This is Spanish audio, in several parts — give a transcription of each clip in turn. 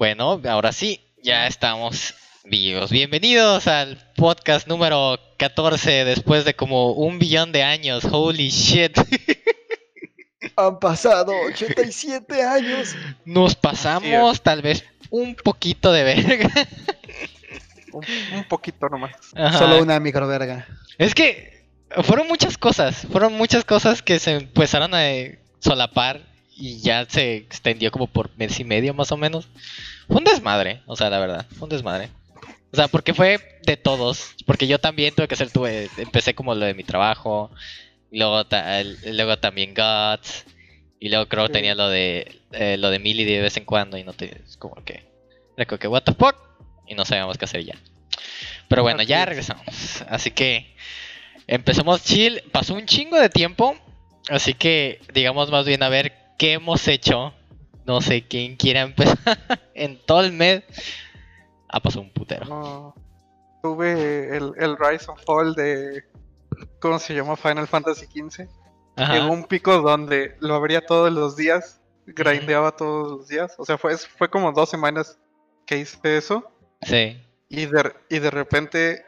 Bueno, ahora sí, ya estamos vivos. Bienvenidos al podcast número 14 después de como un billón de años. Holy shit. Han pasado 87 años. Nos pasamos tal vez un poquito de verga. Un, un poquito nomás. Ajá. Solo una microverga. Es que fueron muchas cosas, fueron muchas cosas que se empezaron a solapar y ya se extendió como por mes y medio más o menos. Fue un desmadre, o sea, la verdad, fue un desmadre. O sea, porque fue de todos, porque yo también tuve que hacer, tuve, empecé como lo de mi trabajo, luego, ta- luego también Guts, y luego creo que tenía lo de eh, lo de Millie de vez en cuando y no te, es como que, era como que what the fuck, y no sabíamos qué hacer ya. Pero bueno, ya es. regresamos, así que empezamos chill, pasó un chingo de tiempo, así que digamos más bien a ver qué hemos hecho. No sé quién quiera empezar en todo el mes. Ha pasado un putero. No. Tuve el, el Rise and Fall de. ¿Cómo se llama? Final Fantasy XV. Ajá. Llegó un pico donde lo abría todos los días. Grindeaba todos los días. O sea, fue, fue como dos semanas que hice eso. Sí. Y de, y de repente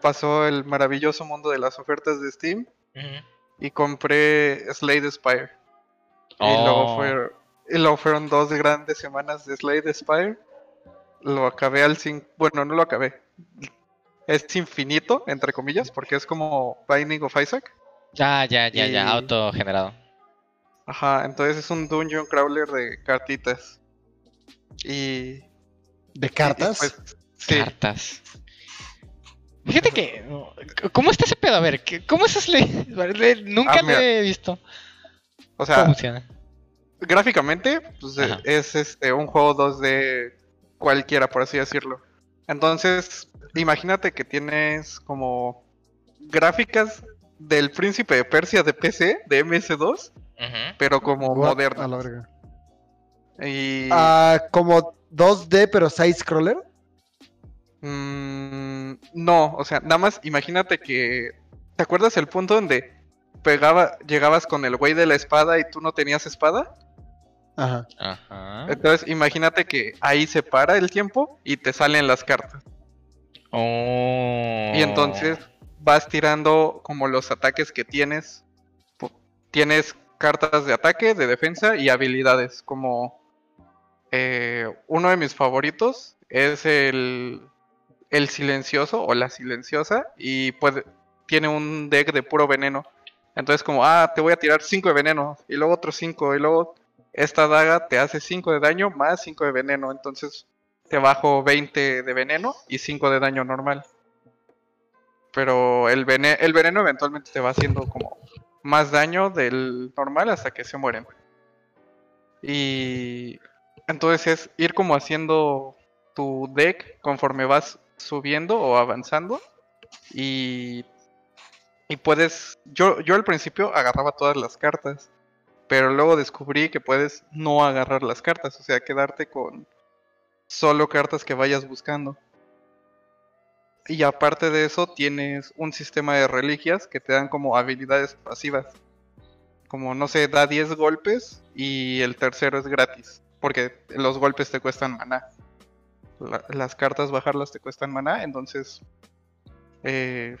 pasó el maravilloso mundo de las ofertas de Steam. Y compré Slade Spire. Y, Oh. luego fue- y luego fueron dos grandes semanas de Slade Spire. Lo acabé al 5. Bueno, no lo acabé. Es infinito, entre comillas, porque es como Binding of Isaac. Ah, ya, ya, ya, Y- autogenerado. Ajá, entonces es un dungeon crawler de cartitas. Y. ¿De cartas? y, pues, sí. Cartas. Fíjate que. ¿Cómo está ese pedo? A ver, ¿qué- ¿cómo es Slay? Nunca Ah, lo he visto. O ¿Cómo sea, funciona? gráficamente, pues, es este un juego 2D cualquiera, por así decirlo. Entonces, imagínate que tienes como gráficas del príncipe de Persia de PC, de MS2, Ujú. pero como What? moderno. A la verga. Y Ah, como 2D, pero side-scroller. mm, no, o sea, nada más imagínate que. ¿Te acuerdas el punto donde pegaba, llegabas con el güey de la espada y tú no tenías espada? Ajá. Ajá. Entonces, imagínate que ahí se para el tiempo y te salen las cartas. Oh. Y entonces vas tirando como los ataques que tienes. Tienes cartas de ataque, de defensa y habilidades. Como eh, uno de mis favoritos es el, el silencioso o la silenciosa. Y puede, tiene un deck de puro veneno. Entonces como, ah, te voy a tirar 5 de veneno. Y luego otros 5. Y luego esta daga te hace 5 de daño más 5 de veneno. Entonces te bajo 20 de veneno y 5 de daño normal. Pero el, el veneno eventualmente te va haciendo como más daño del normal hasta que se mueren. Y entonces es ir como haciendo tu deck conforme vas subiendo o avanzando. Y, y puedes... Yo, yo al principio agarraba todas las cartas. Pero luego descubrí que puedes no agarrar las cartas. O sea, quedarte con solo cartas que vayas buscando. Y aparte de eso, tienes un sistema de reliquias que te dan como habilidades pasivas. Como, no sé, da 10 golpes y el tercero es gratis. Porque los golpes te cuestan maná. La- las cartas bajarlas te cuestan maná, entonces... eh,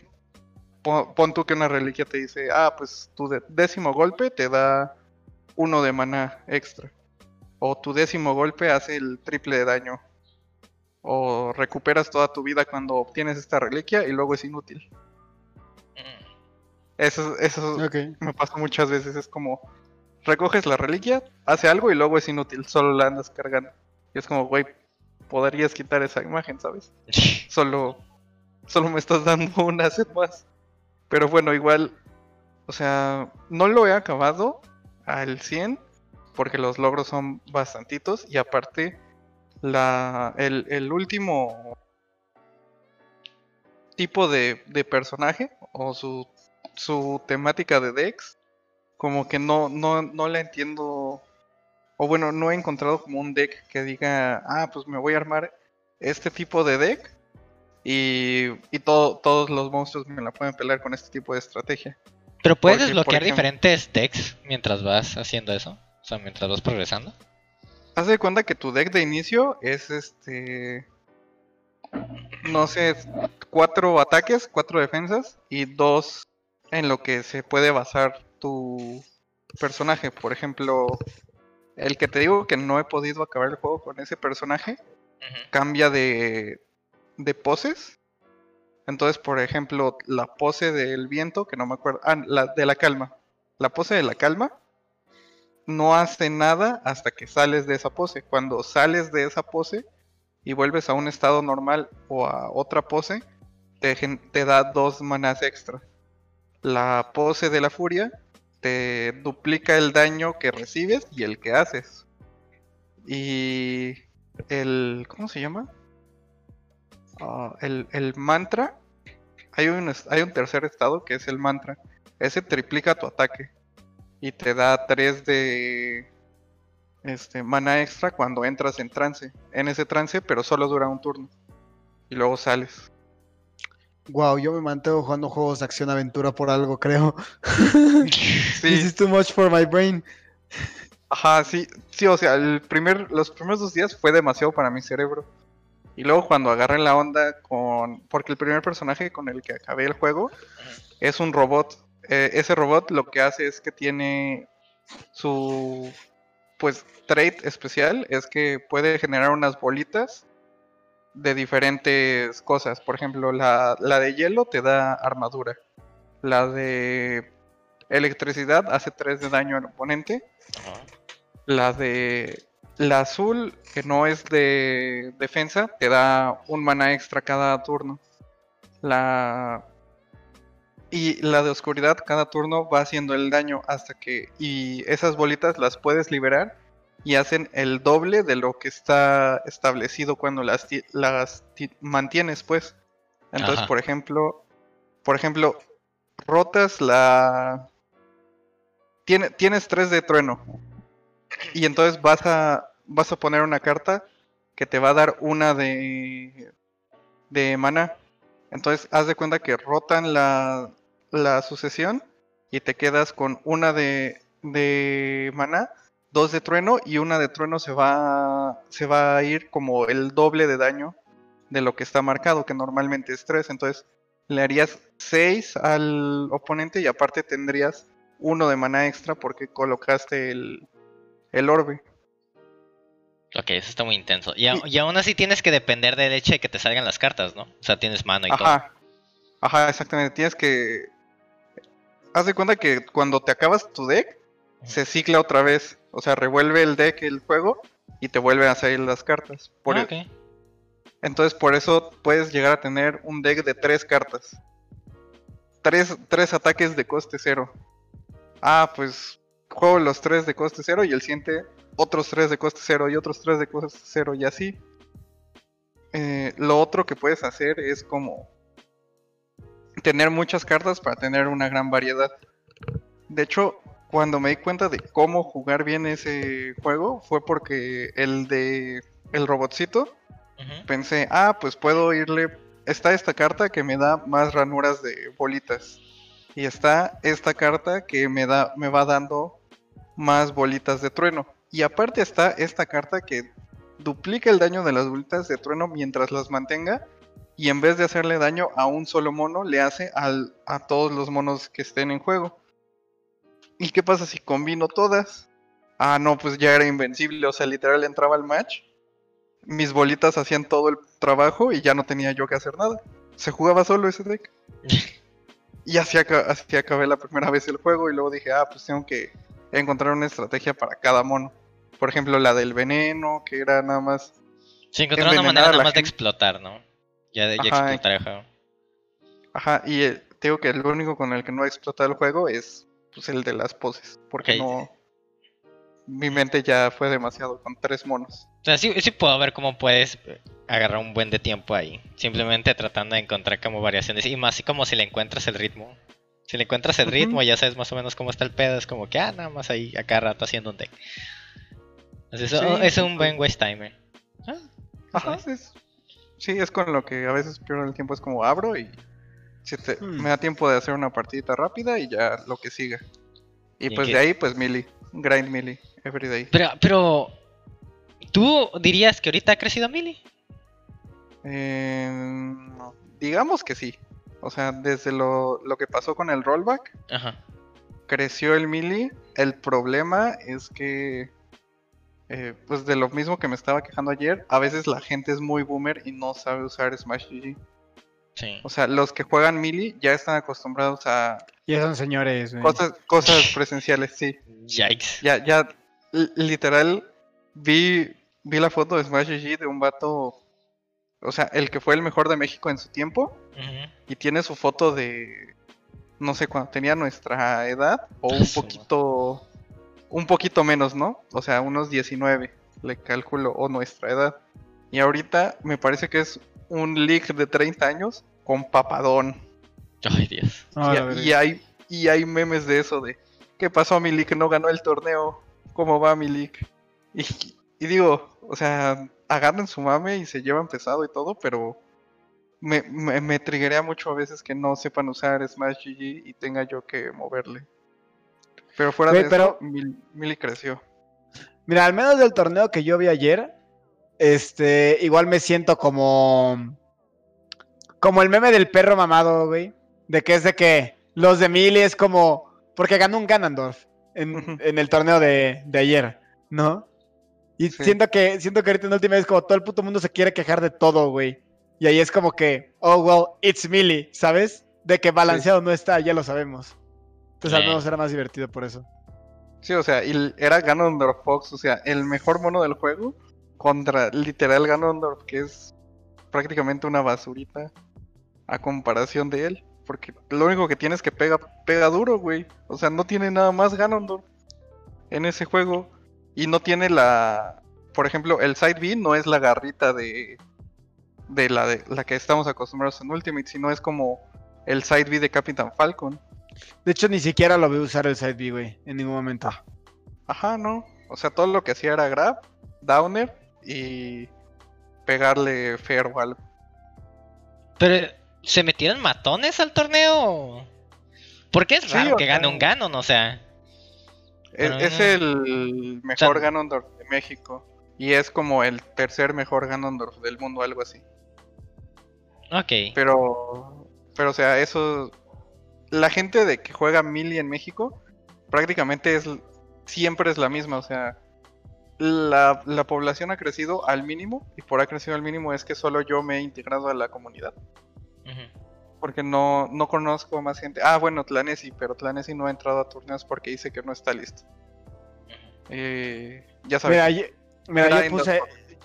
pon, pon tú que una reliquia te dice, ah, pues tu décimo golpe te da uno de maná extra. O tu décimo golpe hace el triple de daño. O recuperas toda tu vida cuando obtienes esta reliquia y luego es inútil. Eso, eso Ok. me pasa muchas veces. Es como, recoges la reliquia, hace algo y luego es inútil. Solo la andas cargando. Y es como, güey, podrías quitar esa imagen, ¿sabes? Solo, solo me estás dando un asset más. Pero bueno, igual, o sea, no lo he acabado al 100 porque los logros son bastantitos y aparte la el, el último tipo de, de personaje o su, su temática de Dex como que no, no, no la entiendo o bueno, no he encontrado como un deck que diga, ah, pues me voy a armar este tipo de deck y, y todo, todos los monstruos me la pueden pelear con este tipo de estrategia. Pero puedes Porque, desbloquear ejemplo- diferentes decks mientras vas haciendo eso. O sea, mientras vas progresando. Haz de cuenta que tu deck de inicio es este. No sé, cuatro ataques, cuatro defensas y dos en lo que se puede basar tu personaje. Por ejemplo, el que te digo que no he podido acabar el juego con ese personaje cambia de, de poses. Entonces, por ejemplo, la pose del viento, que no me acuerdo. Ah, la de la calma. La pose de la calma no hace nada hasta que sales de esa pose. Cuando sales de esa pose y vuelves a un estado normal o a otra pose, te, te da dos manás extra. La pose de la furia te duplica el daño que recibes y el que haces. Y el. ¿Cómo se llama? Ah, el, el mantra. Hay un, hay un tercer estado que es el mantra. Ese triplica tu ataque. Y te da 3 de este, mana extra cuando entras en trance. En ese trance, pero solo dura un turno. Y luego sales. Wow, yo me mantengo jugando juegos de acción aventura por algo, creo. This is too much for my brain. ajá, sí, sí, o sea, el primer, los primeros dos días fue demasiado para mi cerebro. Y luego cuando agarré la onda con... Porque el primer personaje con el que acabé el juego es un robot. Eh, ese robot lo que hace es que tiene su... Pues trait especial es que puede generar unas bolitas de diferentes cosas. Por ejemplo, la, la de hielo te da armadura. La de electricidad hace 3 de daño al oponente. La de la azul, que no es de defensa, te da un mana extra cada turno. La y la de oscuridad cada turno va haciendo el daño hasta que y esas bolitas las puedes liberar y hacen el doble de lo que está establecido cuando las ti- las ti- mantienes, pues. Entonces, Ajá. por ejemplo, por ejemplo, rotas la tiene, tienes 3 de trueno. Y entonces vas a vas a poner una carta que te va a dar una de de mana. Entonces, haz de cuenta que rotan la, la sucesión y te quedas con una de, de mana, dos de trueno y una de trueno se va, se va a ir como el doble de daño de lo que está marcado, que normalmente es 3. Entonces, le harías 6 al oponente y aparte tendrías uno de mana extra porque colocaste el, el orbe. Ok, eso está muy intenso. Y, a- y aún así tienes que depender del hecho de que te salgan las cartas, ¿no? O sea, tienes mano y todo. Ajá. Ajá, exactamente. Tienes que. Haz de cuenta que cuando te acabas tu deck, se cicla otra vez. O sea, revuelve el deck el juego y te vuelven a salir las cartas. Por Ah, ok. Entonces, por eso puedes llegar a tener un deck de tres cartas. Tres, tres ataques de coste cero. Ah, pues juego los tres de coste cero y el siguiente otros tres de coste cero y otros tres de coste cero y así. Eh, lo otro que puedes hacer es como tener muchas cartas para tener una gran variedad. De hecho, cuando me di cuenta de cómo jugar bien ese juego fue porque el de el robotcito pensé, ah, pues puedo irle. Está esta carta que me da más ranuras de bolitas. Y está esta carta que me da, me va dando más bolitas de trueno. Y aparte está esta carta que duplica el daño de las bolitas de trueno mientras las mantenga. Y en vez de hacerle daño a un solo mono, le hace al, a todos los monos que estén en juego. ¿Y qué pasa si combino todas? Ah, no, pues ya era invencible. O sea, literal entraba al match mis bolitas hacían todo el trabajo y ya no tenía yo que hacer nada. Se jugaba solo ese deck. Y así, así acabé la primera vez el juego y luego dije, ah, pues tengo que encontrar una estrategia para cada mono. Por ejemplo, la del veneno, que era nada más... Sí, encontrar una manera nada más de explotar, ¿no? Ya de ya explotar el juego. Ajá, y eh, te digo que el único con el que no he explotado el juego es pues, el de las poses. Porque Ok. no... Mi mente ya fue demasiado con tres monos. O sea, sí, sí puedo ver cómo puedes agarrar un buen de tiempo ahí. Simplemente tratando de encontrar como variaciones. Y más así como si le encuentras el ritmo. Si le encuentras el ritmo, ya sabes más o menos cómo está el pedo. Es como que, ah, nada más ahí a cada rato haciendo un deck. Entonces, Sí, es un buen waste timer. Ah, Ajá, es, sí, es con lo que a veces pierdo el tiempo, es como abro y si te- Hmm. me da tiempo de hacer una partidita rápida y ya lo que siga. Y ¿Y pues de ahí, pues melee, grind melee, Everyday. Pero, pero, ¿tú dirías que ahorita ha crecido Mili? Eh, no, digamos que sí. O sea, desde lo, lo que pasó con el rollback, Ajá. creció el melee. El problema es que, eh, pues de lo mismo que me estaba quejando ayer, a veces la gente es muy boomer y no sabe usar Smash GG. Sí. O sea, los que juegan melee ya están acostumbrados a Ya son señores, cosas, cosas presenciales, sí. Yikes. Ya, ya, li- literal, vi, vi la foto de Smash GG de un vato, o sea, el que fue el mejor de México en su tiempo, y tiene su foto de, no sé, cuando tenía nuestra edad, o un poquito, un poquito menos, ¿no? O sea, unos 19, le calculo, o nuestra edad. Y ahorita me parece que es un leak de 30 años con papadón. Ay, Dios. Ah, y, y hay, y hay memes de eso, de ¿qué pasó mi leak? No ganó el torneo. ¿Cómo va mi leak? Y, y digo, o sea, agarran su mame y se llevan pesado y todo, pero me, me, me mucho a veces que no sepan usar Smash GG y tenga yo que moverle. Pero fuera de pero- eso, Mil- Mili creció. Mira, al menos del torneo que yo vi ayer, este, igual me siento como. Como el meme del perro mamado, güey. De que es de que los de Mili es como. Porque ganó un Ganondorf en, en el torneo de, de ayer, ¿no? Y Sí. siento que siento que ahorita en última es como todo el puto mundo se quiere quejar de todo, güey. Y ahí es como que, oh, well, it's Mili, ¿sabes? De que balanceado no está, ya lo sabemos. Entonces al menos era más divertido por eso. Sí, o sea, y era Ganondorf Fox, o sea, el mejor mono del juego contra literal Ganondorf, que es prácticamente una basurita a comparación de él. Porque lo único que tiene es que pega, pega duro, güey. O sea, no tiene nada más Ganondorf en ese juego. Y no tiene la... Por ejemplo, el Side B no es la garrita de... De la, de la que estamos acostumbrados en Ultimate, sino es como el Side B de Captain Falcon. De hecho, ni siquiera lo vi usar el side B, güey, en ningún momento. Ajá, no. O sea, todo lo que hacía era grab, downer y pegarle fair o algo. Pero, ¿se metieron matones al torneo? Porque es Sí, raro que gane un Ganon, o sea. Es, Ah. es el mejor sea- Ganondorf de México. Y es como el tercer mejor Ganondorf del mundo, algo así. Ok. Pero, pero o sea, eso... La gente de que juega Mili en México prácticamente es siempre es la misma. O sea, la, la población ha crecido al mínimo. Y por ha crecido al mínimo es que solo yo me he integrado a la comunidad. Porque no, no conozco más gente. Ah, bueno, Tlanesi, pero Tlanesi no ha entrado a torneos porque dice que no está listo. Eh, ya sabes. Mira, yo, mira, puse,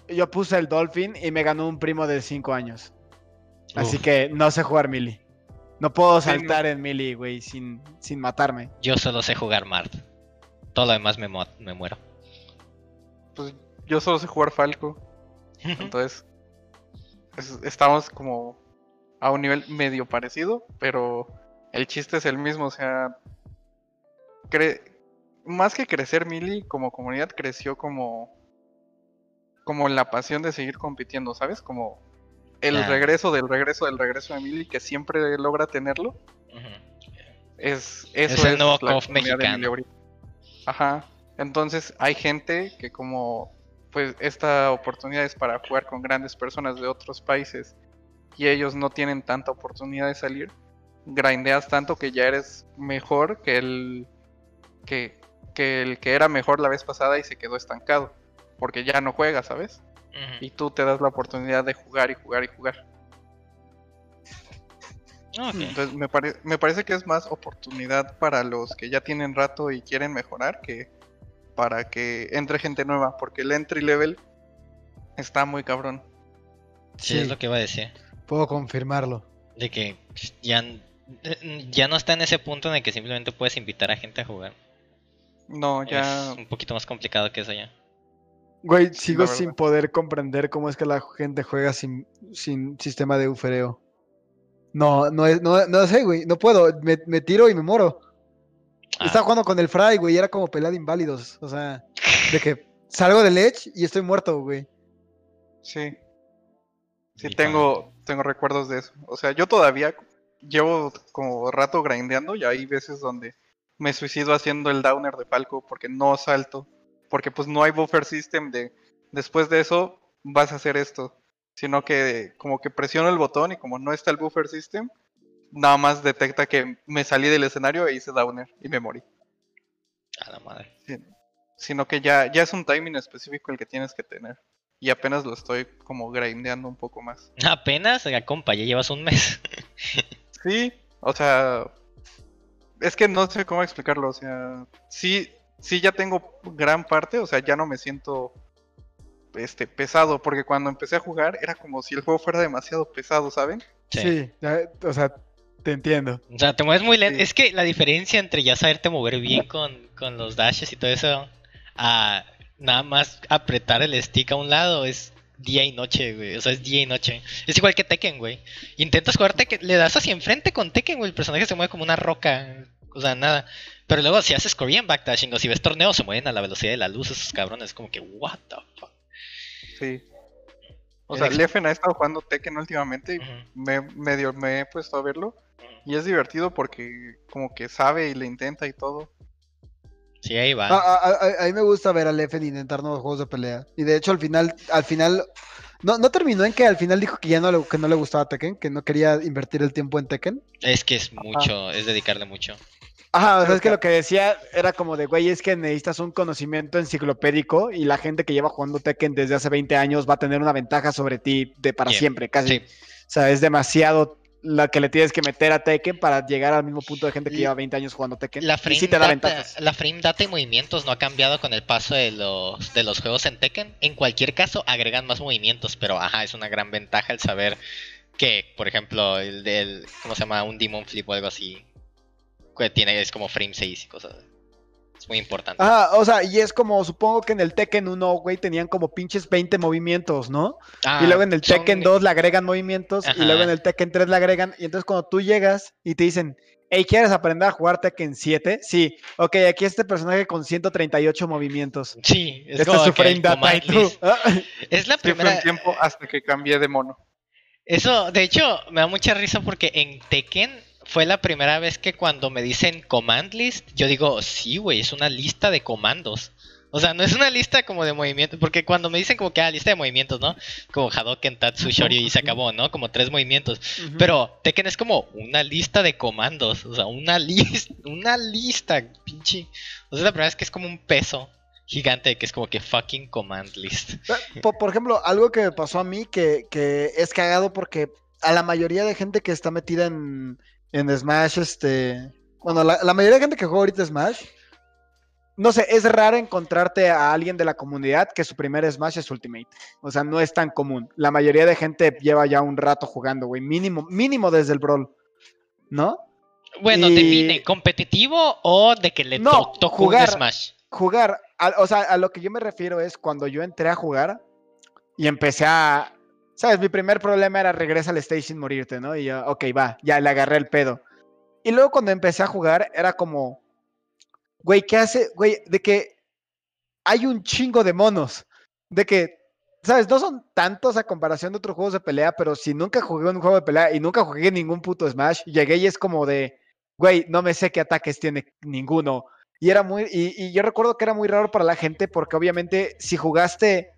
yo puse el Dolphin y me ganó un primo de 5 años. Así Uf. que no sé jugar Melee. No puedo Sí, no. saltar en Melee, güey, sin, sin matarme. Yo solo sé jugar Mart. Todo lo demás me, me muero. Pues yo solo sé jugar Falco. Entonces, es- estamos como a un nivel medio parecido, pero el chiste es el mismo. O sea, cre- más que crecer Mili como comunidad, creció como, como la pasión de seguir compitiendo, ¿sabes? Como el regreso del regreso del regreso de Mili, que siempre logra tenerlo. Ujú. Es, Es eso el nuevo la KOF comunidad de mexicano. Ahorita. Ajá. Entonces hay gente que como pues esta oportunidad es para jugar con grandes personas de otros países y ellos no tienen tanta oportunidad de salir, grindeas tanto que ya eres mejor que el que, que el que era mejor la vez pasada y se quedó estancado, porque ya no juega, ¿sabes? Y tú te das la oportunidad de jugar y jugar y jugar. Ok. Entonces me, pare- me parece que es más oportunidad para los que ya tienen rato y quieren mejorar que para que entre gente nueva, porque el entry level está muy cabrón. Sí, es lo que iba a decir. Puedo confirmarlo. De que ya, ya no está en ese punto en el que simplemente puedes invitar a gente a jugar. No, ya Es un poquito más complicado que eso ya. Güey, sigo sin poder comprender cómo es que la gente juega sin, sin sistema de ufereo. No, no, es, no, no sé, güey, no puedo, me, me tiro y me muero. Ah, Estaba jugando con el Fry, güey, y era como pelea de inválidos. O sea, de que salgo del Edge y estoy muerto, güey. sí. Sí, tengo, tengo recuerdos de eso. O sea, yo todavía llevo como rato grindeando y hay veces donde me suicido haciendo el downer de Falco porque no salto porque pues no hay buffer system de después de eso vas a hacer esto, sino que como que presiono el botón y como no está el buffer system, nada más detecta que me salí del escenario e hice downer y me morí. A la madre. Sí. Sino que ya, ya es un timing específico el que tienes que tener. Y apenas lo estoy como grindeando un poco más. Apenas, compa, ya llevas un mes. Sí, o sea, es que no sé cómo explicarlo, o sea, sí, sí ya tengo gran parte, o sea, ya no me siento este pesado, porque cuando empecé a jugar era como si el juego fuera demasiado pesado, ¿saben? Sí. Sí, ya, o sea, te entiendo. O sea, te mueves muy lento. Sí. Es que la diferencia entre ya saberte mover bien con, con los dashes y todo eso, a nada más apretar el stick a un lado es día y noche, güey. O sea, es día y noche. Es igual que Tekken, güey. Intentas jugar Tekken, le das hacia enfrente con Tekken, güey. El personaje se mueve como una roca. O sea, nada. Pero luego si haces Korean backdashing o si ves torneos, se mueven a la velocidad de la luz esos cabrones. Como que, what the fuck. Sí. O sea, Leffen ha estado jugando Tekken últimamente y Ujú. me, medio me he puesto a verlo. Y es divertido porque como que sabe y le intenta y todo. Sí, ahí va. A, a- a- a mí me gusta ver al Leffen intentar nuevos juegos de pelea. Y de hecho, al final, al final, no, no terminó en que al final dijo que ya no le, que no le gustaba Tekken, que no quería invertir el tiempo en Tekken. Es que es mucho, es dedicarle mucho. Ajá, o sea, es que lo que decía era como de, güey, es que necesitas un conocimiento enciclopédico y la gente que lleva jugando Tekken desde hace 20 años va a tener una ventaja sobre ti de para siempre, casi. Sí. O sea, es demasiado la que le tienes que meter a Tekken para llegar al mismo punto de gente que lleva 20 años jugando Tekken. La frame, sí te da data, ventajas. la frame data y movimientos no ha cambiado con el paso de los, de los juegos en Tekken. En cualquier caso, agregan más movimientos, pero ajá, es una gran ventaja el saber que, por ejemplo, el del, ¿cómo se llama? Un Demon Flip o algo así, que tiene, es como frame 6 y cosas. Es muy importante. Ajá, o sea, y es como, supongo que en el Tekken 1, güey, tenían como pinches 20 movimientos, ¿no? Ah, y luego en el son- Tekken 2 le agregan movimientos y luego en el Tekken 3 le agregan. Y entonces cuando tú llegas y te dicen, hey, ¿quieres aprender a jugar Tekken 7? Sí, ok, aquí este personaje con 138 movimientos. Sí, es Este como es su frame data ah, Es la fue primera... un tiempo hasta que cambié de mono. Eso, de hecho, me da mucha risa porque en Tekken fue la primera vez que cuando me dicen command list, yo digo, sí, güey, es una lista de comandos. O sea, no es una lista como de movimientos, porque cuando me dicen como que, ah, lista de movimientos, ¿no? Como Hadoken, Tatsu, Shoryu y se acabó, ¿no? Como tres movimientos. Pero Tekken es como una lista de comandos, o sea, una lista, una lista, pinche. O sea, es la primera vez que es como un peso gigante que es como que fucking command list. Por, por ejemplo, algo que me pasó a mí que, que es cagado porque a la mayoría de gente que está metida en, en Smash, este. Bueno, la, la mayoría de gente que juega ahorita Smash. No sé, es raro encontrarte a alguien de la comunidad que su primer Smash es Ultimate. O sea, no es tan común. La mayoría de gente lleva ya un rato jugando, güey. Mínimo, mínimo desde el Brawl. ¿No? Bueno, Y- define, ¿competitivo o de que le No, tocó un jugar. Smash? jugar, a- o sea, a lo que yo me refiero es cuando yo entré a jugar y empecé a, sabes, mi primer problema era regresa al stage sin morirte, ¿no? Y yo, ok, va, ya le agarré el pedo. Y luego cuando empecé a jugar era como, güey, ¿qué hace? Güey, de que hay un chingo de monos, de que, sabes, no son tantos a comparación de otros juegos de pelea, pero si nunca jugué un juego de pelea y nunca jugué ningún puto Smash, llegué y es como de, güey, no me sé qué ataques tiene ninguno. Y era muy, y, y yo recuerdo que era muy raro para la gente porque obviamente si jugaste,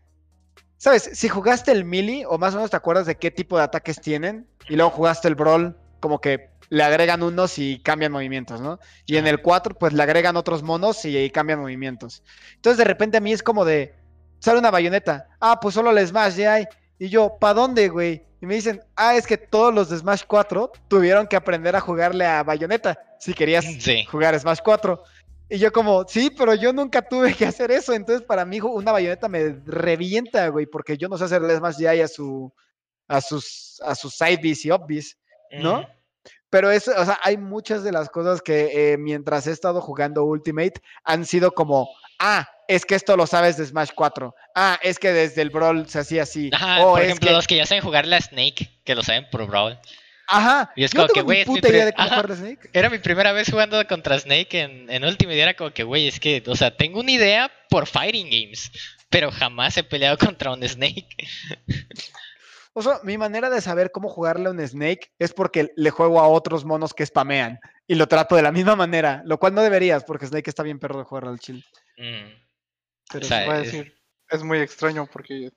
¿sabes? Si jugaste el melee o más o menos te acuerdas de qué tipo de ataques tienen y luego jugaste el brawl, como que le agregan unos y cambian movimientos, ¿no? Y en el 4 pues le agregan otros monos y, y cambian movimientos. Entonces de repente a mí es como de, sale una bayoneta, ah, pues solo el Smash ya hay. Y yo, ¿pa dónde, güey? Y me dicen, ah, es que todos los de Smash 4 tuvieron que aprender a jugarle a bayoneta si querías Sí. jugar Smash 4. Y yo como, sí, pero yo nunca tuve que hacer eso. Entonces para mí una bayoneta me revienta, güey, porque yo no sé hacerle Smash DI a su a sus a sus side y Bs. ¿no? Pero eso, o sea, hay muchas de las cosas que eh, mientras he estado jugando Ultimate han sido como, ah, es que esto lo sabes de Smash 4. Ah, es que desde el Brawl se hacía así. Ajá, o por es ejemplo, que- los que ya saben jugarle a Snake, que lo saben por Brawl. Ajá. Y es no como que, güey, puta idea de cómo Ajá. jugar a Snake. Era mi primera vez jugando contra Snake en, en Ultimate y era como que, güey, es que, o sea, tengo una idea por Fighting Games, pero jamás he peleado contra un Snake. O sea, mi manera de saber cómo jugarle a un Snake es porque le juego a otros monos que spamean y lo trato de la misma manera, lo cual no deberías porque Snake está bien perro de jugar al chill. Mm. Pero O sea, Voy a es- decir, es muy extraño porque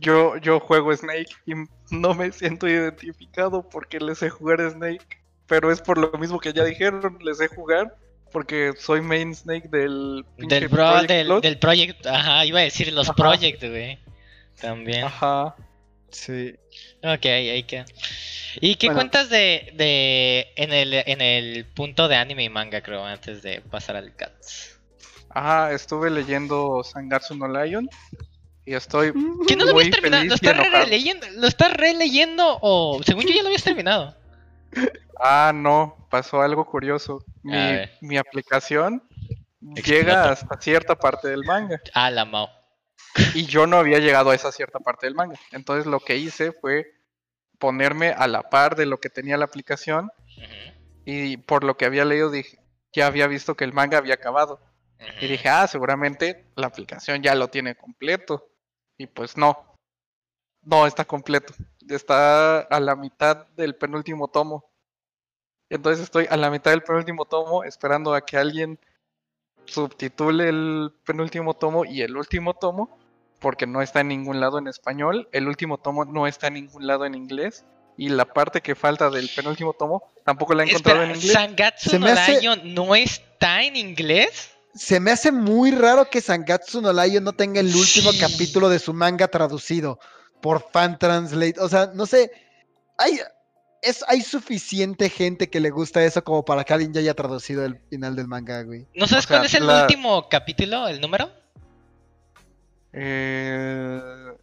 yo, yo juego Snake y no me siento identificado porque le sé jugar Snake. Pero es por lo mismo que ya dijeron, le sé jugar porque soy main Snake del Del bro, Project del, project, ajá, iba a decir los Ajá. project, güey. También. Ajá. sí. Ok, ahí queda. ¿Y qué Bueno. cuentas de, de en el en el punto de anime y manga, creo, antes de pasar al Cats? Ajá, estuve leyendo Sangatsu no Lion y estoy ¿Que no lo muy habías terminado? feliz ¿Lo estás releyendo? ¿Lo estás releyendo o según yo ya lo habías terminado? Ah, no, pasó algo curioso. Mi, aplicación Explota. llega hasta cierta parte del manga Ah, la Mao. y yo no había llegado a esa cierta parte del manga. Entonces lo que hice fue ponerme a la par de lo que tenía la aplicación y por lo que había leído dije, ya había visto que el manga había acabado. Y dije, ah, seguramente la aplicación ya lo tiene completo. Y pues no. No está completo. Está a la mitad del penúltimo tomo. Entonces estoy a la mitad del penúltimo tomo esperando a que alguien subtitule el penúltimo tomo y el último tomo. Porque no está en ningún lado en español. El último tomo no está en ningún lado en inglés. Y la parte que falta del penúltimo tomo tampoco la he encontrado Espera, en inglés. ¿Sangatsu no hace- no está en inglés? Se me hace muy raro que Sangatsu no Lion no tenga el último Sí. capítulo de su manga traducido por Fan Translate. O sea, no sé. Hay, es, hay suficiente gente que le gusta eso como para que alguien ya haya traducido el final del manga, güey. ¿No sabes O sea, cuál es el la- último capítulo, el número? Eh,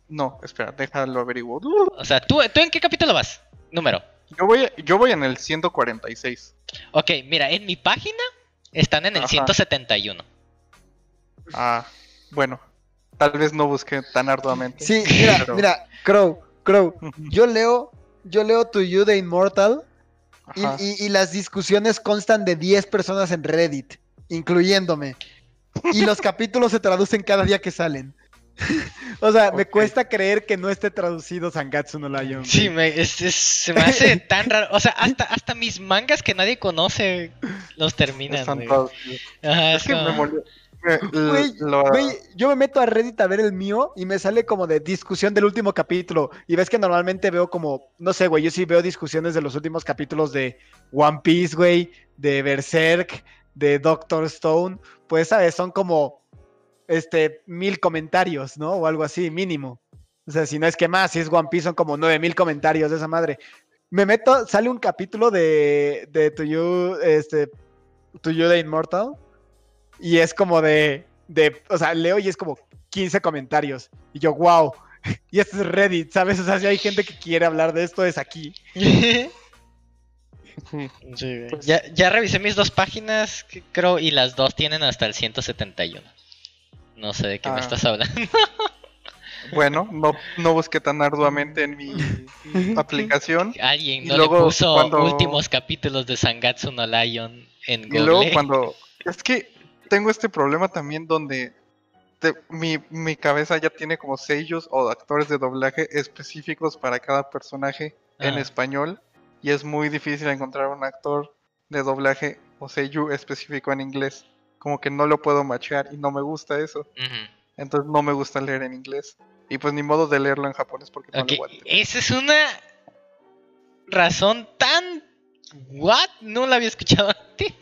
no, espera, déjalo averiguo. O sea, ¿tú, ¿tú en qué capítulo vas? Número. Yo voy, yo voy en el 146. Ok, mira, en mi página están en el Ajá. 171. Ah, bueno, tal vez no busqué tan arduamente. Sí, mira, Pero- mira, Crow, Crow. Yo leo, yo leo To You de Immortal y, Ajá. y- y las discusiones constan de 10 personas en Reddit, incluyéndome. Y los capítulos se traducen cada día que salen. o sea, me cuesta creer que no esté traducido Sangatsu no Lion. Sí, me, es- es- se me hace tan raro. O sea, hasta, hasta mis mangas que nadie conoce los terminan. Están güey. todos- Ajá, Es es que me como- molió. me- l- Güey, lo- Güey, yo me meto a Reddit a ver el mío y me sale como de discusión del último capítulo. Y ves que normalmente veo como, no sé, güey, yo sí veo discusiones de los últimos capítulos de One Piece, güey, de Berserk, de Doctor Stone. Pues, ¿sabes? Son como, este, mil comentarios, ¿no? O algo así, mínimo. O sea, si no es que más, si es One Piece son como nueve mil comentarios de esa madre. Me meto, sale un capítulo de, de To You, este, To You de Immortal. Y es como de, de, o sea, leo y es como 15 comentarios. Y yo, wow. Y este es Reddit, ¿sabes? O sea, si hay gente que quiere hablar de esto, es aquí. Sí, ya, ya revisé mis dos páginas, creo, y las dos tienen hasta el 171. No sé de qué me Ah. estás hablando. Bueno, no, no busqué tan arduamente en mi aplicación. Alguien Y no luego, le puso cuando- últimos capítulos de Sangatsu no Lion en Y Google. luego cuando... Es que tengo este problema también donde te- mi, mi cabeza ya tiene como sellos o actores de doblaje específicos para cada personaje en Ajá. español y es muy difícil encontrar un actor de doblaje o sello específico en inglés. Como que no lo puedo machear y no me gusta eso. Entonces no me gusta leer en inglés. Y pues ni modo de leerlo en japonés porque no Ok, lo aguanto. Esa es una razón tan... ¿What? No la había escuchado antes.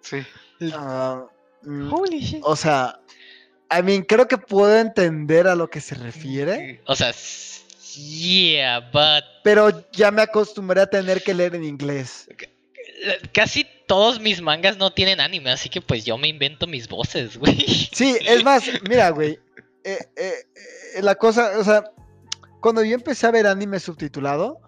Sí. Ah, mm, Holy shit. o sea, I mean, creo que puedo entender a lo que se refiere, O sea, yeah, but pero ya me acostumbré a tener que leer en inglés. casi todos mis mangas no tienen anime, así que pues yo me invento mis voces, güey. Sí, es más, mira, güey. eh, eh, eh, la cosa, o sea, cuando yo empecé a ver anime subtitulado,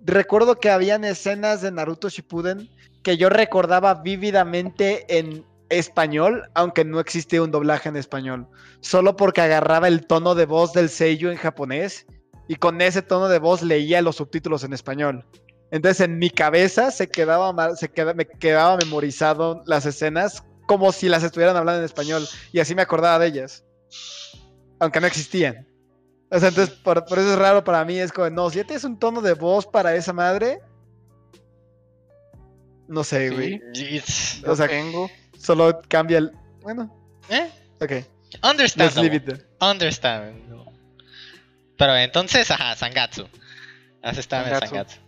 recuerdo que habían escenas de Naruto Shippuden que yo recordaba vívidamente en español, aunque no existía un doblaje en español, solo porque agarraba el tono de voz del seiyuu en japonés y con ese tono de voz leía los subtítulos en español. Entonces en mi cabeza se quedaba, se queda- me quedaba memorizado las escenas como si las estuvieran hablando en español y así me acordaba de ellas, aunque no existían. O sea, entonces por, por eso es raro para mí, es como, no, si ya tienes un tono de voz para esa madre, no sé, Sí. güey. Yo O sea, tengo. Solo cambia el. Bueno, ¿Eh? Ok, let's Understandable. leave it there. Understandable. Pero entonces, ajá, Sangatsu. Has estado en Sangatsu.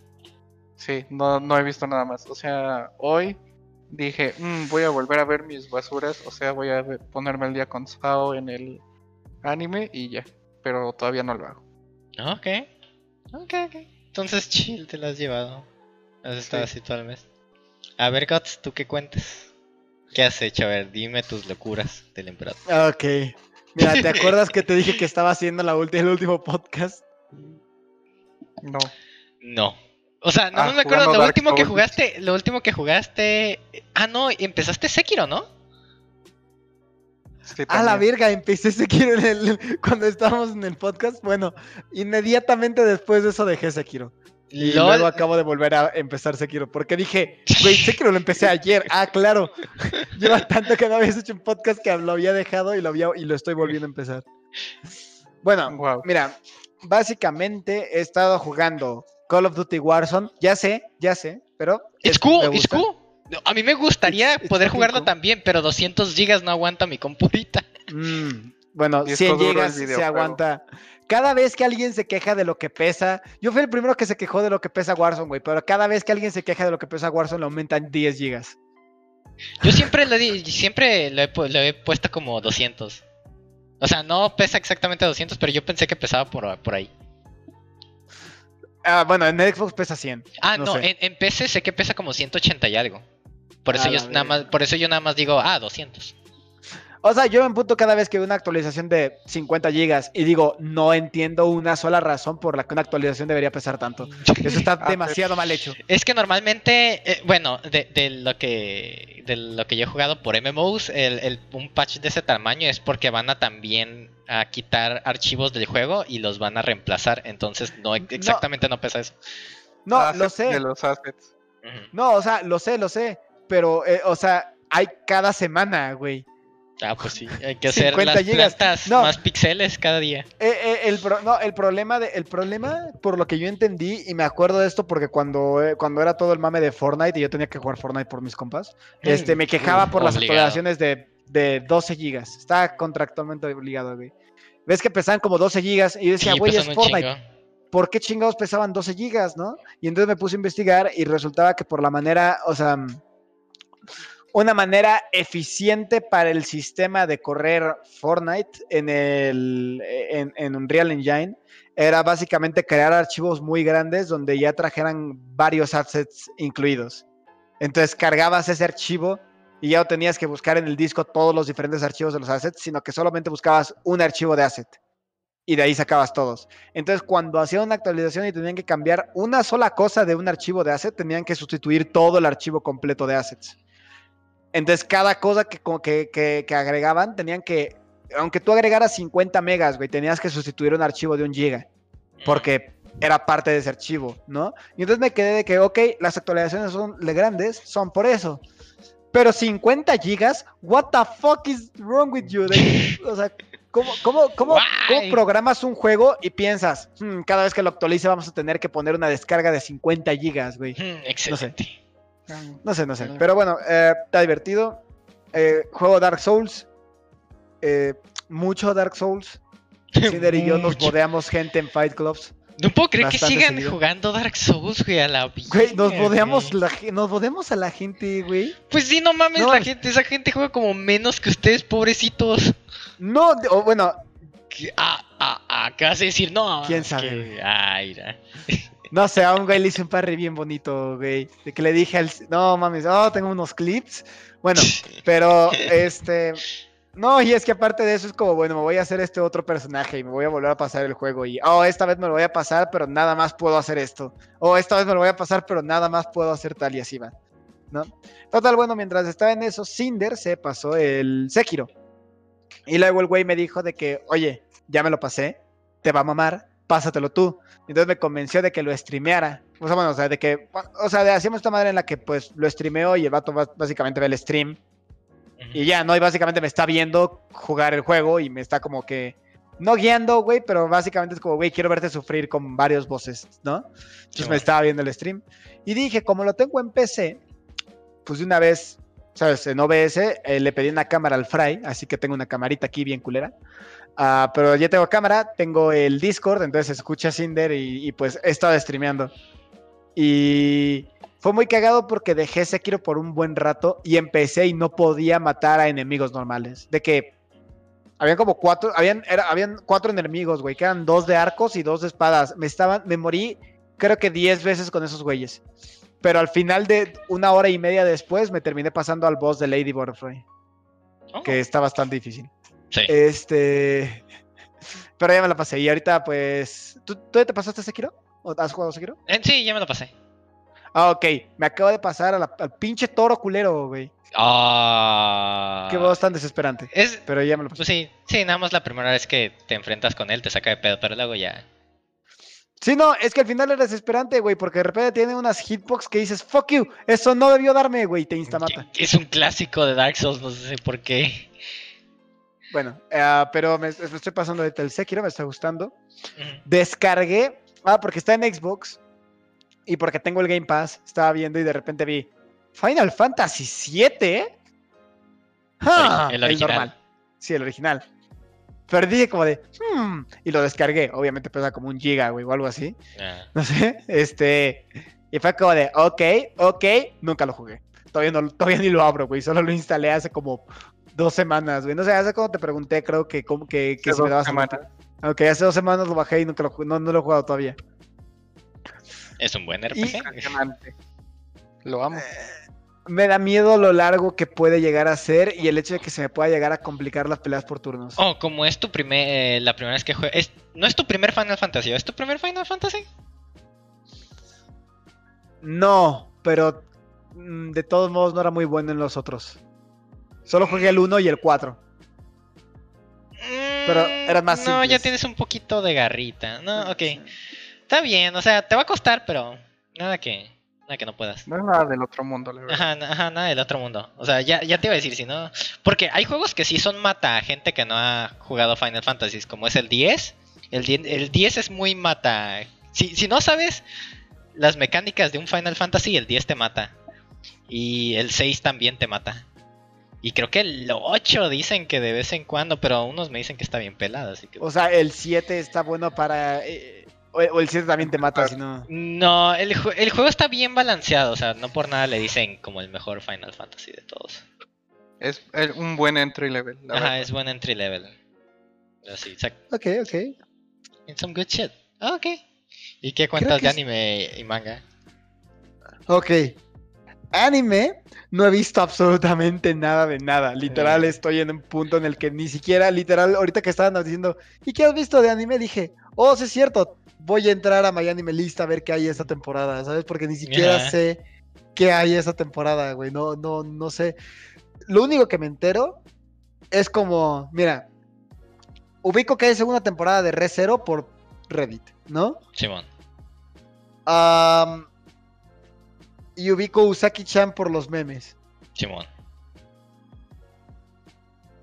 Sí, no, no he visto nada más. O sea, hoy dije, "Mm, voy a volver a ver mis basuras. O sea, voy a ponerme el día con Sao en el anime y ya. Pero todavía no lo hago. Ok. Ok, ok. Entonces, chill, te lo has llevado. Has estado Sí. así todo el mes. A ver, Guts, ¿tú qué cuentas? ¿Qué has hecho? A ver, dime tus locuras del emperador. Ok. Mira, ¿te acuerdas que te dije que estaba haciendo la ulti- el último podcast? No. No. O sea, no Ah, me acuerdo, lo Dark último que jugaste, lo último que jugaste... Ah, no, empezaste Sekiro, ¿no? Sí, A la verga, empecé Sekiro en el, cuando estábamos en el podcast. Bueno, inmediatamente después de eso dejé Sekiro. Y LOL. luego acabo de volver a empezar Sekiro. Porque dije, güey, Sekiro lo empecé ayer. Ah, claro. Lleva tanto que no habías hecho un podcast que lo había dejado y lo, había, y lo estoy volviendo a empezar. Bueno, mira, básicamente he estado jugando Call of Duty Warzone. Ya sé, ya sé, pero. It's es- cool, it's cool. A mí me gustaría It's- it's poder jugarlo cool. también, pero 200 gigas no aguanta mi computita. Mm, bueno, Disco 100 duro el gigas se aguanta. Cada vez que alguien se queja de lo que pesa, yo fui el primero que se quejó de lo que pesa Warzone, güey, pero cada vez que alguien se queja de lo que pesa Warzone le aumentan 10 gigas. Yo siempre lo, di- siempre lo he, lo he puesto como 200. O sea, no pesa exactamente 200, pero yo pensé que pesaba por, por ahí. Ah, bueno, en Xbox pesa 100. Ah, No no, sé. en, en PC sé que pesa como 180 y algo. Por eso, yo nada más, verga. por eso yo nada más digo, ah, 200. O sea, yo me emputo cada vez que veo una actualización de 50 gigas y digo, no entiendo una sola razón por la que una actualización debería pesar tanto. Eso está Ah, demasiado mal hecho. Es que normalmente, eh, bueno, de, de lo que de lo que yo he jugado por MMOs, el, el- un patch de ese tamaño es porque van a también a quitar archivos del juego y los van a reemplazar. Entonces, no exactamente no pesa eso. No, lo sé. De los assets. Ujú. No, o sea, lo sé, lo sé. Pero, eh, o sea, hay cada semana, güey. Ah, pues sí, hay que hacer 50 las gigas. plantas No. más píxeles cada día. Eh, eh, el, pro- no, el problema de, el problema, por lo que yo entendí, y me acuerdo de esto porque cuando, eh, cuando era todo el mame de Fortnite y yo tenía que jugar Fortnite por mis compas, este, me quejaba por las actualizaciones de, de 12 gigas. Está contractualmente obligado, güey. Ves que pesaban como 12 gigas y yo decía, Sí, güey, es Fortnite. chingo. ¿Por qué chingados pesaban 12 gigas, no? Y entonces me puse a investigar y resultaba que por la manera, o sea, una manera eficiente para el sistema de correr Fortnite en el en, en Unreal Engine era básicamente crear archivos muy grandes donde ya trajeran varios assets incluidos. Entonces cargabas ese archivo y ya no tenías que buscar en el disco todos los diferentes archivos de los assets, sino que solamente buscabas un archivo de asset y de ahí sacabas todos. Entonces, cuando hacían una actualización y tenían que cambiar una sola cosa de un archivo de asset, tenían que sustituir todo el archivo completo de assets. Entonces, cada cosa que, que, que- agregaban, tenían que, aunque tú agregaras 50 megas, güey, tenías que sustituir un archivo de un giga, porque era parte de ese archivo, ¿no? Y entonces me quedé de que, ok, las actualizaciones son grandes, son por eso. Pero 50 gigas, what the fuck is wrong with you? De- o sea, ¿cómo, cómo, cómo, cómo Why? programas un juego y piensas, "Hmm, cada vez que lo actualice vamos a tener que poner una descarga de 50 gigas, güey? Mm, excelente. No sé, no sé. Pero bueno, eh, está divertido. Eh, juego Dark Souls. eh, mucho Dark Souls. Cinder y yo nos bodeamos gente en Fight Clubs. No puedo creer que sigan seguido. jugando Dark Souls, güey, a la Güey, nos bodeamos, güey. la, ge- nos bodeamos a la gente, güey. Pues sí, no mames, No, la gente, esa gente juega como menos que ustedes, pobrecitos. No, o bueno, Que- Ah, ah, ah, ¿qué vas a decir? No. ¿Quién sabe, que-? Ay, no sé, a un güey le hice un parry bien bonito, güey. De que le dije al. No mames, oh, tengo unos clips. Bueno, pero este. No, y es que aparte de eso es como, bueno, me voy a hacer este otro personaje y me voy a volver a pasar el juego. Y, oh, esta vez me lo voy a pasar, pero nada más puedo hacer esto. O esta vez me lo voy a pasar, pero nada más puedo hacer tal y así va. ¿No? Total, bueno, mientras estaba en eso, Cinder se pasó el Sekiro. Y luego el güey me dijo de que, oye, ya me lo pasé, te va a mamar, pásatelo tú. Entonces me convenció de que lo streameara. O sea, bueno, o sea, de que, o sea, de, hacíamos esta madre en la que pues lo streameo y el vato básicamente ve el stream. Y ya, ¿no? Y básicamente me está viendo jugar el juego y me está como que, no guiando, güey, pero básicamente es como, güey, quiero verte sufrir con varios voces, ¿no? Entonces me bueno. estaba viendo el stream. Y dije, como lo tengo en PC, pues de una vez ¿sabes? En OBS eh, le pedí una cámara al Fry, así que tengo una camarita aquí bien culera. Ah, pero ya tengo cámara, tengo el Discord, entonces escucha Cinder y, y pues he estado streameando. Y fue muy cagado porque dejé Sekiro por un buen rato y empecé y no podía matar a enemigos normales. De que habían como cuatro, habían, era- habían cuatro enemigos, güey, que eran dos de arcos y dos de espadas. Me estaban, me morí creo que diez veces con esos güeyes. Pero al final de una hora y media después me terminé pasando al boss de Lady Butterfly, Oh, que está bastante difícil. sí. Este. Pero ya me la pasé. Y ahorita, pues. ¿Tú, tú ya te pasaste Sekiro? ¿O has jugado Sekiro? Eh, sí, ya me lo pasé. Ah, ok. Me acabo de pasar a la- al pinche toro culero, güey. Ah. Qué voz tan desesperante. Es, Pero ya me lo pasé. pues sí, sí, nada más la primera vez que te enfrentas con él te saca de pedo, pero luego ya. Sí, no, es que al final era desesperante, güey, porque de repente tiene unas hitbox que dices, fuck you, eso no debió darme, güey, y te instamata. Es un clásico de Dark Souls, no sé por qué. Bueno, eh, pero me, me estoy pasando ahorita el Sekiro, me está gustando. Descargué, ah, porque está en Xbox y porque tengo el Game Pass, estaba viendo y de repente vi Final Fantasy VII, ¿eh? Ah, el original. normal. Sí, el original. Pero dije como de, hmm, y lo descargué, obviamente pesa como un giga, güey, o algo así, Ah. no sé, este, y fue como de, ok, ok, nunca lo jugué. Todavía, no, todavía ni lo abro, güey, solo lo instalé hace como dos semanas, güey. No sé, hace como te pregunté, creo que, como que, que si me dabas. Ok, hace dos semanas lo bajé y nunca lo, no, no lo he jugado todavía. Es un buen RPG. Lo amo. Me da miedo lo largo que puede llegar a ser y el hecho de que se me pueda llegar a complicar las peleas por turnos. Oh, como es tu primer, eh, la primera vez que juegas, no es tu primer Final Fantasy, ¿es tu primer Final Fantasy? No, pero mm, de todos modos no era muy bueno en los otros. Solo jugué el 1 y el 4. Pero eran más Mm, No, ya tienes un poquito de garrita. No, ok. Está bien, o sea, te va a costar, pero nada que, nada que no puedas. No es nada del otro mundo, la verdad. Ajá, ajá, nada del otro mundo. O sea, ya, ya te iba a decir, si no. Porque hay juegos que sí son mata a gente que no ha jugado Final Fantasy, como es el 10. El 10, el 10 es muy mata. Si, si no sabes las mecánicas de un Final Fantasy, el 10 te mata. Y el 6 también te mata. Y creo que el 8 dicen que de vez en cuando, pero unos me dicen que está bien pelado, así que. O sea, el 7 está bueno para... eh, o, o el 7 también te mata, si no... No, el, el juego está bien balanceado, o sea, no por nada le dicen como el mejor Final Fantasy de todos. Es el- un buen entry level. la Ajá, verdad. es buen entry level. Así, sac- Ok, ok. in some good shit. Ah, ok. ¿Y qué cuentas de es- anime y manga? Ok. Anime, no he visto absolutamente nada de nada. Literal, Eh. estoy en un punto en el que ni siquiera, literal, ahorita que estaban diciendo, ¿y qué has visto de anime? Dije, oh, sí es cierto, voy a entrar a My Anime List a ver qué hay esta temporada, ¿sabes? Porque ni siquiera sé qué hay esta temporada, güey. No, no, no sé. Lo único que me entero es como, mira, ubico que hay segunda temporada de Re Zero por Reddit, ¿no? Simón. Y ubico Usaki-chan por los memes. Simón.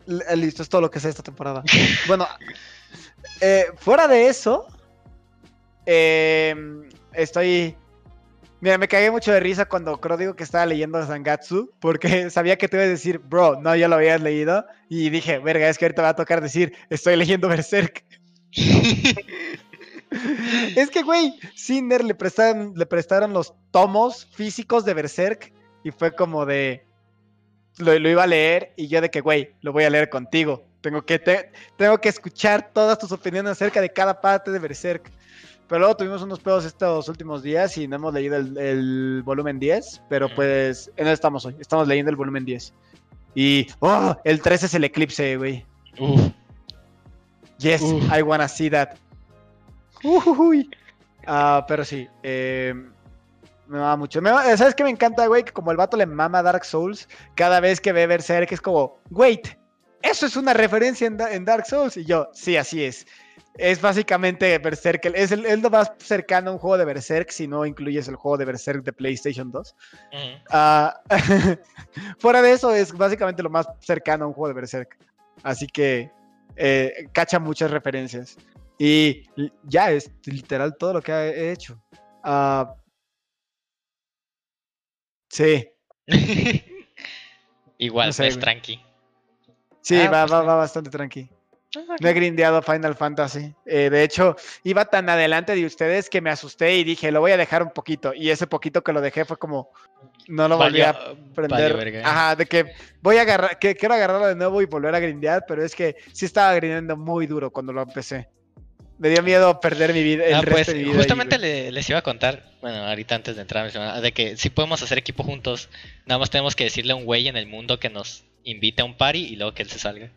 Eh, listo, es todo lo que sé esta temporada. bueno, eh, fuera de eso, eh, estoy. Mira, me cagué mucho de risa cuando creo digo que estaba leyendo Zangatsu, porque sabía que te iba a decir, bro, no, ya lo habías leído. Y dije, verga, es que ahorita va a tocar decir, estoy leyendo Berserk. Es que, güey, Cinder le prestaron, le prestaron los tomos físicos de Berserk y fue como de. Lo, lo iba a leer y yo de que, güey, lo voy a leer contigo. Tengo que, te- tengo que escuchar todas tus opiniones acerca de cada parte de Berserk. Pero luego tuvimos unos pedos estos últimos días y no hemos leído el, el volumen 10. Pero pues, en eso estamos hoy. Estamos leyendo el volumen 10. Y, oh, el 13 es el eclipse, güey. Yes, Uf. I wanna see that. Ujujuy. Ah, pero sí, eh, me mama mucho. Me ¿Sabes qué me encanta, güey? Que como el vato le mama Dark Souls, cada vez que ve Berserk es como, wait, eso es una referencia en, Da- en Dark Souls. Y yo, sí, así es. Es básicamente Berserk, es, el, es lo más cercano a un juego de Berserk si no incluyes el juego de Berserk de PlayStation 2. Ujú. Ah, fuera de eso, es básicamente lo más cercano a un juego de Berserk. Así que eh, cacha muchas referencias. Y ya es literal todo lo que he hecho. Ah, sí. Igual, No sé, pues tranqui. Sí, Ah, va, pues va, va bastante tranqui. No he grindeado Final Fantasy. Eh, de hecho, iba tan adelante de ustedes que me asusté y dije, lo voy a dejar un poquito. Y ese poquito que lo dejé fue como, no lo volví a prender. Ajá, de que voy a agarrar, que quiero agarrarlo de nuevo y volver a grindear, pero es que sí estaba grindeando muy duro cuando lo empecé. Me dio miedo perder mi vida, el Ah, resto pues de mi vida. justamente le- les iba a contar, bueno, ahorita antes de entrar de que si podemos hacer equipo juntos, nada más tenemos que decirle a un güey en el mundo que nos invite a un party y luego que él se salga.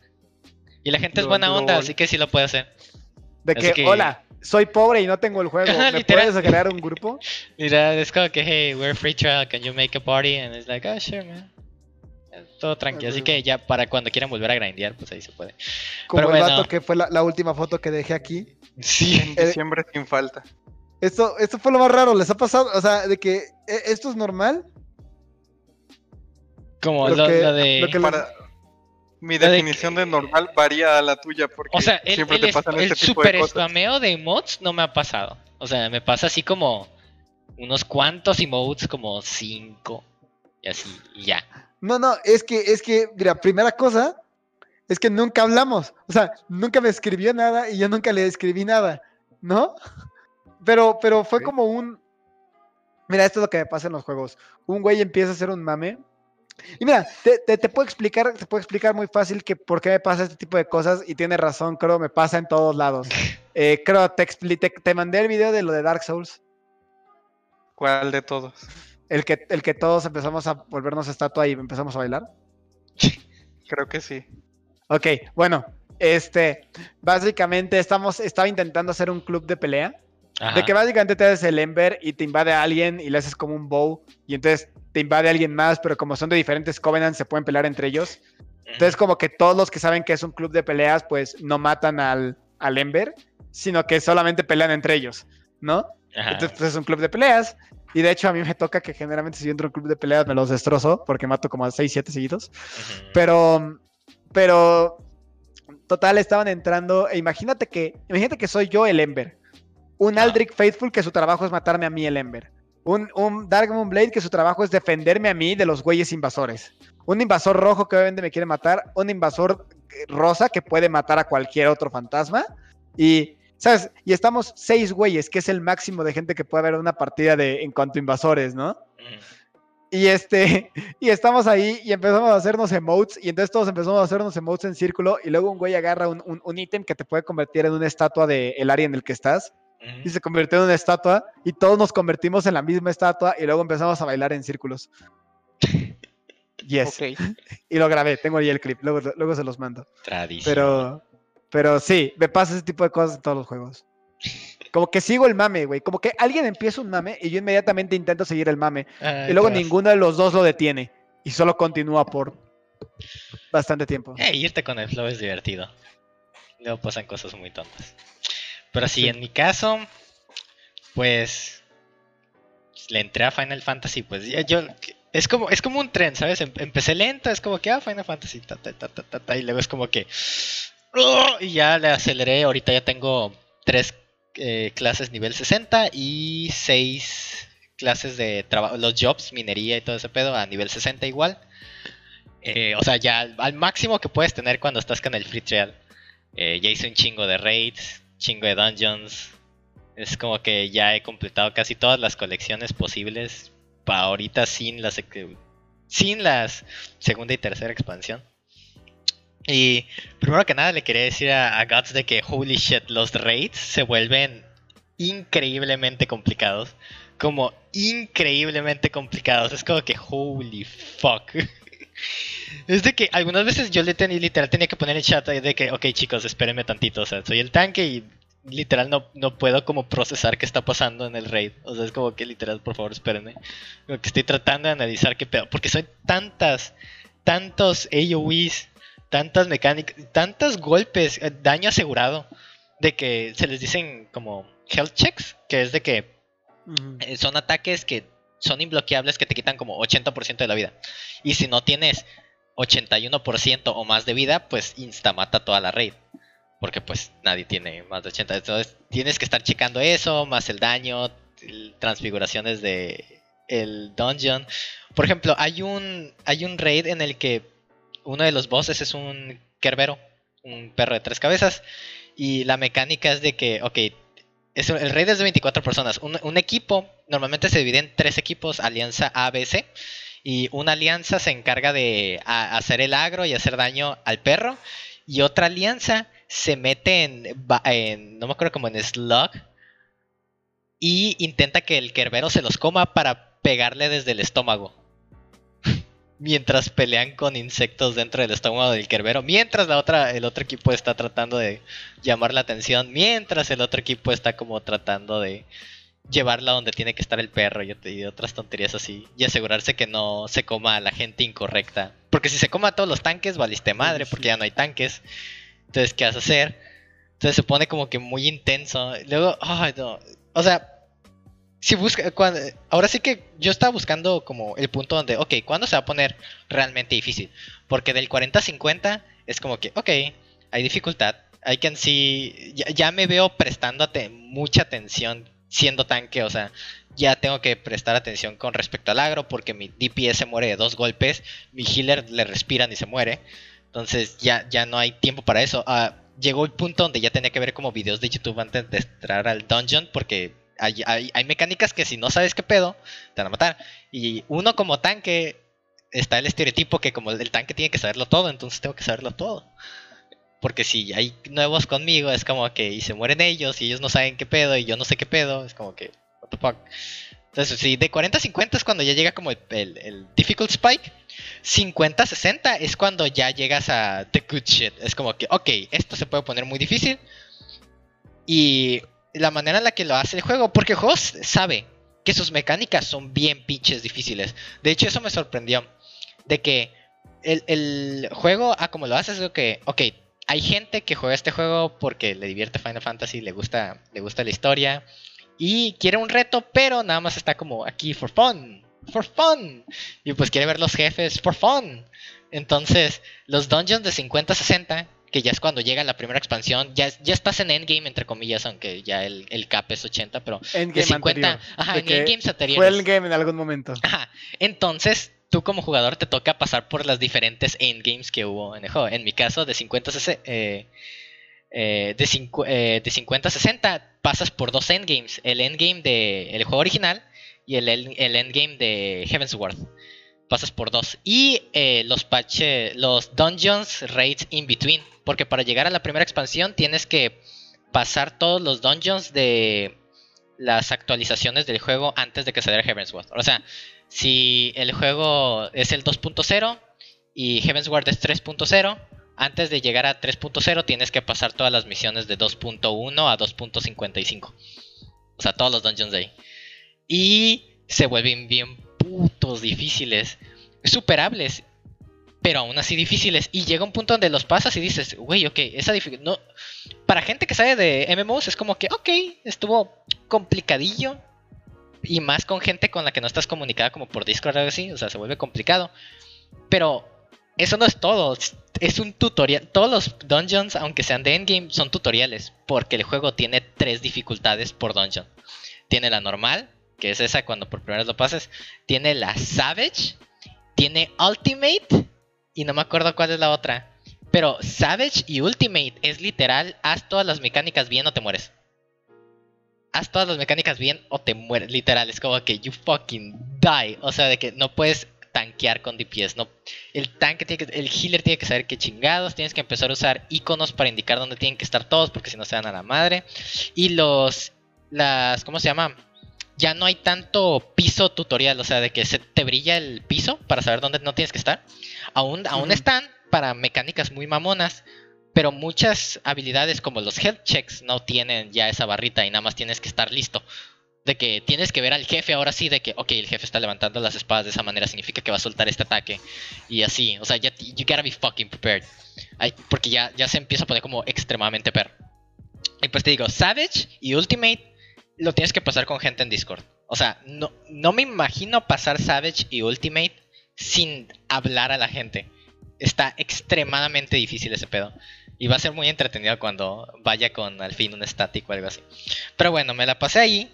Y la gente es buena onda, así que sí lo puede hacer. De que, que- hola, soy pobre y no tengo el juego. ¿Me literal. puedes crear un grupo? Mira, es como que, hey, we're free trial, can you make a party? And it's like, oh, sure, man. Todo tranquilo, así que ya para cuando quieran volver a grindear, pues ahí se puede. Como Pero el bueno. vato que fue la, la última foto que dejé aquí. Sí. En Eh, diciembre sin falta. Esto, esto fue lo más raro, ¿les ha pasado? O sea, de que eh, esto es normal. Como Lo lo, que- lo de... lo que- Para... Mi Lo de definición de normal varía a la tuya porque O sea, el, siempre el te es- pasan el este tipo de super cosas. spameo de emotes no me ha pasado. O sea, me pasa así como unos cuantos emotes, como cinco. Y así, y ya. No, no, es que, es que, mira, primera cosa, es que nunca hablamos. O sea, nunca me escribió nada y yo nunca le escribí nada, ¿no? Pero, pero fue como un. Mira, esto es lo que me pasa en los juegos. Un güey empieza a hacer un mame. Y mira, te, te, te puedo explicar, te puedo explicar muy fácil que por qué me pasa este tipo de cosas y tiene razón, creo, me pasa en todos lados. Eh, creo, te, te, te mandé el video de lo de Dark Souls. ¿Cuál de todos? El que, el que todos empezamos a volvernos estatua y empezamos a bailar. Creo que sí. Ok, bueno, este, básicamente estamos, estaba intentando hacer un club de pelea. Ajá. De que básicamente te haces el Ember y te invade a alguien y le haces como un bow y entonces te invade alguien más, pero como son de diferentes Covenants se pueden pelear entre ellos. Entonces como que todos los que saben que es un club de peleas pues no matan al, al Ember, sino que solamente pelean entre ellos, ¿no? Ajá. Entonces pues es un club de peleas y de hecho a mí me toca que generalmente si yo entro a un club de peleas me los destrozo porque mato como a 6, 7 seguidos. Pero, pero, total, estaban entrando. E imagínate que, imagínate que soy yo el Ember. Un. Aldrich Faithful que su trabajo es matarme a mí el Ember. Un, un Dark Moon Blade que su trabajo es defenderme a mí de los güeyes invasores. Un invasor rojo que obviamente me quiere matar. Un invasor eh, rosa que puede matar a cualquier otro fantasma. Y, ¿sabes? Y estamos seis güeyes, que es el máximo de gente que puede haber en una partida de, en cuanto a invasores, ¿no? Ujú. Y este, y estamos ahí y empezamos a hacernos emotes. Y entonces todos empezamos a hacernos emotes en círculo. Y luego un güey agarra un, un, un ítem que te puede convertir en una estatua del área en el que estás. Y se convirtió en una estatua. Y todos nos convertimos en la misma estatua. Y luego empezamos a bailar en círculos. Yes. Ok. Y lo grabé. Tengo ahí el clip. Luego, luego se los mando. Tradición. Pero, pero sí, me pasa ese tipo de cosas en todos los juegos. Como que sigo el mame, güey. Como que alguien empieza un mame y yo inmediatamente intento seguir el mame. Ay, Y luego vas. ninguno de los dos lo detiene. Y solo continúa por bastante tiempo. Eh, irte con el flow es divertido. Luego pasan cosas muy tontas. Pero sí, en mi caso, pues le entré a Final Fantasy, pues ya yo es como es como un tren, ¿sabes? Em- empecé lento, es como que ah Final Fantasy ta, ta, ta, ta, ta, y luego es como que ¡oh! y ya le aceleré, ahorita ya tengo tres eh, clases nivel 60 y seis clases de trabajo, los jobs, minería y todo ese pedo a nivel 60 igual. Eh, o sea, ya al, al máximo que puedes tener cuando estás con el free trial. Eh, ya hice un chingo de raids, chingo de dungeons. Es como que ya he completado casi todas las colecciones posibles. Para ahorita sin las sin las segunda y tercera expansión. Y primero que nada le quería decir a, a Guts de que holy shit, los raids se vuelven increíblemente complicados. Como increíblemente complicados. Es como que holy fuck. Es de que algunas veces yo le tenía, literal tenía que poner en chat de que, ok chicos, espérenme tantito, o sea, soy el tanque y literal no, no puedo como procesar qué está pasando en el raid. O sea, es como que literal, por favor, espérenme. Como que estoy tratando de analizar qué pedo, porque son tantas, tantos AoEs, tantas mecánicas, tantos golpes, eh, daño asegurado, de que se les dicen como health checks, que es de que eh, son ataques que son imbloqueables que te quitan como 80% de la vida. Y si no tienes 81% o más de vida, pues instamata toda la raid. Porque pues nadie tiene más de 80. Entonces tienes que estar checando eso, más el daño, transfiguraciones de el dungeon. Por ejemplo, hay un hay un raid en el que uno de los bosses es un Kerbero, un perro de tres cabezas. Y la mecánica es de que, ok, es, el raid es de 24 personas. Un, un equipo normalmente se divide en tres equipos, alianza A, B, C. Y una alianza se encarga de hacer el agro y hacer daño al perro. Y otra alianza se mete en, no me acuerdo como en slug. Y intenta que el kerbero se los coma para pegarle desde el estómago. Mientras pelean con insectos dentro del estómago del kerbero. Mientras la otra, el otro equipo está tratando de llamar la atención. Mientras el otro equipo está como tratando de llevarla donde tiene que estar el perro y, y otras tonterías así. Y asegurarse que no se coma a la gente incorrecta. Porque si se coma a todos los tanques, valiste madre, porque ya no hay tanques. Entonces, ¿qué vas a hacer? Entonces se pone como que muy intenso. Luego, no. O sea, si busca, cuando- ahora sí que yo estaba buscando como el punto donde, ok, ¿cuándo se va a poner realmente difícil? Porque del 40-50 es como que, ok, hay dificultad. I can see, ya, me veo prestando ate- mucha atención siendo tanque, o sea, ya tengo que prestar atención con respecto al agro porque mi DPS se muere de dos golpes, mi healer le respiran y se muere. Entonces ya, ya no hay tiempo para eso. Ah, llegó el punto donde ya tenía que ver como videos de YouTube antes de entrar al dungeon porque hay, hay, mecánicas que si no sabes qué pedo, te van a matar. Y uno como tanque, está el estereotipo que como el tanque tiene que saberlo todo, entonces tengo que saberlo todo. Porque si hay nuevos conmigo, es como que y se mueren ellos y ellos no saben qué pedo y yo no sé qué pedo, es como que, what the fuck. Entonces, sí, de 40 a 50 es cuando ya llega como el- el difficult spike. 50 a 60 es cuando ya llegas a the good shit. Es como que, ok, esto se puede poner muy difícil. Y la manera en la que lo hace el juego, porque el juego sabe que sus mecánicas son bien pinches difíciles. De hecho, eso me sorprendió. De que el, juego, a como lo hace, es que, ok, hay gente que juega este juego porque le divierte Final Fantasy, le gusta, le gusta la historia y quiere un reto, pero nada más está como aquí for fun, for fun. Y pues quiere ver los jefes for fun. Entonces, los dungeons de 50-60, que ya es cuando llega la primera expansión, ya, ya estás en endgame, entre comillas, aunque ya el, el cap es 80, pero de Endgame 50, anterior. ajá, de en endgames Fue anteriores. el game en algún momento. Ajá. Entonces, tú como jugador te toca pasar por las diferentes endgames que hubo en el juego. En mi caso, de 50 a 60, eh, eh, de, cincu- eh, de 50 a 60 pasas por dos endgames. El endgame del juego original y el, el, endgame de Heavensward. Pasas por dos. Y eh, los patches, los dungeons, raids in between. Porque para llegar a la primera expansión tienes que pasar todos los dungeons de las actualizaciones del juego antes de que saliera Heavensward. O sea, si el juego es el 2.0 y Heavensward es 3.0, antes de llegar a 3.0 tienes que pasar todas las misiones de 2.1 a 2.55. O sea, todos los dungeons de ahí. Y se vuelven bien putos difíciles. Superables. Pero aún así difíciles. Y llega un punto donde los pasas y dices, güey, ok, esa dificultad... No... Para gente que sabe de MMOs es como que, ok, estuvo complicadillo. Y más con gente con la que no estás comunicada como por Discord o algo así. O sea, se vuelve complicado. Pero eso no es todo. es- un tutorial. Todos los dungeons, aunque sean de endgame, son tutoriales. Porque el juego tiene tres dificultades por dungeon. Tiene la normal, que es esa cuando por primera vez lo pases. Tiene la Savage. Tiene Ultimate. Y no me acuerdo cuál es la otra. Pero Savage y Ultimate es literal, haz todas las mecánicas bien o te mueres. Haz todas las mecánicas bien o te mueres. Literal, es como que you fucking die. O sea, de que no puedes tanquear con DPS. No, el tanque tiene que, el healer tiene que saber qué chingados. Tienes que empezar a usar iconos para indicar dónde tienen que estar todos, porque si no se dan a la madre. Y los, las, ¿cómo se llama? Ya no hay tanto piso tutorial, o sea, de que se te brilla el piso para saber dónde no tienes que estar. Aún, aún están para mecánicas muy mamonas, pero muchas habilidades como los health checks no tienen ya esa barrita y nada más tienes que estar listo. De que tienes que ver al jefe ahora sí, de que, ok, el jefe está levantando las espadas de esa manera, significa que va a soltar este ataque. Y así, o sea, ya, you gotta be fucking prepared. Ay, porque ya, ya se empieza a poner como extremadamente per. Y pues te digo, Savage y Ultimate lo tienes que pasar con gente en Discord. O sea, no, no me imagino pasar Savage y Ultimate sin hablar a la gente. Está extremadamente difícil ese pedo. Y va a ser muy entretenido cuando vaya con al fin un estático o algo así. Pero bueno, me la pasé ahí.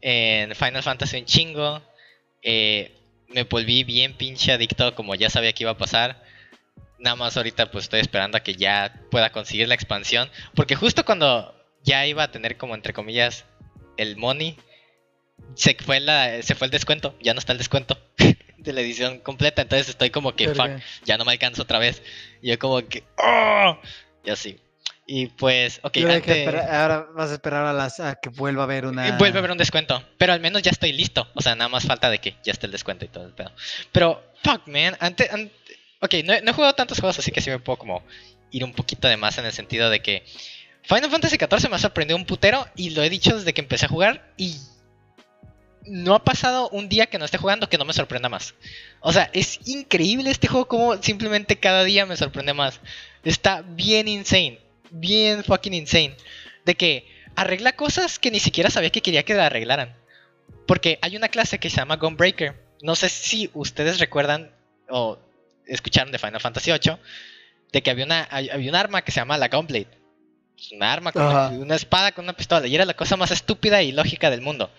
En Final Fantasy un chingo. eh, me volví bien pinche adicto como ya sabía que iba a pasar. Nada más ahorita pues estoy esperando a que ya pueda conseguir la expansión. Porque justo cuando ya iba a tener como entre comillas el money, se fue, la, se fue el descuento. Ya no está el descuento de la edición completa. Entonces estoy como que, fuck, ya no me alcanzo otra vez. Y yo como que, ¡oh! Y así. Y pues, ok, ahora, hay que antes- esperar- ahora vas a esperar a, las, a que vuelva a haber una. eh, Vuelve a haber un descuento. Pero al menos ya estoy listo. O sea, nada más falta de que ya esté el descuento y todo el pedo. Pero, fuck, man. Antes, an- ok, no, he- no he jugado tantos juegos, así que sí me puedo como ir un poquito de más en el sentido de que Final Fantasy XIV me ha sorprendido un putero y lo he dicho desde que empecé a jugar y no ha pasado un día que no esté jugando que no me sorprenda más. O sea, es increíble este juego como simplemente cada día me sorprende más. Está bien insane, bien fucking insane. De que arregla cosas que ni siquiera sabía que quería que la arreglaran. Porque hay una clase que se llama Gunbreaker. No sé si ustedes recuerdan o escucharon de Final Fantasy VIII de que había una había un arma que se llama la Gunblade. Es una arma con una, espada con una pistola y era la cosa más estúpida y lógica del mundo.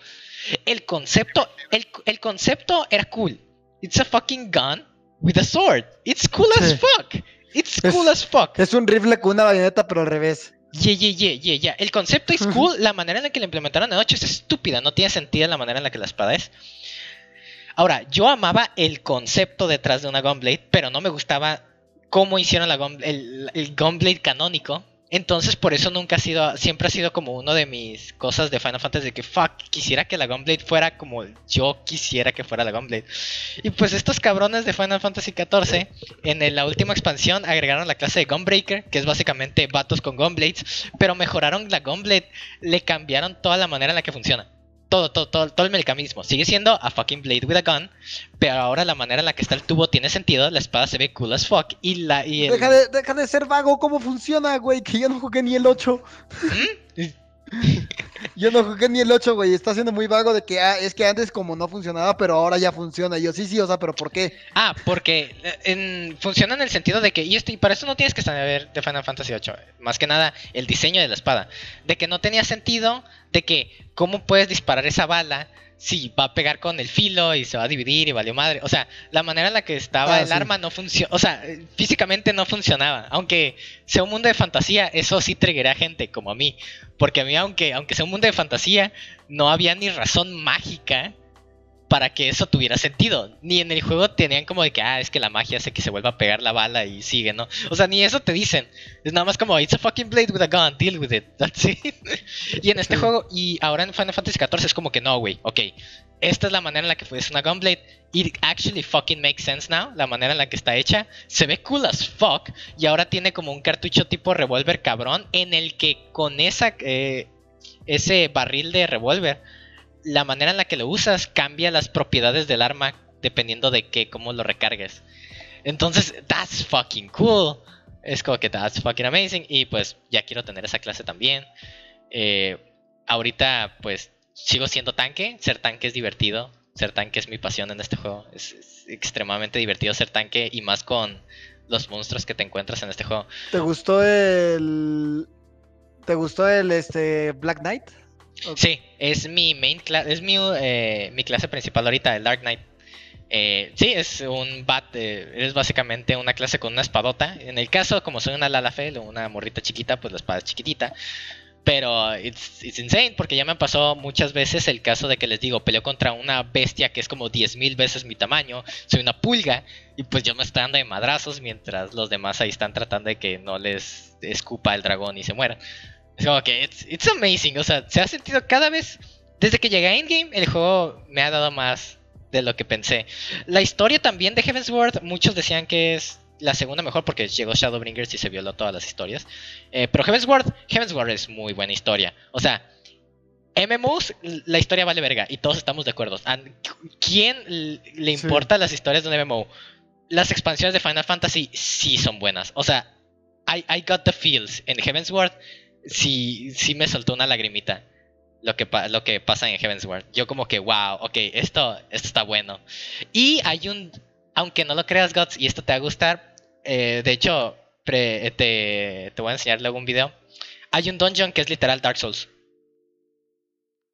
El concepto el, el concepto era cool. It's a fucking gun with a sword. It's cool as fuck. It's Es- cool as fuck. Es un rifle con una bayoneta, pero al revés. Yeah, yeah, yeah, yeah, yeah. El concepto es cool, la manera en la que lo implementaron de 8 es estúpida, no tiene sentido la manera en la que la espada es. Ahora, yo amaba el concepto detrás de una Gunblade, pero no me gustaba cómo hicieron la Gun- el, el Gunblade canónico. Entonces, por eso nunca ha sido, siempre ha sido como uno de mis cosas de Final Fantasy de que fuck, quisiera que la Gunblade fuera como yo quisiera que fuera la Gunblade. Y pues estos cabrones de Final Fantasy XIV, en la última expansión agregaron la clase de Gunbreaker, que es básicamente vatos con Gunblades, pero mejoraron la Gunblade, le cambiaron toda la manera en la que funciona. Todo, todo, todo, todo el mecanismo. Sigue siendo a fucking blade with a gun, pero ahora la manera en la que está el tubo tiene sentido, la espada se ve cool as fuck y la y el- Deja de, deja de ser vago, ¿cómo funciona, güey? Que yo no jugué ni el 8. ¿Mm? Yo no jugué ni el 8, güey. Está siendo muy vago de que ah, es que antes como no funcionaba, pero ahora ya funciona. Y yo sí, sí, o sea, pero ¿por qué? Ah, porque eh, funciona en el sentido de que, y, esto, y para eso no tienes que saber de Final Fantasy VIII, más que nada el diseño de la espada, de que no tenía sentido, de que cómo puedes disparar esa bala si va a pegar con el filo y se va a dividir y valió madre, o sea, la manera en la que estaba Ah, el sí. arma no funciona, o sea, físicamente no funcionaba, aunque sea un mundo de fantasía, eso sí triggerá a gente como a mí, porque a mí aunque, aunque sea un mundo de fantasía, no había ni razón mágica para que eso tuviera sentido. Ni en el juego tenían como de que, ah, es que la magia hace que se vuelva a pegar la bala y sigue, ¿no? O sea, ni eso te dicen. Es nada más como, it's a fucking blade with a gun, deal with it. That's it. y en este juego, y ahora en Final Fantasy XIV es como que no, güey, ok. Esta es la manera en la que es una gunblade. It actually fucking makes sense now. La manera en la que está hecha. Se ve cool as fuck. Y ahora tiene como un cartucho tipo revólver cabrón. En el que con esa eh, ese barril de revólver la manera en la que lo usas cambia las propiedades del arma dependiendo de qué, cómo lo recargues. Entonces, that's fucking cool. Es como que that's fucking amazing. Y pues ya quiero tener esa clase también. Eh, ahorita, pues sigo siendo tanque. Ser tanque es divertido. Ser tanque es mi pasión en este juego. Es, es extremadamente divertido ser tanque y más con los monstruos que te encuentras en este juego. ¿Te gustó el. ¿Te gustó el este Black Knight? Sí, es mi main es mi, eh, mi clase principal ahorita, el Dark Knight. Eh, sí, es un bat, eh, es básicamente una clase con una espadota. En el caso, como soy una Lalafell o una morrita chiquita, pues la espada es chiquitita. Pero it's, it's insane, porque ya me pasó muchas veces el caso de que les digo, peleo contra una bestia que es como 10.000 veces mi tamaño, soy una pulga, y pues yo me estoy dando de madrazos mientras los demás ahí están tratando de que no les escupa el dragón y se mueran. Es como que it's, it's amazing, o sea, se ha sentido cada vez, desde que llegué a Endgame, el juego me ha dado más de lo que pensé. La historia también de Heavensward, muchos decían que es la segunda mejor porque llegó Shadowbringers y se violó todas las historias. Eh, pero Heavensward, Heavensward es muy buena historia. O sea, MMOs, la historia vale verga y todos estamos de acuerdo. ¿A ¿Quién le Sí. importa las historias de un MMO? Las expansiones de Final Fantasy sí son buenas. O sea, I, I got the feels. En Heavensward sí, sí me soltó una lagrimita lo que, pa- lo que pasa en Heavensward. Yo como que, wow, ok, esto, esto está bueno. Y hay un, aunque no lo creas, Gods, y esto te va a gustar, eh, de hecho, pre- te, te voy a enseñar luego un video. Hay un dungeon que es literal Dark Souls.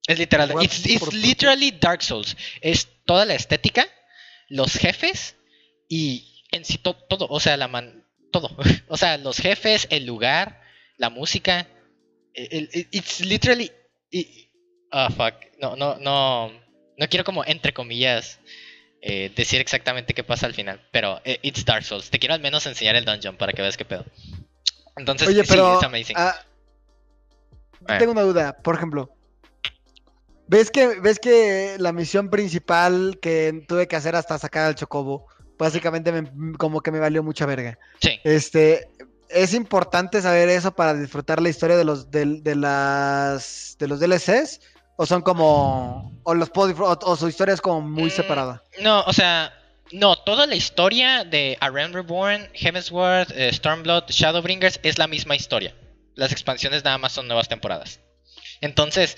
Es literal, What? it's, it's literally Dark Souls. Es toda la estética, los jefes y en sí to- todo, o sea, la man, todo. o sea, los jefes, el lugar, la música. El- el- it's literally. Ah, fuck. No, no, no. No quiero como, entre comillas, eh, decir exactamente qué pasa al final. Pero eh, it's Dark Souls. Te quiero al menos enseñar el dungeon para que veas qué pedo. Entonces, Oye, sí, pero. es amazing. ah, Eh. tengo una duda, por ejemplo. ¿Ves que, ¿Ves que la misión principal que tuve que hacer hasta sacar al chocobo, básicamente me- como que me valió mucha verga? Sí. Este, es importante saber eso para disfrutar la historia de los de, las de los DLCs o son como o los puedo o, o su historia es como muy Mm, separada. No, o sea, no, toda la historia de A Realm Reborn, Heavensward, eh, Stormblood, Shadowbringers es la misma historia. Las expansiones nada más son nuevas temporadas. Entonces,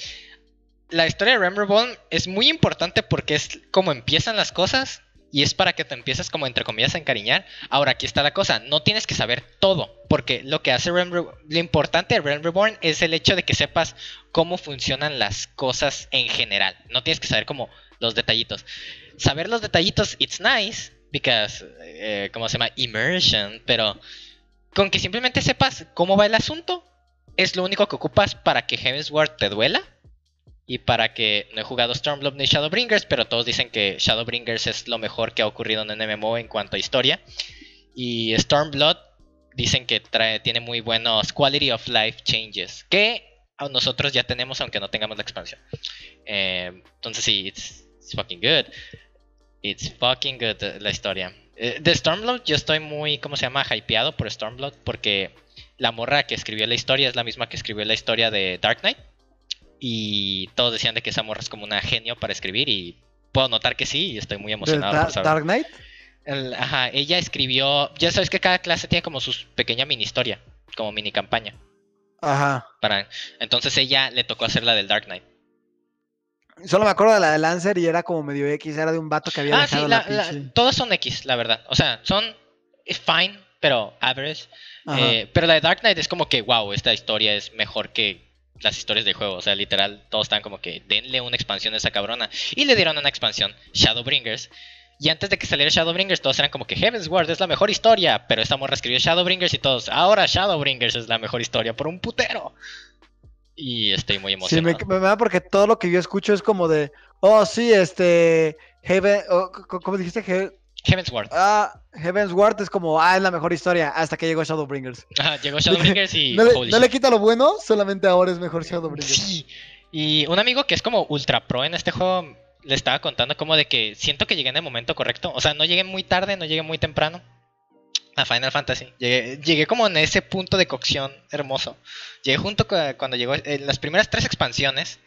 la historia de Realm Reborn es muy importante porque es como empiezan las cosas y es para que te empieces como entre comillas a encariñar. Ahora, aquí está la cosa, no tienes que saber todo, porque lo que hace Realm Re- lo importante de Realm Reborn es el hecho de que sepas cómo funcionan las cosas en general. No tienes que saber como los detallitos saber los detallitos, it's nice, because, eh, ¿cómo se llama? Immersion, pero con que simplemente sepas cómo va el asunto, es lo único que ocupas para que Heavensward te duela. Y para que no he jugado Stormblood ni Shadowbringers, pero todos dicen que Shadowbringers es lo mejor que ha ocurrido en un MMO en cuanto a historia. Y Stormblood dicen que trae, tiene muy buenos quality of life changes. Que nosotros ya tenemos, aunque no tengamos la expansión. Eh, entonces sí, it's, it's fucking good. It's fucking good eh, la historia. Eh, de Stormblood yo estoy muy, ¿cómo se llama? Hypeado por Stormblood porque la morra que escribió la historia es la misma que escribió la historia de Dark Knight. Y todos decían de que esa morra es como una genio para escribir y puedo notar que sí y estoy muy ¿De emocionado por saber. Dark Knight? El- ajá, ella escribió, ya sabes que cada clase tiene como su pequeña mini historia, como mini campaña. Ajá. Para, entonces ella le tocó hacer la del Dark Knight. Solo me acuerdo de la de Lancer y era como medio X, era de un vato que había Ah, sí, la- la, la- todas son X, la verdad. O sea, son fine, pero average. Eh, pero la de Dark Knight es como que, wow, esta historia es mejor que las historias del juego. O sea, literal, todos están como que denle una expansión a esa cabrona. Y le dieron una expansión, Shadowbringers. Y antes de que saliera Shadowbringers, todos eran como que Heavensward es la mejor historia. Pero esta morra escribió Shadowbringers y todos, ahora Shadowbringers es la mejor historia por un putero. Y estoy muy Sí, me, emocionado. me da porque todo lo que yo escucho es como de, oh, sí, este, Heaven, oh, ¿cómo dijiste? He- Heavensward. ah, Heaven's Ward es como, ah, es la mejor historia, hasta que llegó Shadowbringers. Ajá, llegó Shadowbringers y. no le, no quita lo bueno, solamente ahora es mejor Shadowbringers. Sí. Y un amigo que es como ultra pro en este juego le estaba contando como de que siento que llegué en el momento correcto. O sea, no llegué muy tarde, no llegué muy temprano a Final Fantasy. Llegué, llegué como en ese punto de cocción hermoso. Llegué junto con, cuando llegó en las primeras tres expansiones.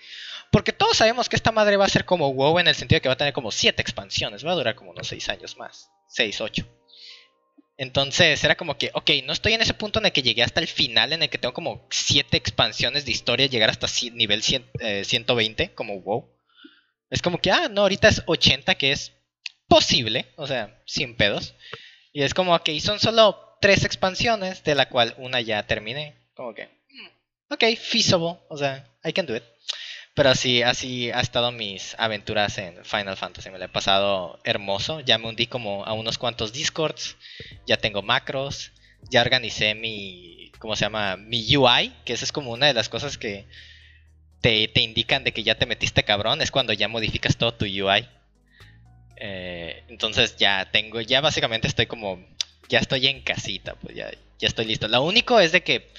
Porque todos sabemos que esta madre va a ser como WoW en el sentido de que va a tener como siete expansiones. Va a durar como unos seis años más. Seis, ocho. Entonces era como que, ok, no estoy en ese punto en el que llegué hasta el final, en el que tengo como siete expansiones de historia, llegar hasta nivel 100, eh, 120, como wow. Es como que, ah, no, ahorita es 80, que es posible, o sea, sin pedos. Y es como que son solo tres expansiones, de la cual una ya terminé. Como que, mm, ok, feasible, o sea, I can do it. Pero así, así ha estado mis aventuras en Final Fantasy. Me la he pasado hermoso. Ya me hundí como a unos cuantos discords. Ya tengo macros. Ya organicé mi. ¿Cómo se llama? Mi UI. Que esa es como una de las cosas que te, te indican de que ya te metiste cabrón. Es cuando ya modificas todo tu UI. Eh, entonces ya tengo. Ya básicamente estoy como. Ya estoy en casita. Pues ya, ya estoy listo. Lo único es de que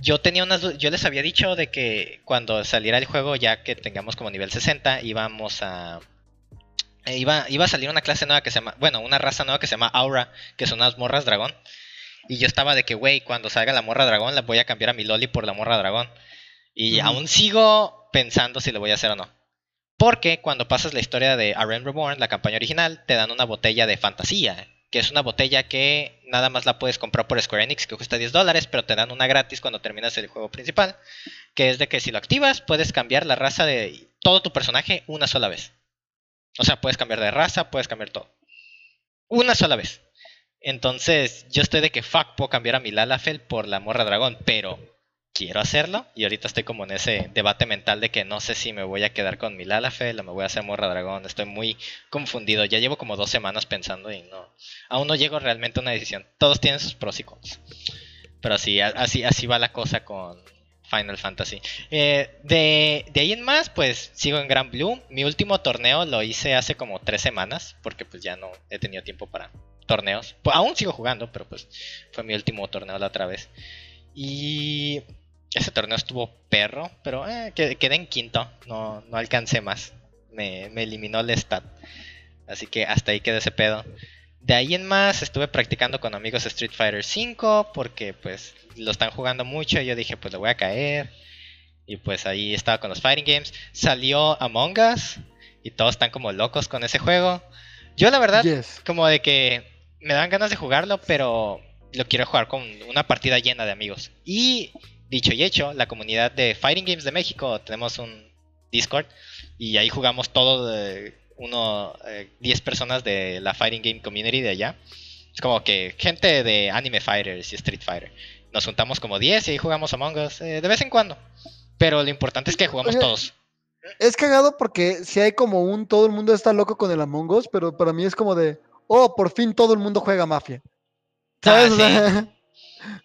yo tenía unas yo les había dicho de que cuando saliera el juego ya que tengamos como nivel 60 íbamos a eh, iba, iba a salir una clase nueva que se llama bueno una raza nueva que se llama Aura que son unas morras dragón. Y yo estaba de que güey cuando salga la morra dragón la voy a cambiar a mi loli por la morra dragón. Y Ujú. aún sigo pensando si lo voy a hacer o no. Porque cuando pasas la historia de Arren Reborn la campaña original te dan una botella de fantasía que es una botella que nada más la puedes comprar por Square Enix, que cuesta 10 dólares, pero te dan una gratis cuando terminas el juego principal, que es de que si lo activas puedes cambiar la raza de todo tu personaje una sola vez. O sea, puedes cambiar de raza, puedes cambiar todo. Una sola vez. Entonces, yo estoy de que fuck, puedo cambiar a mi Lalafell por la morra dragón, pero quiero hacerlo. Y ahorita estoy como en ese debate mental de que no sé si me voy a quedar con mi Lalafell o me voy a hacer Morra Dragón. Estoy muy confundido. Ya llevo como dos semanas pensando y no. Aún no llego realmente a una decisión. Todos tienen sus pros y cons. Pero así, así, así va la cosa con Final Fantasy. Eh, de, de ahí en más, pues sigo en Grand Blue. Mi último torneo lo hice hace como tres semanas. Porque pues ya no he tenido tiempo para torneos. Aún sigo jugando, pero pues fue mi último torneo la otra vez. Y ese torneo estuvo perro, pero eh, quedé en quinto, no, no alcancé más. Me, me, eliminó el stat. Así que hasta ahí quedó ese pedo. De ahí en más estuve practicando con amigos Street Fighter 5 porque pues lo están jugando mucho y yo dije pues le voy a caer. Y pues ahí estaba con los Fighting Games. Salió Among Us y todos están como locos con ese juego. Yo la verdad como de que me dan ganas de jugarlo, pero lo quiero jugar con una partida llena de amigos. Y dicho y hecho, la comunidad de Fighting Games de México, tenemos un Discord y ahí jugamos todo, uno, 10 eh, personas de la Fighting Game Community de allá. Es como que gente de Anime Fighters y Street Fighter. Nos juntamos como 10 y ahí jugamos Among Us eh, de vez en cuando. Pero lo importante es que jugamos todos. Es cagado porque si hay como un todo el mundo está loco con el Among Us, pero para mí es como de, oh, por fin todo el mundo juega Mafia. ¿Sabes? Ah,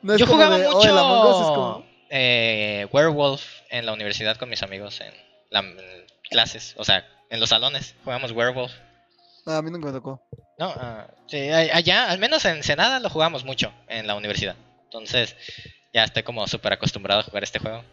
Yo jugaba oh, mucho eh, Werewolf en la universidad con mis amigos en, las clases, o sea, en los salones jugamos Werewolf. Ah, a mí nunca me tocó. No, ah, sí, allá, al menos en Senada lo jugamos mucho en la universidad. Entonces, ya estoy como súper acostumbrado a jugar este juego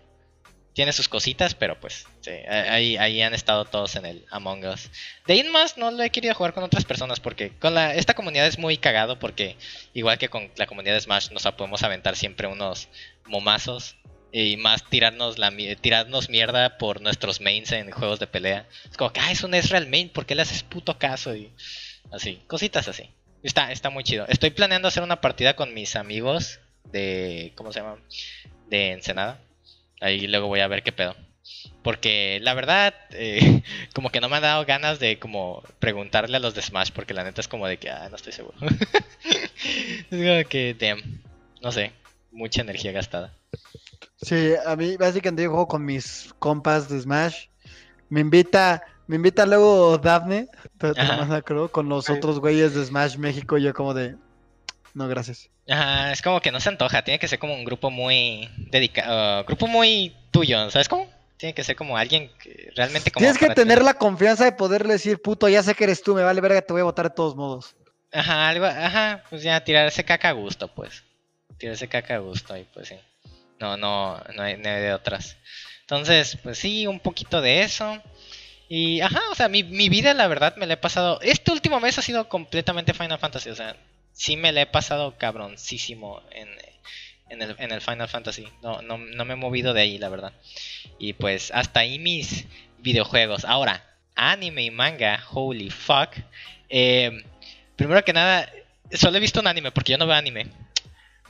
tiene sus cositas, pero pues sí, ahí, ahí han estado todos en el Among Us. De más no lo he querido jugar con otras personas porque con la, esta comunidad es muy cagado porque igual que con la comunidad de Smash nos podemos aventar siempre unos momazos y más tirarnos la tirarnos mierda por nuestros mains en juegos de pelea. Es como que, ah, es un Ezreal main, ¿por qué le haces puto caso? Y así, cositas así. Está, está muy chido. Estoy planeando hacer una partida con mis amigos de, ¿cómo se llama? De Ensenada Ahí luego voy a ver qué pedo. Porque la verdad, eh, como que no me ha dado ganas de como preguntarle a los de Smash, porque la neta es como de que, ah, no estoy seguro. es como que, damn, no sé, mucha energía gastada. Sí, a mí básicamente yo juego con mis compas de Smash. Me invita, me invita luego Daphne, con los otros güeyes de Smash México, yo como de, no, gracias. Ajá, es como que no se antoja, tiene que ser como un grupo muy dedicado, uh, grupo muy tuyo, ¿sabes cómo? Tiene que ser como alguien que realmente como... Tienes que tener la confianza de poderle decir, puto, ya sé que eres tú, me vale verga, te voy a votar de todos modos. Ajá, algo, ajá, pues ya tirar ese caca a gusto, pues. Tirar ese caca a gusto y pues sí. No, no, no hay, no de otras. Entonces, pues sí, un poquito de eso. Y, ajá, o sea, mi, mi vida, la verdad, me la he pasado. Este último mes ha sido completamente Final Fantasy. O sea, sí me la he pasado cabroncísimo en, el, Final Fantasy. No, no, me he movido de ahí, la verdad. Y pues hasta ahí mis videojuegos. Ahora, anime y manga, holy fuck. Eh, primero que nada, solo he visto un anime porque yo no veo anime.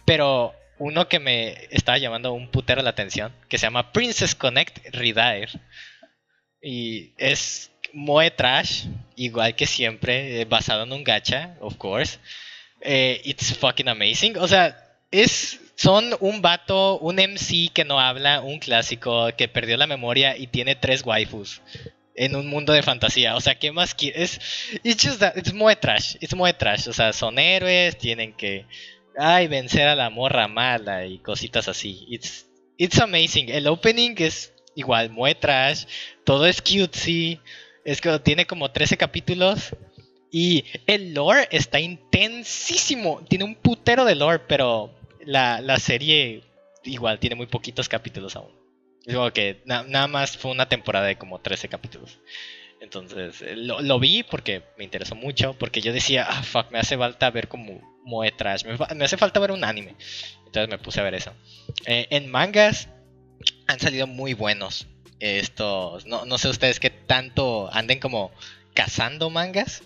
Pero uno que me estaba llamando un putero la atención, que se llama Princess Connect Redire. Y es Moe Trash, igual que siempre, eh, basado en un gacha, of course. Eh, it's fucking amazing. O sea, es son un vato, un MC que no habla, un clásico que perdió la memoria y tiene tres waifus en un mundo de fantasía. O sea, ¿qué más quieres? It's just it's muy trash, it's muy trash. O sea, son héroes, tienen que ay, vencer a la morra mala y cositas así. It's, it's amazing. El opening es igual, muy trash. Todo es cutesy. Es que tiene como 13 capítulos y el lore está intensísimo. Tiene un putero de lore, pero la, serie igual tiene muy poquitos capítulos aún. Es como que nada más fue una temporada de como 13 capítulos. Entonces eh, lo, vi porque me interesó mucho. Porque yo decía, ah, fuck, me hace falta ver como Moe Trash. Me, hace falta ver un anime. Entonces me puse a ver eso. Eh, en mangas han salido muy buenos. Estos, no, no sé ustedes qué tanto anden como cazando mangas.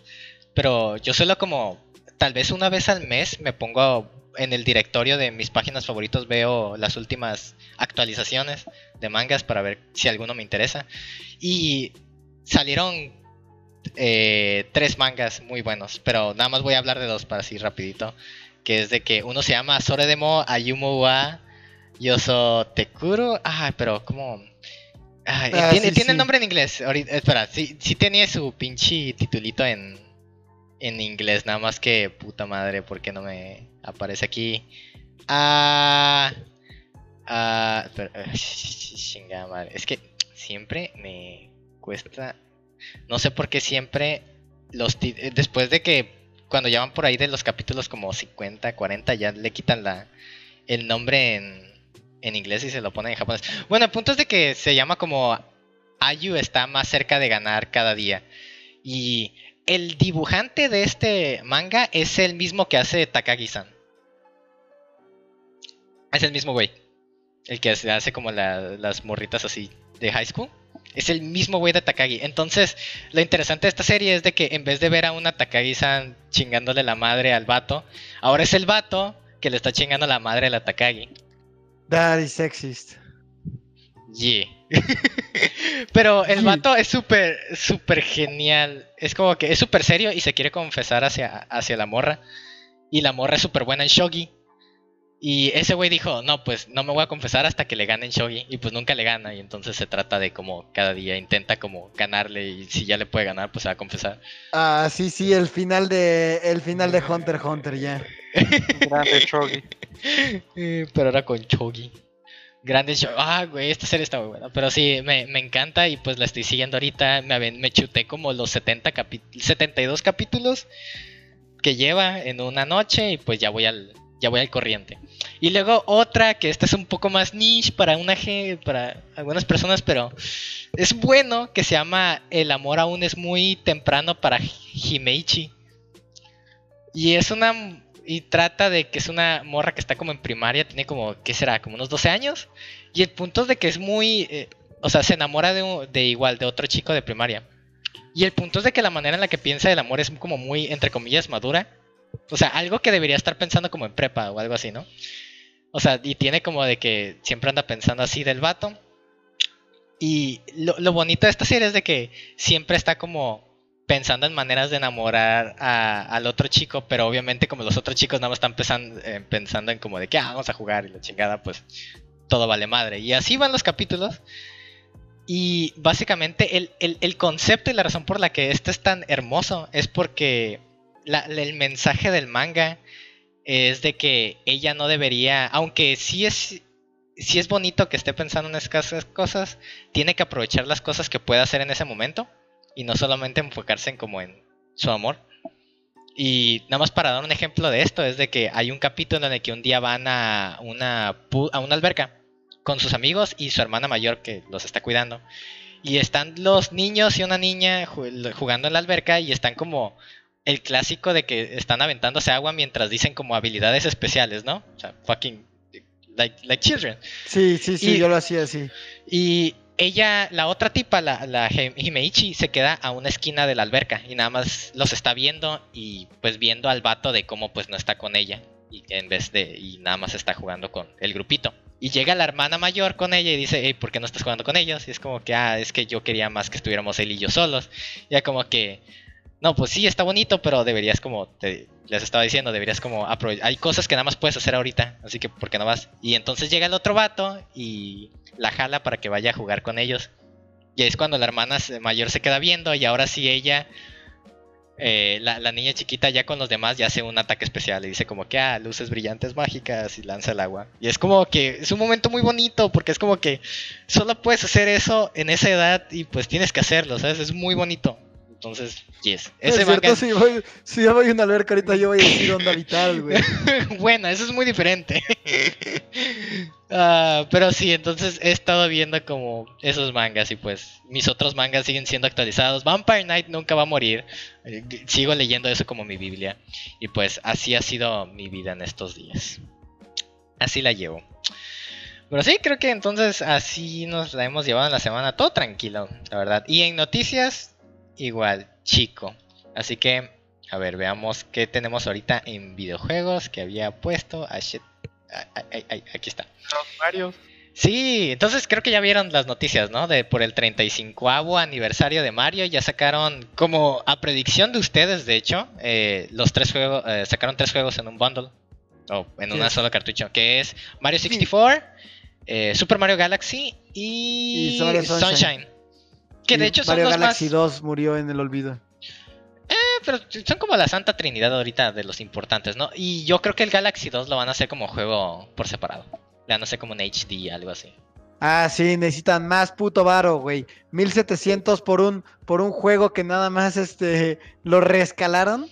Pero yo solo como, tal vez una vez al mes me pongo en el directorio de mis páginas favoritos, veo las últimas actualizaciones de mangas para ver si alguno me interesa. Y salieron eh, tres mangas muy buenos, pero nada más voy a hablar de dos para así rapidito. Que es de que uno se llama Sore Demo Ayumo wa Yoso Tekuro. Ah, pero como. Ah, Ah, tiene, sí, tiene sí. nombre en inglés. Ahorita, espera, sí, sí tenía su pinche titulito en, en inglés. Nada más que puta madre, ¿por qué no me aparece aquí? Ah. Ah. espera, chingada madre. Es que siempre me cuesta. No sé por qué siempre los eh, después de que cuando ya van por ahí de los capítulos como 50, 40 ya le quitan la el nombre en, en inglés y se lo ponen en japonés. Bueno, el punto es de que se llama como Ayu está más cerca de ganar cada día. Y el dibujante de este manga es el mismo que hace Takagi-san. Es el mismo güey. El que hace, como la- las morritas así de high school. Es el mismo güey de Takagi. Entonces, lo interesante de esta serie es de que en vez de ver a una Takagi-san chingándole la madre al vato, ahora es el vato que le está chingando la madre a la Takagi. That is sexist. Yeah. Pero el vato es súper, súper genial. Es como que es súper serio y se quiere confesar hacia, hacia la morra. Y la morra es súper buena en shogi. Y ese güey dijo, no, pues no me voy a confesar hasta que le gane en shogi. Y pues nunca le gana. Y entonces se trata de como cada día intenta como ganarle. Y si ya le puede ganar, pues se va a confesar. Ah, sí, sí, el final de el final de Hunter x Hunter ya. Grande Shogi. Eh, Pero ahora con Chogi. Grande show. Ah, güey, esta serie está muy buena. Pero sí, me, me encanta y pues la estoy siguiendo ahorita. Me, me chuté como los 70 capi- 72 capítulos que lleva en una noche y pues ya voy al ya voy al corriente. Y luego otra que esta es un poco más niche para una para algunas personas, pero es bueno que se llama El amor aún es muy temprano para Himeichi. Y es una. Y trata de que es una morra que está como en primaria, tiene como, ¿qué será? Como unos 12 años. Y el punto es de que es muy. eh, o sea, se enamora de, de igual, de otro chico de primaria. Y el punto es de que la manera en la que piensa del amor es como muy, entre comillas, madura. O sea, algo que debería estar pensando como en prepa o algo así, ¿no? O sea, y tiene como de que siempre anda pensando así del vato. Y lo, lo bonito de esta serie es de que siempre está como pensando en maneras de enamorar al otro chico, pero obviamente como los otros chicos nada más están eh, pensando en como de que ah, vamos a jugar y la chingada, pues todo vale madre. Y así van los capítulos. Y básicamente el, el- el concepto y la razón por la que este es tan hermoso es porque el mensaje del manga es de que ella no debería, aunque sí es, sí es bonito que esté pensando en esas cosas, tiene que aprovechar las cosas que pueda hacer en ese momento y no solamente enfocarse en como en su amor. Y nada más para dar un ejemplo de esto es de que hay un capítulo en el que un día van a una a una alberca con sus amigos y su hermana mayor que los está cuidando. Y están los niños y una niña ju- jugando en la alberca y están como el clásico de que están aventándose agua mientras dicen como habilidades especiales, ¿no? O sea, fucking like, like children. Sí, sí, sí, Y- yo lo hacía así. Y ella, la otra tipa, la, la Himeichi, se queda a una esquina de la alberca y nada más los está viendo y pues viendo al vato de cómo pues no está con ella y en vez de y nada más está jugando con el grupito. Y llega la hermana mayor con ella y dice, hey, ¿por qué no estás jugando con ellos? Y es como que, ah, es que yo quería más que estuviéramos él y yo solos. Y ya como que, no, pues sí, está bonito, pero deberías como, te- les estaba diciendo, deberías como aprovechar. Hay cosas que nada más puedes hacer ahorita, así que ¿por qué no vas? Y entonces llega el otro vato y la jala para que vaya a jugar con ellos. Y es cuando la hermana mayor se queda viendo y ahora sí ella, eh, la, la niña chiquita ya con los demás ya hace un ataque especial y dice como que, ah, luces brillantes mágicas y lanza el agua. Y es como que es un momento muy bonito porque es como que solo puedes hacer eso en esa edad y pues tienes que hacerlo, ¿sabes? Es muy bonito. Entonces, yes. Es Ese cierto, manga- si, voy, si yo voy a una alberca ahorita, yo voy a decir onda vital, güey. bueno, eso es muy diferente. Ah, pero sí, entonces he estado viendo como esos mangas y pues mis otros mangas siguen siendo actualizados. Vampire Knight nunca va a morir. Eh, Sigo leyendo eso como mi Biblia. Y pues así ha sido mi vida en estos días. Así la llevo. Pero sí, creo que entonces así nos la hemos llevado en la semana. Todo tranquilo, la verdad. Y en noticias, igual, chico. Así que, a ver, veamos qué tenemos ahorita en videojuegos que había puesto. Ah, shit. Ay, ay, ay, aquí está. Los Marios. Sí, entonces creo que ya vieron las noticias, ¿no? De por el 35 aniversario de Mario, ya sacaron, como a predicción de ustedes, de hecho, eh, los tres juegos, eh, sacaron tres juegos en un bundle. O en Sí. una sola cartucho. Que es Mario 64, eh, Super Mario Galaxy y, Y Mario Sunshine. Sunshine. Que de hecho son Mario los Galaxy más... 2 murió en el olvido. Eh, pero son como la santa trinidad ahorita de los importantes, ¿no? Y yo creo que el Galaxy 2 lo van a hacer como juego por separado. Le van a hacer como un HD, algo así. Ah, sí, necesitan más puto varo, güey. 1700 por un por un juego que nada más este lo reescalaron.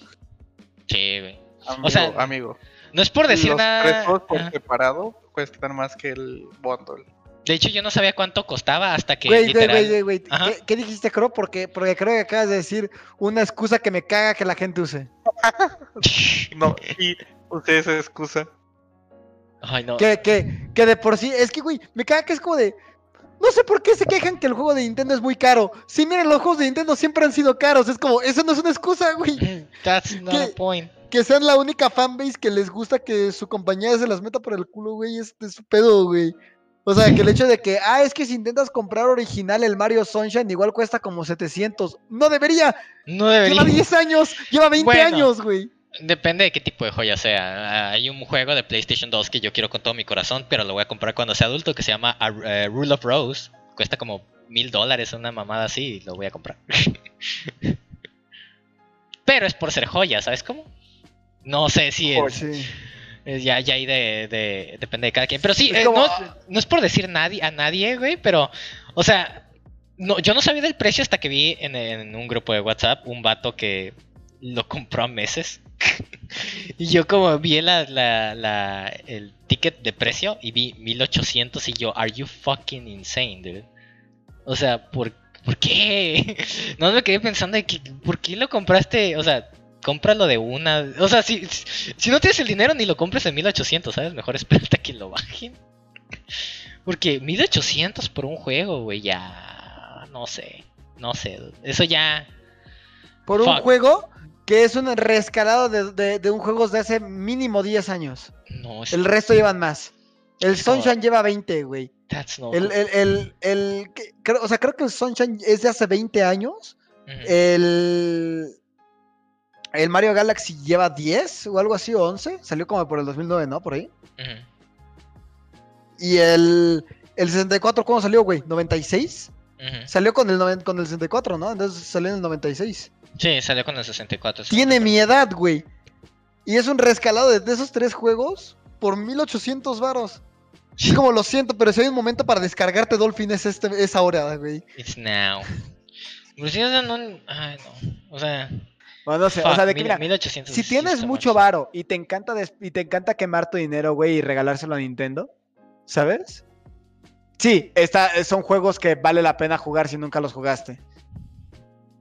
Sí, güey. Amigo, sea, amigo. No es por decir los nada... juegos por separado cuestan más que el bundle. De hecho, yo no sabía cuánto costaba hasta que Güey, güey, literal... güey, güey. ¿Qué, qué dijiste, Cro? Porque, porque creo que acabas de decir una excusa que me caga que la gente use. No, y usé esa excusa. Ay, no. Que, que, que de por sí, es que, güey, me caga que es como de. No sé por qué se quejan que el juego de Nintendo es muy caro. Sí, miren, los juegos de Nintendo siempre han sido caros. Es como, eso no es una excusa, güey. That's not ¿Qué? a point. Que sean la única fanbase que les gusta que su compañía se las meta por el culo, güey, es de su pedo, güey. O sea, que el hecho de que, ah, es que si intentas comprar original el Mario Sunshine, igual cuesta como 700. No debería. No debería. Lleva 10 años, lleva 20 Bueno. años, güey. Depende de qué tipo de joya sea. Hay un juego de PlayStation 2 que yo quiero con todo mi corazón, pero lo voy a comprar cuando sea adulto, que se llama A- eh, Rule of Rose. Cuesta como mil dólares, una mamada así, y lo voy a comprar. pero es por ser joya, ¿sabes cómo? No sé si es, Sí. Es ya, ya ahí de, de- depende de cada quien. Pero sí, eh, no, no es por decir nadie, a nadie, güey, pero, o sea, no, yo no sabía del precio hasta que vi en, en un grupo de WhatsApp un vato que lo compró a meses. y yo como vi la, la, la- el ticket de precio y vi 1800 y yo, are you fucking insane, dude? O sea, ¿por, ¿por qué? no me quedé pensando de que, ¿por qué lo compraste? O sea, cómpralo de una. O sea, si, si no tienes el dinero ni lo compres en 1800, ¿sabes? Mejor espérate a que lo bajen. Porque 1800 por un juego, güey, ya. No sé. No sé. Eso ya. Por un juego que es un reescalado de, de- de un juego de hace mínimo 10 años. No es. El resto llevan más. El Sunshine lleva 20, güey. That's no. El, el, el, el- o sea, creo que el Sunshine es de hace 20 años. El, el Mario Galaxy lleva 10 o algo así, o 11. Salió como por el 2009, ¿no? Por ahí. Ujú. Y el, el 64, ¿cuándo salió, güey? ¿96? Ujú. Salió con el, con el 64, ¿no? Entonces salió en el 96. Sí, salió con el 64. Tiene 64. mi edad, güey. Y es un rescalado de, de esos tres juegos por 1800 varos. Es como lo siento, pero si hay un momento para descargarte Dolphin es este, esa hora, güey. It's now. Pero sí, o sea, no. Ay, no. O sea. O no sé, o fuck, sea, de que mira, 1800 si tienes mucho varo y te encanta y te encanta quemar tu dinero, güey, y regalárselo a Nintendo, ¿sabes? Sí, está, son juegos que vale la pena jugar si nunca los jugaste.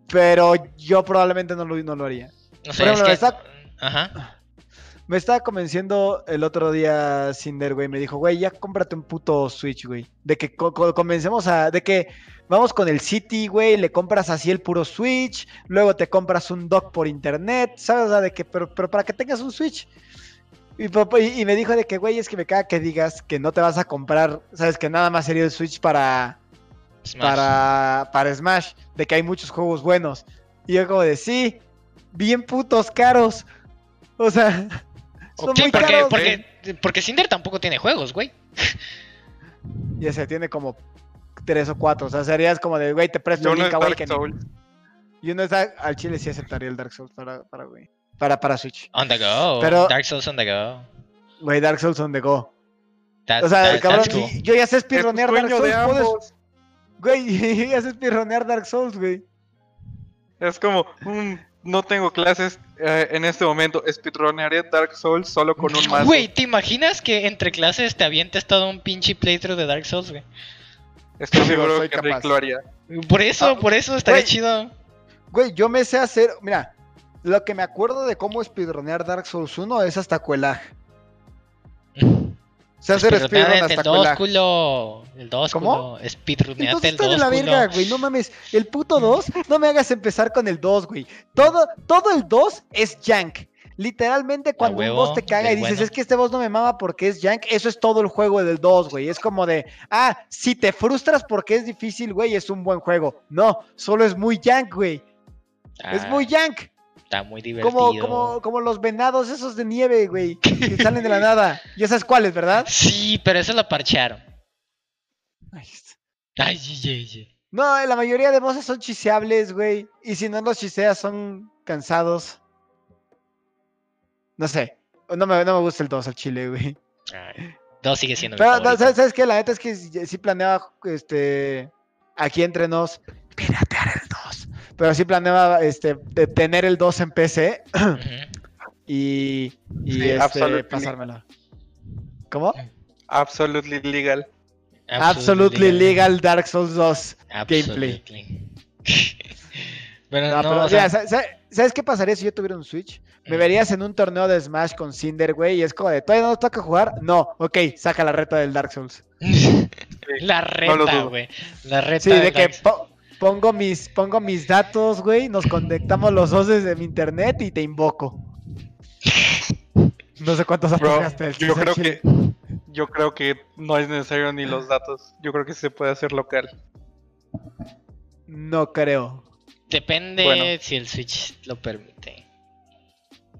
Pero yo probablemente no lo, no lo haría. No sé, Por ejemplo, es que. está- Ajá. Me estaba convenciendo el otro día Cinder, güey. Me dijo, güey, ya cómprate un puto Switch, güey. De que co- co- comencemos a. De que vamos con el City, güey. Le compras así el puro Switch. Luego te compras un dock por internet. ¿Sabes? O sea, de que, pero, pero para que tengas un Switch. Y- y me dijo de que, güey, es que me caga que digas que no te vas a comprar. ¿Sabes? Que nada más sería el Switch para. Smash. Para, para Smash. De que hay muchos juegos buenos. Y yo, como de, sí. Bien putos caros. O sea. Son Sí, muy porque, caros. porque, porque Cinder tampoco tiene juegos, güey. Y ese tiene como tres o cuatro. O sea, serías como de, güey, te presto el no Link. Y uno está al chile sí aceptaría el Dark Souls para, para, güey. Para, para Switch. On the go. Pero- Dark Souls on the go. Güey, Dark Souls on the go. That- O sea, that- cabrón, that's cool. y- yo ya sé speedronear Dark Souls. Güey, yo ya sé speedronear Dark Souls, güey. Es como, mm, no tengo clases eh, en este momento. Speedronearé Dark Souls solo con un mazo. Güey, ¿te imaginas que entre clases te avientes todo un pinche playthrough de Dark Souls, güey? Estoy seguro que capaz. Rick lo haría. Por eso, Ah, por eso estaría chido. Güey, yo me sé hacer. Mira, lo que me acuerdo de cómo speedronear Dark Souls 1 es hasta Cuelag. Sé hacer speedrun hasta el 2, Cuelag. culo. El 2, ¿Cómo? Speedruneate el está 2, de la verga, güey. No mames. El puto 2, no me hagas empezar con el 2, güey. Todo, todo el 2 es jank. Literalmente cuando un huevo, boss te caga y dices, bueno. es que este boss no me mama porque es jank, eso es todo el juego del 2, güey. Es como de, ah, si te frustras porque es difícil, güey, es un buen juego. No, solo es muy jank, güey. Es Ah, muy jank. Está muy divertido. Como, como, como los venados esos de nieve, güey. Que salen de la nada. Ya sabes cuáles, ¿verdad? Sí, pero eso lo parchearon. Ay, Ay, sí. No, la mayoría de voces son chiseables, güey. Y si no los chiseas, son cansados. No sé. No me, no me gusta el 2 al chile, güey. Ay, Dos sigue siendo mi Pero, no, favorito. ¿sabes, ¿sabes qué? La neta es que sí sí planeaba, este, aquí entre nos, piratear el 2. Pero sí planeaba, este, de tener el 2 en PC y, y Sí, este, pasármelo. ¿Cómo? Absolutely legal. Absolutely legal Dark Souls 2. gameplay. Pero No, no, pero, o sea, ¿sabes qué pasaría si yo tuviera un Switch? Me verías en un torneo de Smash con Cinder, güey, y es como de, ¿todavía no nos toca jugar? No, ok, saca la reta del Dark Souls. la reta, güey. La reta. Sí, de que Dark- po- pongo mis, pongo mis datos, güey, nos conectamos los dos desde mi internet y te invoco. No sé cuántos datos Bro, gasté. yo creo que yo creo que no es necesario ni los datos. Yo creo que se puede hacer local. No creo. Depende Bueno. si el Switch lo permite.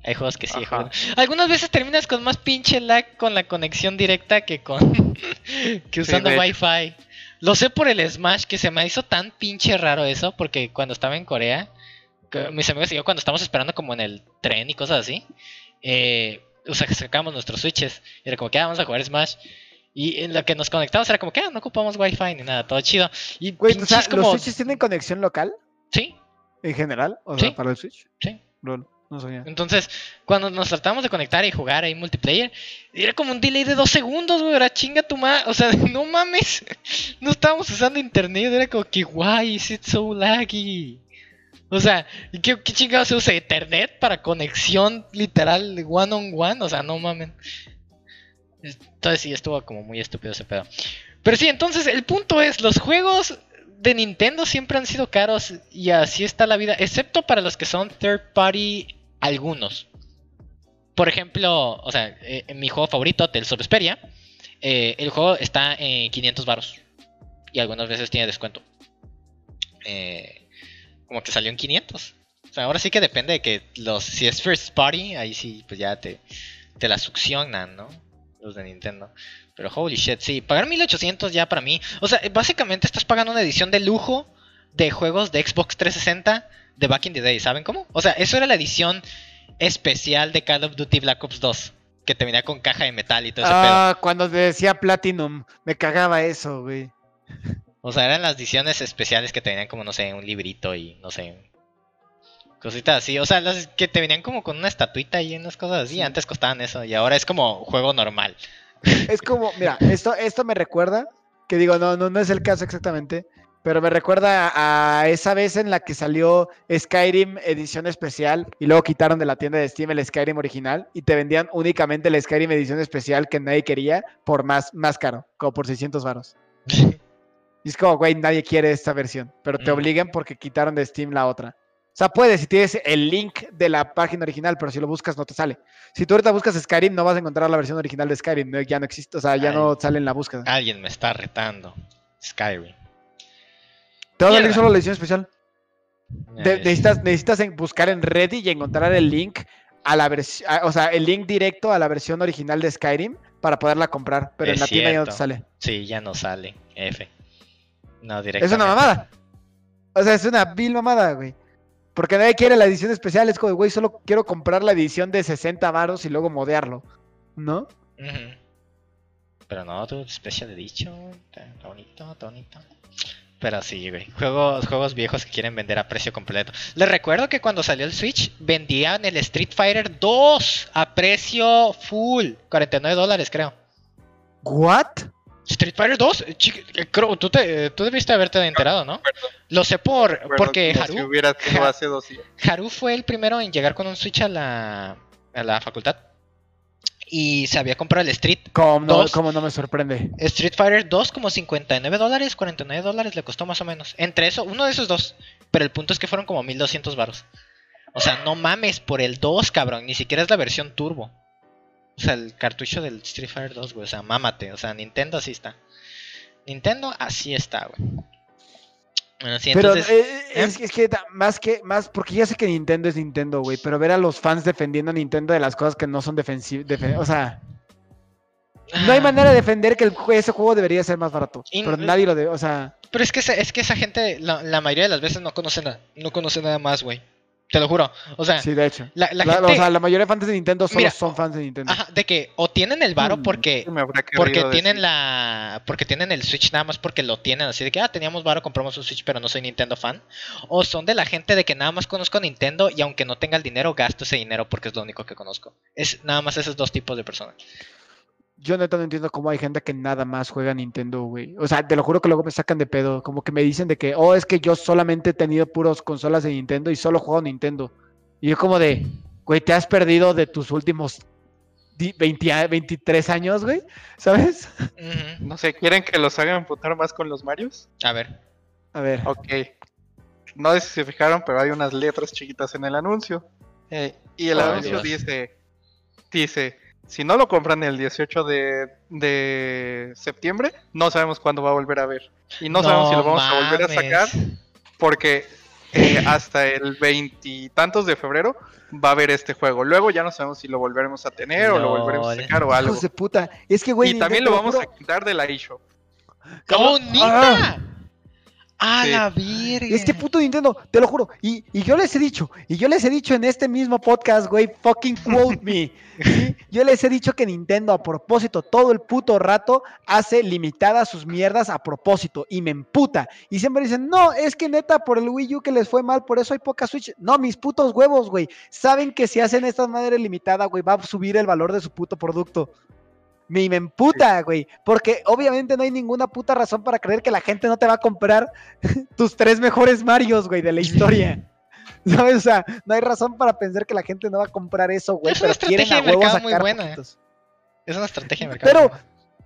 Hay juegos que sí, juegos- Algunas veces terminas con más pinche lag con la conexión directa que con que usando. Wi-Fi. Lo sé por el Smash que se me hizo tan pinche raro eso porque cuando estaba en Corea, mis amigos y yo cuando estábamos esperando como en el tren y cosas así, eh, o sea, sacamos nuestros switches y era como que ah, vamos a jugar Smash. Y en lo que nos conectamos era como que ah, no ocupamos Wi-Fi ni nada, todo chido. Y Güey, o sea, pinches ¿los como... Switches tienen conexión local Sí, en general? O sea, Sí. para el Switch. sí. Lol, Entonces, cuando nos tratamos de conectar y jugar ahí multiplayer, era como un delay de dos segundos, güey. Era chinga tu madre. O sea, no mames. No estábamos usando internet. Era como que, why is it so laggy? O sea, ¿y ¿qué, qué chingados se usa? ¿Internet para conexión literal one on one? O sea, no mames. Entonces sí, estuvo como muy estúpido ese pedo. Pero sí, entonces el punto es, los juegos de Nintendo siempre han sido caros y así está la vida, excepto para los que son third party algunos. Por ejemplo, o sea, eh, mi juego favorito, Tales of Vesperia, eh, el juego está en 500 varos y algunas veces tiene descuento. Eh, como que salió en 500. O sea, ahora sí que depende de que los si es first party, ahí sí pues ya te te la succionan, ¿no? Los de Nintendo. Pero holy shit, sí, pagar 1800 ya para mí. O sea, básicamente estás pagando una edición de lujo de juegos de Xbox 360 de Back in the Day, ¿saben cómo? O sea, eso era la edición especial de Call of Duty Black Ops 2, que te venía con caja de metal y todo ese pedo. Ah, cuando te decía Platinum, me cagaba eso, güey. O sea, eran las ediciones especiales que te venían como, no sé, un librito y no sé. Cositas así. O sea, las que te venían como con una estatuita y unas cosas así. Sí. Antes costaban eso y ahora es como juego normal. Es como, mira, esto, esto me recuerda, que digo, no, no, no es el caso exactamente, pero me recuerda a esa vez en la que salió Skyrim edición especial y luego quitaron de la tienda de Steam el Skyrim original y te vendían únicamente el Skyrim edición especial que nadie quería por más, más caro, como por 600 varos. Y es como, güey, nadie quiere esta versión, pero te Mm. obligan porque quitaron de Steam la otra. O sea, puedes si tienes el link de la página original, pero si lo buscas no te sale. Si tú ahorita buscas Skyrim, no vas a encontrar la versión original de Skyrim, no- ya no existe, o sea, ya Ay. no sale en la búsqueda. Alguien me está retando. Skyrim. Te va a salir solo la edición especial. De- Eh, necesitas buscar en Reddit y encontrar el link a la versión, o sea, el link directo a la versión original de Skyrim para poderla comprar, pero Es en la tienda ya no te cierto. sale. Sí, ya no sale. F. No, Es directamente. una mamada. O sea, es una vil mamada, güey. Porque nadie quiere la edición especial, es como, güey, solo quiero comprar la edición de 60 varos y luego modearlo. ¿No? Pero no, tu Special Edition. Está está bonito, está bonito. Pero sí, güey. Juegos, juegos viejos que quieren vender a precio completo. Les recuerdo que cuando salió el Switch vendían el Street Fighter 2 a precio full. 49 dólares, creo. ¿What? Street Fighter 2, eh, eh, creo, tú, te, tú debiste haberte enterado, ¿no? Lo sé por, porque como si Haru, hubiera sido hace dos días. Haru fue el primero en llegar con un Switch a la, a la facultad. Y se había comprado el Street. ¿Cómo no, cómo no me sorprende? Street Fighter 2 como 59 dólares, 49 dólares le costó más o menos. Entre eso, uno de esos dos. Pero el punto es que fueron como 1200 varos. O sea, no mames por el 2, cabrón. Ni siquiera es la versión turbo. O sea, el cartucho del Street Fighter 2, güey. O sea, mámate. O sea, Nintendo así está. Nintendo así está, güey. Bueno, sí, Pero entonces. eh, es, es que más que más, porque ya sé que Nintendo es Nintendo, güey, pero ver a los fans defendiendo a Nintendo de las cosas que no son defensivas, o sea, no hay manera de defender que el, ese juego debería ser más barato, pero nadie lo debe, o sea, Pero es que, esa- es que esa gente, la, la mayoría de las veces no conoce nada. No conoce nada más, güey. Te lo juro. O sea, sí, de hecho. la, la La- gente. O sea, la mayoría de fans de Nintendo solo Mira, son fans de Nintendo. ajá, de que o tienen el varo Mm, porque. Porque tienen decir. la. Porque tienen el Switch nada más porque lo tienen así de que, ah, teníamos varo, compramos un Switch, pero no soy Nintendo fan. O son de la gente de que nada más conozco Nintendo y aunque no tenga el dinero, gasto ese dinero porque es lo único que conozco. Es nada más esos dos tipos de personas. Yo neta no entiendo cómo hay gente que nada más juega Nintendo, güey. O sea, te lo juro que luego me sacan de pedo. Como que me dicen de que, oh, es que yo solamente he tenido puros consolas de Nintendo y solo juego Nintendo. Y yo como de, güey, te has perdido de tus últimos di- 20 a- 23 años, güey. ¿Sabes? No sé, ¿quieren que los hagan emputar más con los Marios? A ver. A ver. Ok. No sé si se fijaron, pero hay unas letras chiquitas en el anuncio. Eh, y el Ay, anuncio Dios. dice, dice, si no lo compran el 18 de, de septiembre, no sabemos cuándo va a volver a ver. Y no, sabemos si lo vamos a volver a sacar, porque eh, hasta el veintitantos de febrero va a haber este juego. Luego ya no sabemos si lo volveremos a tener o lo volveremos a sacar o algo. Hijos de puta. Es que, güey. y también lo vamos a quitar de la eShop. ¡Oh, Ah. ¡A Sí. la virgen! Este puto Nintendo, te lo juro. Y, y yo les he dicho, y yo les he dicho en este mismo podcast, güey, fucking quote me. ¿sí? Yo les he dicho que Nintendo a propósito, todo el puto rato, hace limitadas sus mierdas a propósito. Y me emputa. Y siempre dicen, no, es que neta, por el Wii U que les fue mal, por eso hay poca Switch. No, mis putos huevos, güey. Saben que si hacen esta madre limitada, güey, va a subir el valor de su puto producto. Me, me emputa, güey. Porque obviamente no hay ninguna puta razón para creer que la gente no te va a comprar tus tres mejores Marios, güey, de la historia. ¿Sabes? O sea, no hay razón para pensar que la gente no va a comprar eso, güey, Es una pero quieren a estrategia de huevos mercado muy sacar buena. poquitos. Es una estrategia de mercado. Pero,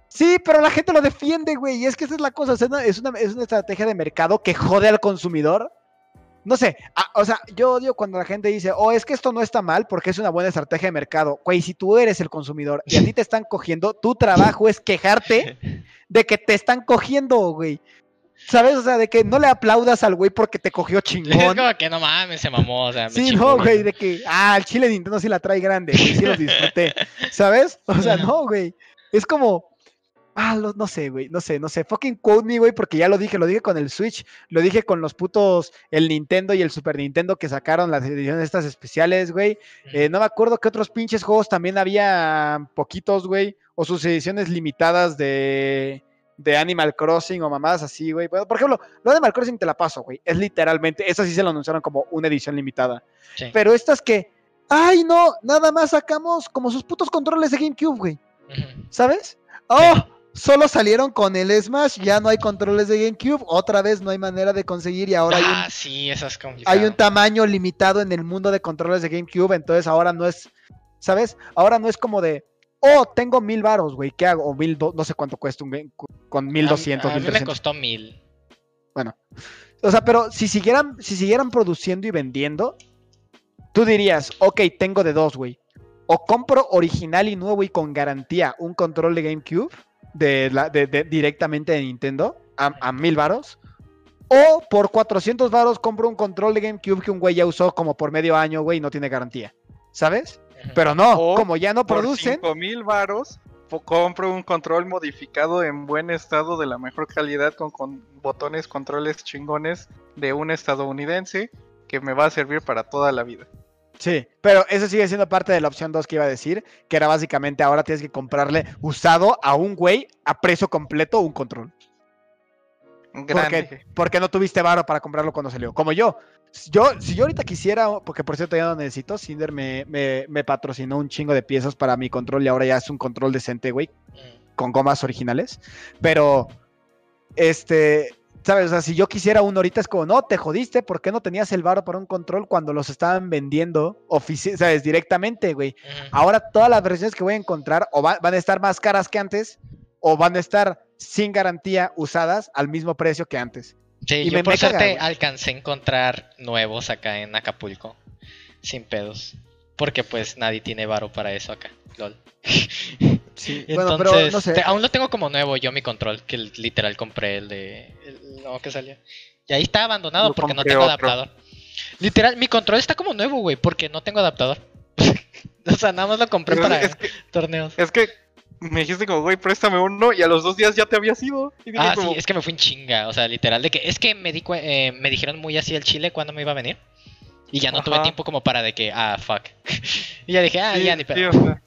sí, pero la gente lo defiende, güey, y es que esa es la cosa, o sea, no- es una, es una estrategia de mercado que jode al consumidor. No sé, o sea, yo odio cuando la gente dice, oh, es que esto no está mal porque es una buena estrategia de mercado. Güey, si tú eres el consumidor y a ti te están cogiendo, tu trabajo es quejarte de que te están cogiendo, güey. ¿Sabes? O sea, de que no le aplaudas al güey porque te cogió Es chingón. como que no mames, se mamó. O sea, me Sí, chingó, no, güey, de que, ah, el chile Nintendo sí la trae grande, sí lo disfruté, ¿sabes? O sea, no, güey, es como, ah, lo- no sé, güey, no sé, no sé, fucking quote me, güey, porque ya lo dije, lo dije con el Switch, lo dije con los putos, el Nintendo y el Super Nintendo que sacaron las ediciones estas especiales, güey, eh, no me acuerdo qué otros pinches juegos también había poquitos, güey, o sus ediciones limitadas de, de Animal Crossing o mamadas así, güey. Bueno, por ejemplo, lo de Animal Crossing te la paso, güey. Es literalmente, esa sí se lo anunciaron como una edición limitada. Sí. Pero estas que, ay, no, nada más sacamos como sus putos controles de GameCube, güey. ¿Sabes? Oh, solo salieron con el Smash, ya no hay controles de GameCube, otra vez no hay manera de conseguir y ahora hay un Ah, sí, eso es complicado. hay un tamaño limitado en el mundo de controles de GameCube, entonces ahora no es, ¿sabes? Ahora no es como de, oh, tengo mil varos, güey, ¿qué hago? O mil, do- no sé cuánto cuesta un game con mil doscientos, A, a mil mí me costó mil. O sea, pero si siguieran, si siguieran produciendo y vendiendo, tú dirías, ok, tengo de dos, güey. O compro original y nuevo y con garantía un control de GameCube de la, de- de- directamente de Nintendo a, a mil varos. O por 400 varos compro un control de GameCube que un güey ya usó como por medio año, güey, y no tiene garantía. ¿Sabes? Pero no, O como ya no Por producen, 5 mil varos compro un control modificado en buen estado de la mejor calidad con, con botones, controles chingones de un estadounidense que me va a servir para toda la vida. Sí, pero eso sigue siendo parte de la opción 2 que iba a decir, que era básicamente ahora tienes que comprarle usado a un güey a precio completo un control. Porque, porque no tuviste varo para comprarlo cuando salió. Como yo. Yo, si yo ahorita quisiera, porque por cierto ya no necesito, Cinder me, me, me patrocinó un chingo de piezas para mi control y ahora ya es un control decente, güey, Mm. con gomas originales. Pero, este, ¿sabes? O sea, si yo quisiera uno ahorita es como, no, te jodiste, ¿por qué no tenías el varo para un control cuando los estaban vendiendo, ¿sabes? Directamente, güey. Ahora todas las versiones que voy a encontrar o va- van a estar más caras que antes o van a estar sin garantía usadas al mismo precio que antes. Sí, Y yo me- por me suerte alcancé a encontrar nuevos acá en Acapulco. Sin pedos. Porque pues nadie tiene varo para eso acá. Lol. Sí, Entonces, pero no sé. te- aún lo tengo como nuevo yo mi control, que literal compré el de... El, no, que salió. Y ahí está abandonado Yo porque no tengo otro. adaptador. Literal, mi control está como nuevo, güey, porque no tengo adaptador. o sea, nada más lo compré Pero para es que, torneos. es que me dijiste como, güey, préstame uno y a los dos días ya te habías ido. Y dije Ah, como, sí, es que me fui en chinga, o sea, literal, de que es que me di cue- eh, me dijeron muy así el Chile cuando me iba a venir. Y ya no tuve tiempo como para de que, ah, fuck. y ya dije, ah, sí, ya ni sí, pedo. o sea,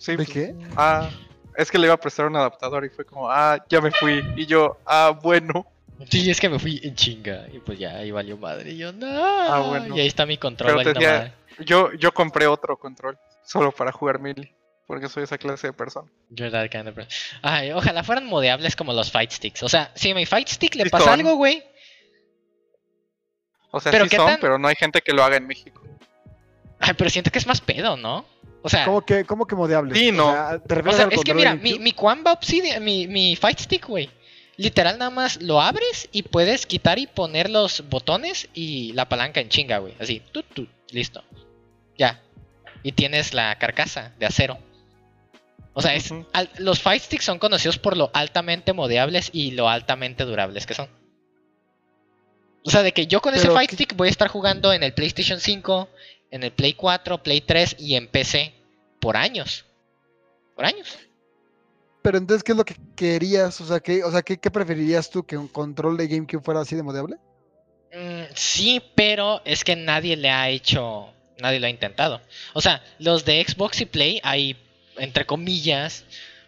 sí, ¿De pues, qué? Ah, es que le iba a prestar un adaptador y fue como, ah, ya me fui. Y yo, ah, bueno. Sí, es que me fui en chinga. Y pues ya, ahí valió madre. Y yo, no. Ah, bueno. Y ahí está mi control Pero te valiendo decía- madre. Yo, yo compré otro control solo para jugar Melee. Porque soy esa clase de persona. You're that kind of person. Ay, ojalá fueran modeables como los fight sticks. O sea, si a mi fight stick le Sí pasa son. algo, güey. O sea, Pero sí ¿qué son, tan- pero no hay gente que lo haga en México. Ay, pero siento que es más pedo, ¿no? O sea, ¿Cómo que, cómo que modeable? Sí, no. ¿Te o sea es que mira, mi, mi Quamba Obsidian, mi, mi fight stick, güey. Literal, nada más lo abres y puedes quitar y poner los botones y la palanca en chinga, güey. Así, tut, tut, listo. Ya. Y tienes la carcasa de acero. O sea, es, al- los fight sticks son conocidos por lo altamente modeables y lo altamente durables que son. O sea, de que yo con ese fight ¿qué- stick voy a estar jugando en el PlayStation 5, en el Play 4, Play 3 y en PC por años. Por años. Pero entonces, ¿qué es lo que querías? O sea, ¿qué, o sea, ¿qué, qué preferirías tú? ¿Que un control de GameCube fuera así de modeable? Mm, sí, pero es que nadie le ha hecho, nadie lo ha intentado. O sea, los de Xbox y Play hay, entre comillas,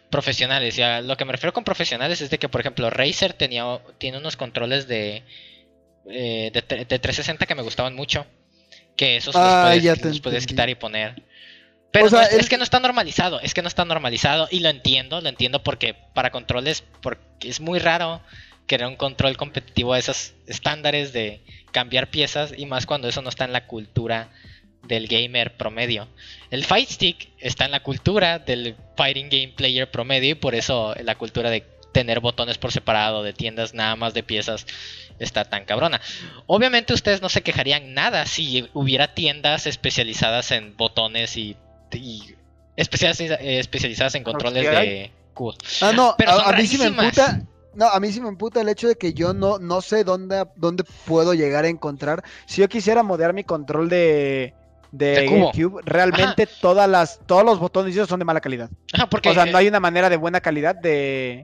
profesionales. Y a lo que me refiero con profesionales es de que, por ejemplo, Razer tenía, tiene unos controles de, eh, de, de 360 que me gustaban mucho. Que esos los Ah, puedes, los quitar y poner. Pero O sea, no, es, que no está normalizado, es que no está normalizado y lo entiendo, lo entiendo porque para controles porque es muy raro querer un control competitivo de esos estándares de cambiar piezas y más cuando eso no está en la cultura del gamer promedio. El fight stick está en la cultura del fighting game player promedio y por eso la cultura de tener botones por separado de tiendas nada más de piezas está tan cabrona. Obviamente ustedes no se quejarían nada si hubiera tiendas especializadas en botones y, y especializadas, eh, especializadas en controles de cubos. Ah, no, Pero a, mí sí me emputa. No, a mí sí me emputa el hecho de que yo no, no sé dónde, dónde puedo llegar a encontrar. Si yo quisiera modear mi control de, de, De cubo. GameCube, realmente todas las, todos los botones son de mala calidad. Ajá, porque, o sea, eh, no hay una manera de buena calidad de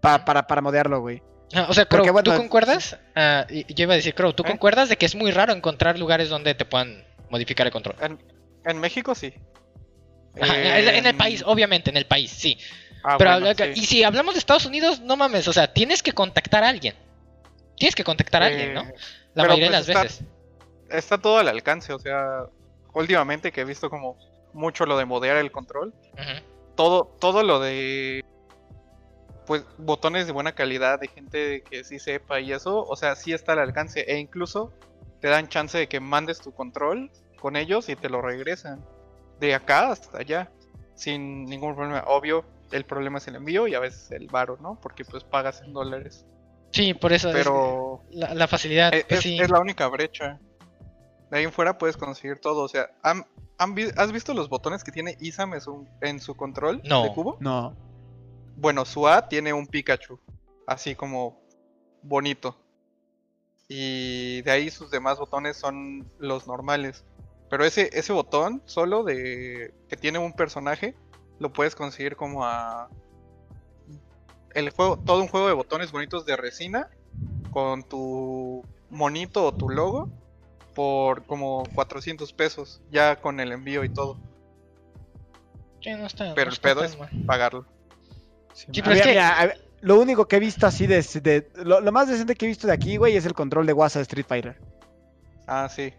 pa- para, para modearlo, güey. Ah, O sea, Crow, Porque, bueno, ¿tú concuerdas? Ah, yo iba a decir, Crow, ¿tú ¿Eh? concuerdas de que es muy raro encontrar lugares donde te puedan modificar el control? En, en México sí. Ajá, en, en el En- país, obviamente, en el país, sí. Ah, Pero bueno, habla- sí. y si hablamos de Estados Unidos, no mames, o sea, tienes que contactar a alguien. Tienes que contactar a alguien, ¿no? Eh, La mayoría de pues las está- veces. Está todo al alcance, o sea, últimamente que he visto como mucho lo de modear el control, todo, todo lo de pues botones de buena calidad de gente que sí sepa y eso, o sea, sí está al alcance e incluso te dan chance de que mandes tu control con ellos y te lo regresan de acá hasta allá sin ningún problema. Obvio, el problema es el envío y a veces el varo, ¿no? Porque pues pagas en dólares. Sí, por eso es- Pero la, la facilidad, es, pues es- sí. es la única brecha. De ahí en fuera puedes conseguir todo. O sea, ¿han- han vi- ¿has visto los botones que tiene Isam en su, en su control No. de cubo? No. Bueno, su A tiene un Pikachu, así como bonito. Y de ahí sus demás botones son los normales. Pero ese, ese botón solo de que tiene un personaje lo puedes conseguir como a el juego, todo un juego de botones bonitos de resina con tu monito o tu logo por como 400 pesos ya con el envío y todo, Sí, no está- no pero el pedo es mal. pagarlo. Sí, A pero mí- es que- mira, a- lo único que he visto así de, de- lo, lo más decente que he visto de aquí, güey, es el control de WhatsApp Street Fighter. Ah, sí.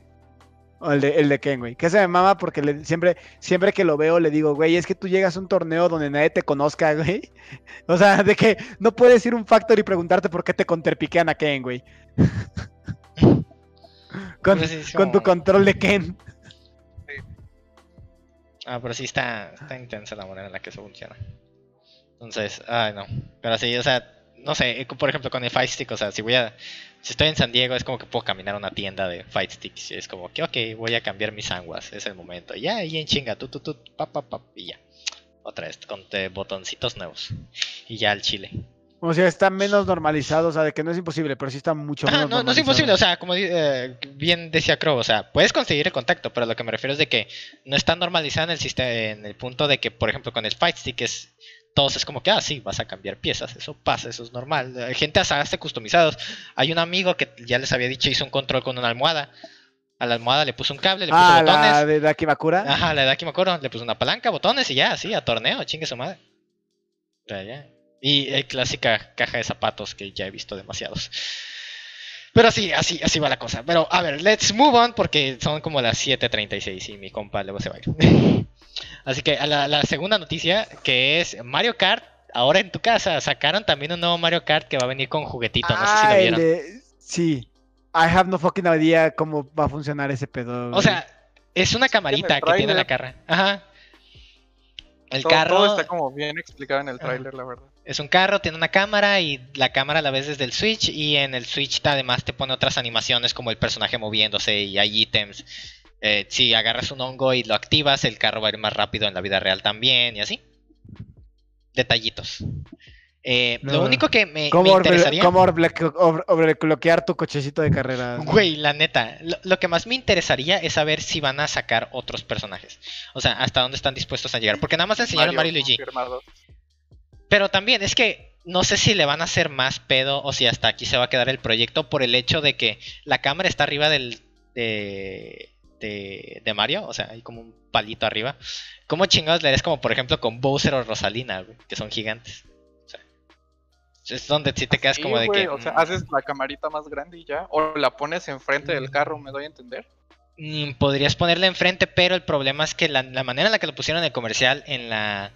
O el de, el de Ken, güey. Que se me mama porque le- siempre, siempre que lo veo le digo, güey, es que tú llegas a un torneo donde nadie te conozca, güey. O sea, de que no puedes ir a un factor y preguntarte por qué te contrapiquean a Ken, güey. con, Pero sí es con tu control de Ken. Ah, pero sí está, está intensa la manera en la que eso funciona. Entonces, ay no. Pero sí, o sea, no sé, eh, por ejemplo con el Fight Stick, o sea, si voy a. Si estoy en San Diego, es como que puedo caminar a una tienda de Fight Sticks. Y es como que, ok, voy a cambiar mis anguas, es el momento. Y ya, y en chinga, tu, tu, tu, pa, pa, pa, y ya. Otra vez, con eh, botoncitos nuevos. Y ya al chile. O sea, está menos normalizado, o sea, de que no es imposible, pero sí está mucho menos no, no es imposible, o sea, como eh, bien decía Crow, o sea, puedes conseguir el contacto, pero lo que me refiero es de que no está normalizado en el sistema, en el punto de que, por ejemplo, con el Fight Stick es todos es como que, ah, sí, vas a cambiar piezas, eso pasa, eso es normal. Hay gente hasta hace customizados. Hay un amigo que ya les había dicho hizo un control con una almohada. A la almohada le puso un cable, le puso Ah, botones. la de Daki Bakura. Ajá, la de acuerdo, le puso una palanca, botones y ya, así, a torneo, chingue su madre. O sea, ya. Y eh, clásica caja de zapatos que ya he visto demasiados. Pero sí, así, así va la cosa. Pero a ver, let's move on porque son como las 7.36 y mi compa luego se va a ir. Así que a la, la segunda noticia que es Mario Kart. Ahora en tu casa sacaron también un nuevo Mario Kart que va a venir con juguetito. No sé si Ah, lo el vieron. de- Sí. I have no fucking idea cómo va a funcionar ese pedo. O sea, es una camarita que tiene la carra. Ajá. El todo, carro. todo está como bien explicado en el tráiler, la verdad. Es un carro, tiene una cámara y la cámara la ves desde el Switch y en el Switch además te pone otras animaciones como el personaje moviéndose y hay ítems. Eh, si agarras un hongo y lo activas, el carro va a ir más rápido en la vida real también y así. Detallitos. Eh, lo único que me, me ¿Cómo, orbe- interesaría... cómo tu cochecito de carrera? Güey, la neta, lo, lo que más me interesaría es saber si van a sacar otros personajes. O sea, hasta dónde están dispuestos a llegar. Porque nada más enseñaron Mario, y Luigi. Pero también es que no sé si le van a hacer más pedo o si hasta aquí se va a quedar el proyecto por el hecho de que la cámara está arriba del de, de, de Mario, o sea, hay como un palito arriba. ¿Cómo chingados le eres como por ejemplo con Bowser o Rosalina, güey, que son gigantes? O sea, es donde sí te quedas como de que O sea, mm, haces la camarita más grande y ya. O la pones enfrente del carro, me doy a entender. mm, podrías ponerle enfrente, pero el problema es que la, la manera en la que lo pusieron en el comercial en la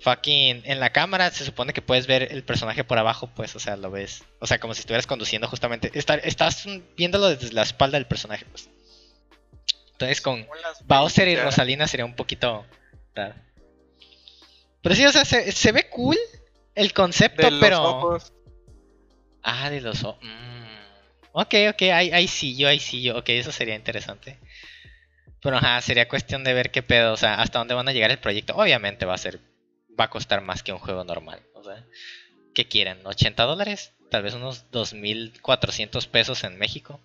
fucking en la cámara se supone que puedes ver el personaje por abajo, pues, o sea, lo ves, o sea, como si estuvieras conduciendo justamente, Está- estás viéndolo desde la espalda del personaje, pues. Entonces con Bowser y. Rosalina sería un poquito raro. Pero sí, o sea, se, se ve cool el concepto, De los pero ojos. Ah, de los ojos. Ok, ok, ahí, ahí sí yo, ahí sí yo. Ok, eso sería interesante. Pero ajá, sería cuestión de ver qué pedo, o sea, hasta dónde van a llegar el proyecto. Obviamente va a ser, va a costar más que un juego normal. O sea, ¿qué quieren? ¿80 dólares? Tal vez unos 2.400 pesos en México.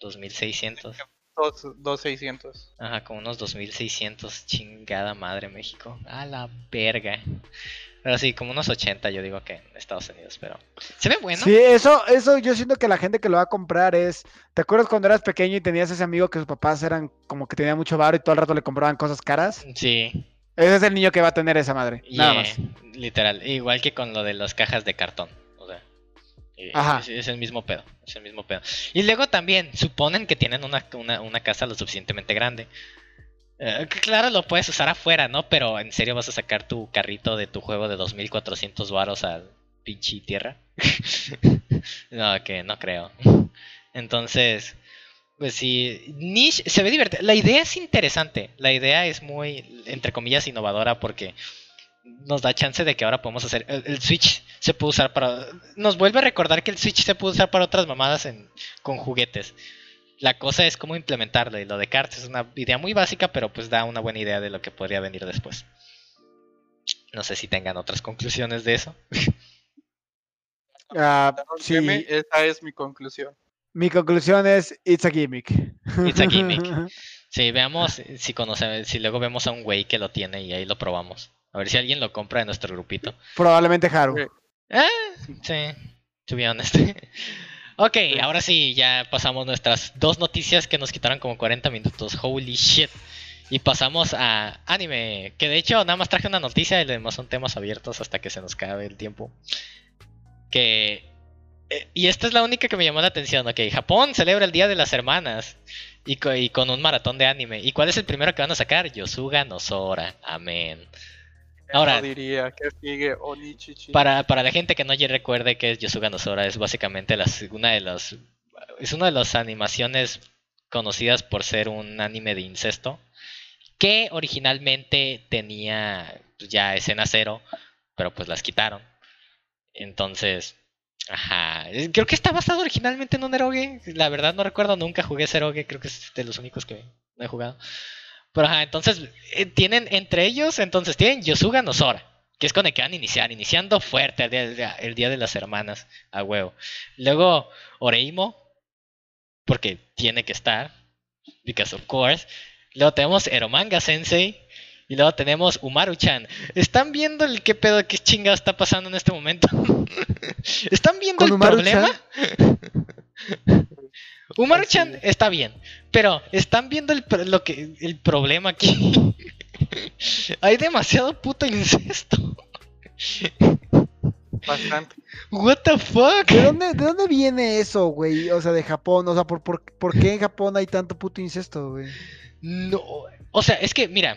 2.600. Dos, dos 600. Ajá, como unos 2.600. Chingada madre México. A la verga. Pero sí, como unos 80 yo digo que en Estados Unidos, pero... Se ve bueno. Sí, eso, eso yo siento que la gente que lo va a comprar es. ¿Te acuerdas cuando eras pequeño y tenías ese amigo que sus papás eran como que tenían mucho varo y todo el rato le compraban cosas caras? Sí, Ese es el niño que va a tener esa madre. Nada más. Literal, igual que con lo de las cajas de cartón. O sea, eh, Ajá. Es, es el mismo pedo. Es el mismo pedo. Y luego también, suponen que tienen una, una, una casa lo suficientemente grande. Eh, claro, lo puedes usar afuera, ¿no? Pero en serio vas a sacar tu carrito de tu juego de 2400 varos al pinche tierra. no, que no creo. Entonces, pues sí, Niche se ve divertido. La idea es interesante. La idea es muy, entre comillas, innovadora porque nos da chance de que ahora podemos hacer. El, el Switch se puede usar para. Nos vuelve a recordar que el Switch se puede usar para otras mamadas en, con juguetes. La cosa es cómo implementarlo. Y lo de cartas es una idea muy básica, pero pues da una buena idea de lo que podría venir después. No sé si tengan otras conclusiones de eso. Ah, Danos sí, esa es mi conclusión. Mi conclusión es: It's a gimmick. It's a gimmick. Sí, veamos si conocemos, si luego vemos a un güey que lo tiene y ahí lo probamos. A ver si alguien lo compra de nuestro grupito. Probablemente Haru. Sí. Sí, to be honest. ok, ahora sí, ya pasamos nuestras dos noticias que nos quitaron como 40 minutos. Holy shit. Y pasamos a anime. Que de hecho, nada más traje una noticia y los demás son temas abiertos hasta que se nos acabe el tiempo. Que. Eh, y esta es la única que me llamó la atención. Ok, Japón celebra el Día de las Hermanas. Y, co- y con un maratón de anime. ¿Y cuál es el primero que van a sacar? Yosuga no Sora. Amén. Ahora- diría que sigue. Para, para la gente que no recuerde que es Yosuga no Sora, es básicamente las, una de las es una de las animaciones conocidas por ser un anime de incesto que originalmente tenía pues, ya escena cero, pero pues las quitaron. Entonces, ajá, eh, creo que está basado originalmente en un eroge, la verdad no recuerdo, nunca jugué ese eroge, creo que es de los únicos que no he jugado. Pero ajá, entonces eh, tienen entre ellos, entonces tienen Yosuga no Sora. que es con el que van a iniciar, iniciando fuerte el día- el día de las hermanas, a huevo. Luego Oreimo, porque tiene que estar, because of course. Luego tenemos Eromanga Sensei. Y luego tenemos Umaru-chan. ¿Están viendo el qué pedo, qué chingado está pasando en este momento? ¿Están viendo ¿Con el problema? Umaru-chan está bien, pero ¿están viendo el, lo que, el problema aquí? Hay demasiado puto incesto. Bastante. What the fuck? ¿De dónde, ¿De dónde viene eso, güey? O sea, de Japón. O sea, ¿por, por, por qué en Japón hay tanto puto incesto, güey? No, o sea, es que mira,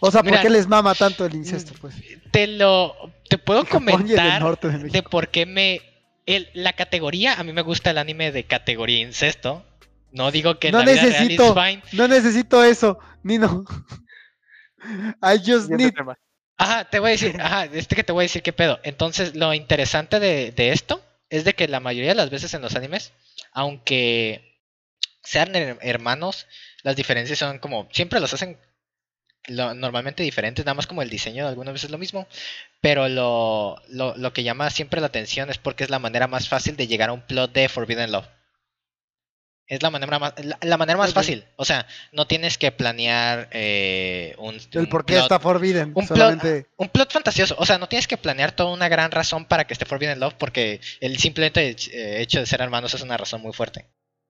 O sea, ¿por Mira, qué les mama tanto el incesto, pues? te lo te puedo comentar de por qué me el- la categoría, a mí me gusta el anime de categoría incesto. No digo que No la vida real necesito. is fine. No necesito eso, Nino. I just need. Ajá, te voy a decir, ajá, este que te voy a decir qué pedo. Entonces, lo interesante de, de esto es de que la mayoría de las veces en los animes, aunque sean her- hermanos, las diferencias son como, siempre los hacen lo- normalmente diferentes, nada más como el diseño algunas veces es lo mismo, pero lo, lo, lo que llama siempre la atención es porque es la manera más fácil de llegar a un plot de Forbidden Love. Es la manera más, la, la manera más fácil. O sea, no tienes que planear eh, un, El por qué plot- está Forbidden. un plot- solamente. un plot fantasioso. O sea, no tienes que planear toda una gran razón para que esté Forbidden Love, porque el simplemente eh, hecho de ser hermanos es una razón muy fuerte.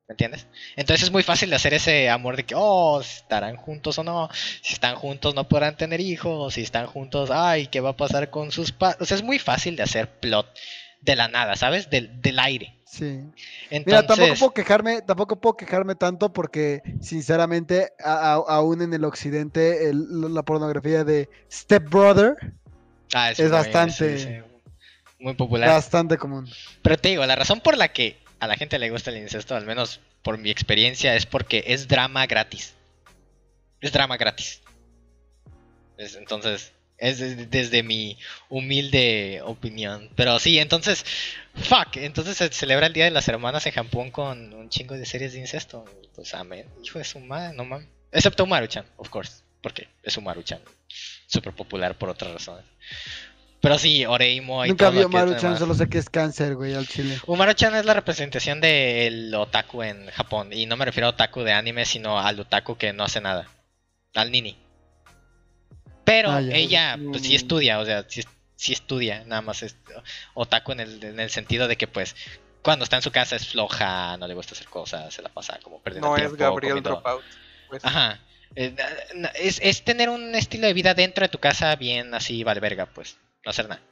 ¿Me entiendes? Entonces es muy fácil de hacer ese amor de que, oh, estarán juntos o no. Si están juntos no podrán tener hijos. Si están juntos, ay, ¿qué va a pasar con sus padres? O sea, es muy fácil de hacer plot de la nada, ¿sabes? Del, del aire. Sí. Entonces, Mira, tampoco puedo quejarme, tampoco puedo quejarme tanto porque, sinceramente, a- a- aún en el occidente, el- la pornografía de Step Brother ah, es muy- bastante- muy popular. bastante común. Pero te digo, la razón por la que a la gente le gusta el incesto, al menos por mi experiencia, es porque es drama gratis. Es drama gratis. Es- entonces, es des- desde mi humilde opinión. Pero sí, entonces, fuck. Entonces se celebra el Día de las Hermanas en Japón con un chingo de series de incesto. Pues amén. Hijo de su madre, no mames. Excepto Umaru-chan, of course. Porque es Umaru-chan. Súper popular por otras razones. Pero sí, Oreimo y Nunca todo vi lo que Maru es Chan, demás. solo sé que es cáncer, güey, al chile. Umaru-chan es la representación del otaku en Japón. Y no me refiero a otaku de anime, sino al otaku que no hace nada. Al nini. Pero Ah, ya. ella, pues sí Mm. estudia, o sea, sí, sí estudia. Nada más es otaku en el, en el sentido de que, pues, cuando está en su casa es floja, no le gusta hacer cosas, se la pasa como perdiendo No tiempo. es Gabriel comiendo- Dropout. Pues, Ajá. Eh, es tener un estilo de vida dentro de tu casa bien así, vale verga, pues. No hacer nada.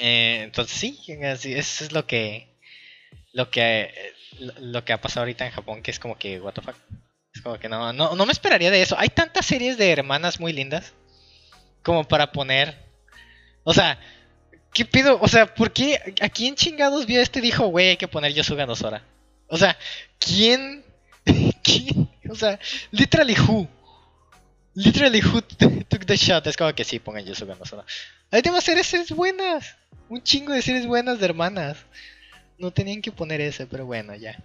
Eh, entonces sí, eso es lo que. Lo que. eh, Lo, que ha pasado ahorita en Japón, que es como que, what the fuck. Es como que no, no, no me esperaría de eso. Hay tantas series de hermanas muy lindas. Como para poner. O sea, ¿qué pido? O sea, ¿por qué? ¿A quién chingados vio este dijo, güey, hay que poner Yosuga no Sora? O sea, ¿quién? ¿Quién? O sea, literally who? Literally who took the shot? Es como que sí, pongan Yosuga no Sora. Hay demasiadas series buenas. Un chingo de series buenas de hermanas. No tenían que poner ese, pero bueno, ya.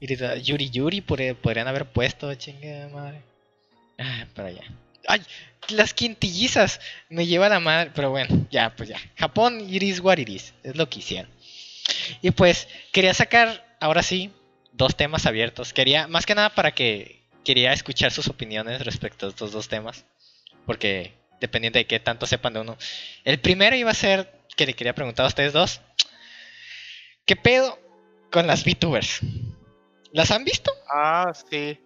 Yuri Yuri podría- podrían haber puesto, chinga madre. Ah, pero ya. ¡Ay! Las quintillizas me lleva la madre. Pero bueno, ya, pues ya. Japón, iris what it is. Es lo que hicieron. Y pues, quería sacar, ahora sí, dos temas abiertos. Quería, más que nada para que quería escuchar sus opiniones respecto a estos dos temas. Porque dependiendo de qué tanto sepan de uno. El primero iba a ser que le quería preguntar a ustedes dos. ¿Qué pedo con las VTubers? ¿Las han visto? Ah, sí.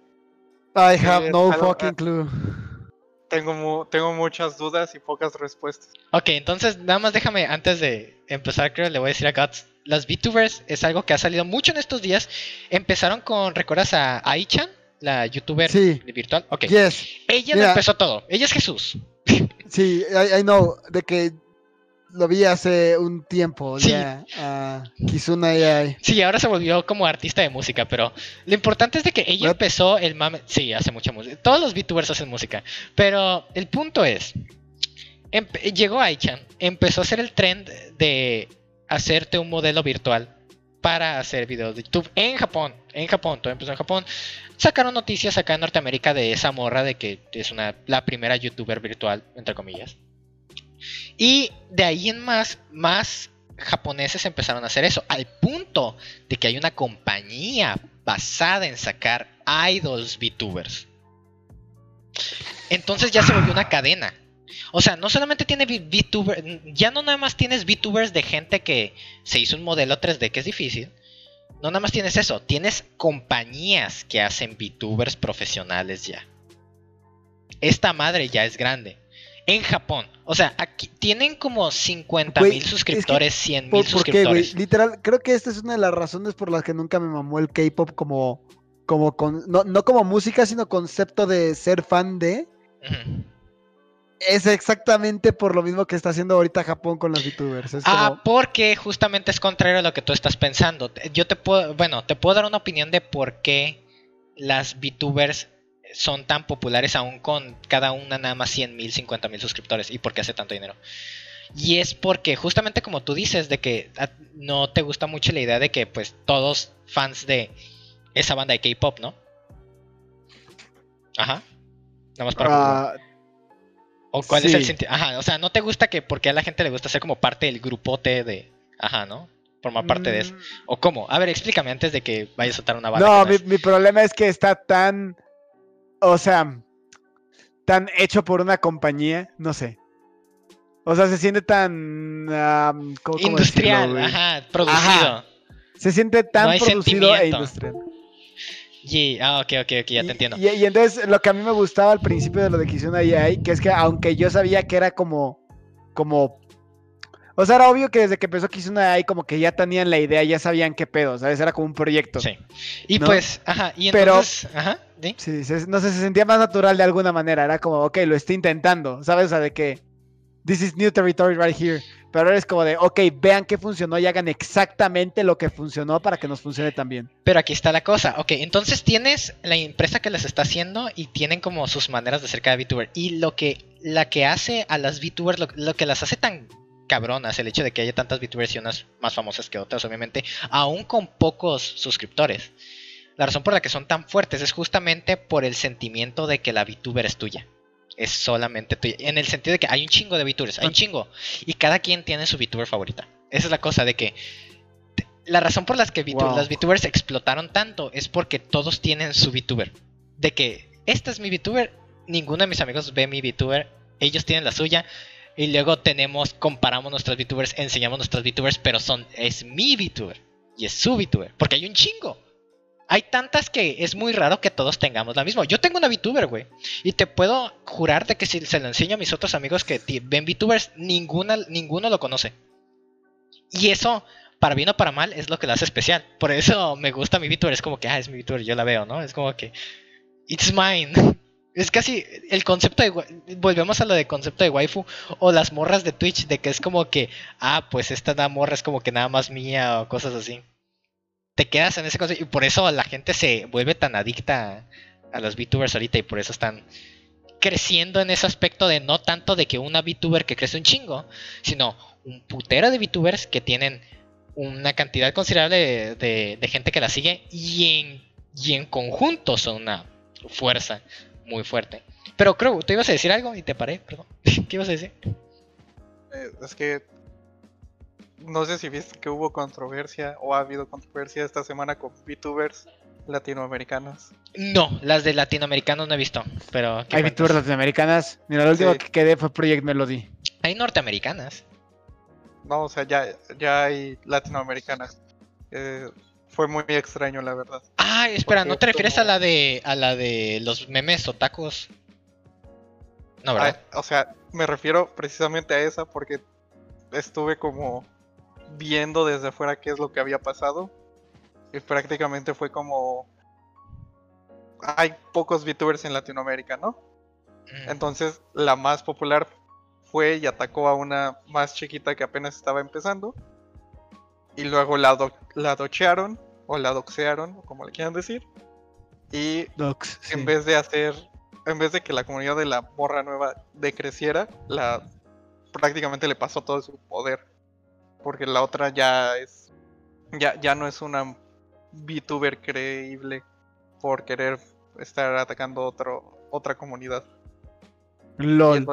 I have no algo- fucking clue. Tengo, mu- tengo muchas dudas y pocas respuestas. Ok, entonces nada más déjame, antes de empezar, creo, le voy a decir a Guts. Las VTubers es algo que ha salido mucho en estos días. Empezaron con, ¿recuerdas a Aichan? La youtuber Sí. virtual. Ok. Yes, Ella Mira. empezó todo. Ella es Jesús. sí, I, I know, de que lo vi hace un tiempo Sí. ya. a Kizuna AI. Sí, ahora se volvió como artista de música, pero lo importante es de que ella What? empezó el mame. Sí, hace mucha música. Todos los VTubers hacen música. Pero el punto es. empe- llegó Aichan, empezó a hacer el trend de hacerte un modelo virtual para hacer videos de YouTube en Japón. En Japón, todo empezó en Japón. Sacaron noticias acá en Norteamérica de esa morra de que es una la primera youtuber virtual, entre comillas. Y de ahí en más, más japoneses empezaron a hacer eso, al punto de que hay una compañía basada en sacar idols VTubers. Entonces ya se volvió una cadena. O sea, no solamente tiene VTubers, ya no nada más tienes VTubers de gente que se hizo un modelo 3D que es difícil. No nada más tienes eso, tienes compañías que hacen VTubers profesionales ya. Esta madre ya es grande. En Japón. O sea, aquí tienen como 50 mil suscriptores, 100 mil suscriptores. Literal, creo que esta es una de las razones por las que nunca me mamó el K-pop como, como con, no, no, como música, sino concepto de ser fan de. Es exactamente por lo mismo que está haciendo ahorita Japón con los VTubers. Ah, porque justamente es contrario a lo que tú estás pensando. Yo te puedo, bueno, te puedo dar una opinión de por qué las VTubers son tan populares aún con cada una nada más 100 mil, 50 mil suscriptores y por qué hace tanto dinero. Y es porque justamente como tú dices de que no te gusta mucho la idea de que pues todos fans de esa banda de K-pop, ¿no? Ajá. Nada más para... Uh, ¿O cuál es el sentido? Ajá, o sea, no te gusta que porque a la gente le gusta ser como parte del grupote de... Ajá, ¿no? Formar parte de eso. Mm. ¿O cómo? A ver, explícame antes de que vayas a soltar una banda. No, mi problema es que está tan o sea, tan hecho por una compañía, no sé. O sea, se siente tan... industrial, ajá, producido. Se siente tan producido e industrial. Y, ah, ok, ok, ok, ya te entiendo. Y, entonces lo que a mí me gustaba al principio de lo de Kizuna AI, que es que aunque yo sabía que era como, como o sea, era obvio que desde que empezó Kizuna AI como que ya tenían la idea, ya sabían qué pedo, ¿sabes? Era como un proyecto. Sí. Y pues, ajá, y entonces, ajá, ¿sí? sí, no sé, se sentía más natural de alguna manera, era como, ok, lo estoy intentando, ¿sabes? O sea, de que this is new territory right here. Pero ahora es como de, ok, vean qué funcionó y hagan exactamente lo que funcionó para que nos funcione también. Pero aquí está la cosa, ok, entonces tienes la empresa que les está haciendo y tienen como sus maneras de ser cada VTuber. Y lo que, la que hace a las VTubers, lo que las hace tan cabronas el hecho de que haya tantas VTubers y unas más famosas que otras, obviamente, aún con pocos suscriptores. La razón por la que son tan fuertes es justamente por el sentimiento de que la VTuber es tuya. Es solamente tuya. En el sentido de que hay un chingo de VTubers, hay un chingo. Y cada quien tiene su VTuber favorita. Esa es la cosa de que. La razón por las que las VTubers explotaron tanto es porque todos tienen su VTuber. De que esta es mi VTuber, ninguno de mis amigos ve mi VTuber, ellos tienen la suya y luego tenemos, comparamos nuestras VTubers, enseñamos nuestras VTubers, pero son, es mi VTuber y es su VTuber, porque hay un chingo. Hay tantas que es muy raro que todos tengamos la misma. Yo tengo una VTuber, güey. Y te puedo jurar de que si se lo enseño a mis otros amigos que ven VTubers, ninguna, ninguno lo conoce. Y eso, para bien o para mal, es lo que la hace especial. Por eso me gusta mi VTuber. Es como que, ah, es mi VTuber, yo la veo, ¿no? Es como que, it's mine. Es casi el concepto de. Volvemos a lo de concepto de waifu o las morras de Twitch, de que es como que, ah, pues esta morra es como que nada más mía o cosas así. Te quedas en ese concepto y por eso la gente se vuelve tan adicta a los VTubers ahorita y por eso están creciendo en ese aspecto de no tanto de que una VTuber que crece un chingo, sino un putero de VTubers que tienen una cantidad considerable de, gente que la sigue y en, y en conjunto son una fuerza muy fuerte. Pero creo, tú ibas a decir algo y te paré, perdón. ¿Qué ibas a decir? Eh, es que no sé si viste que hubo controversia o ha habido controversia esta semana con VTubers latinoamericanos. No, las de latinoamericanos no he visto, pero hay VTubers latinoamericanas. Mira, lo último que quedé fue Project Melody. Hay norteamericanas. No, o sea, ya, ya hay latinoamericanas. Eh, fue muy extraño, la verdad. Ah, espera, ¿no te refieres a la de a la de los memes o tacos? No, ¿verdad? Ah, o sea, me refiero precisamente a esa porque estuve como viendo desde afuera qué es lo que había pasado. Y prácticamente fue como. Hay pocos VTubers en Latinoamérica, ¿no? Mm. Entonces, la más popular fue y atacó a una más chiquita que apenas estaba empezando. Y luego la, la dochearon o la doxearon, o como le quieran decir. Y en vez de hacer, en vez de que la comunidad de la morra nueva decreciera, la prácticamente le pasó todo su poder. Porque la otra ya es, ya, ya no es una VTuber creíble por querer estar atacando otro, otra comunidad. LOL.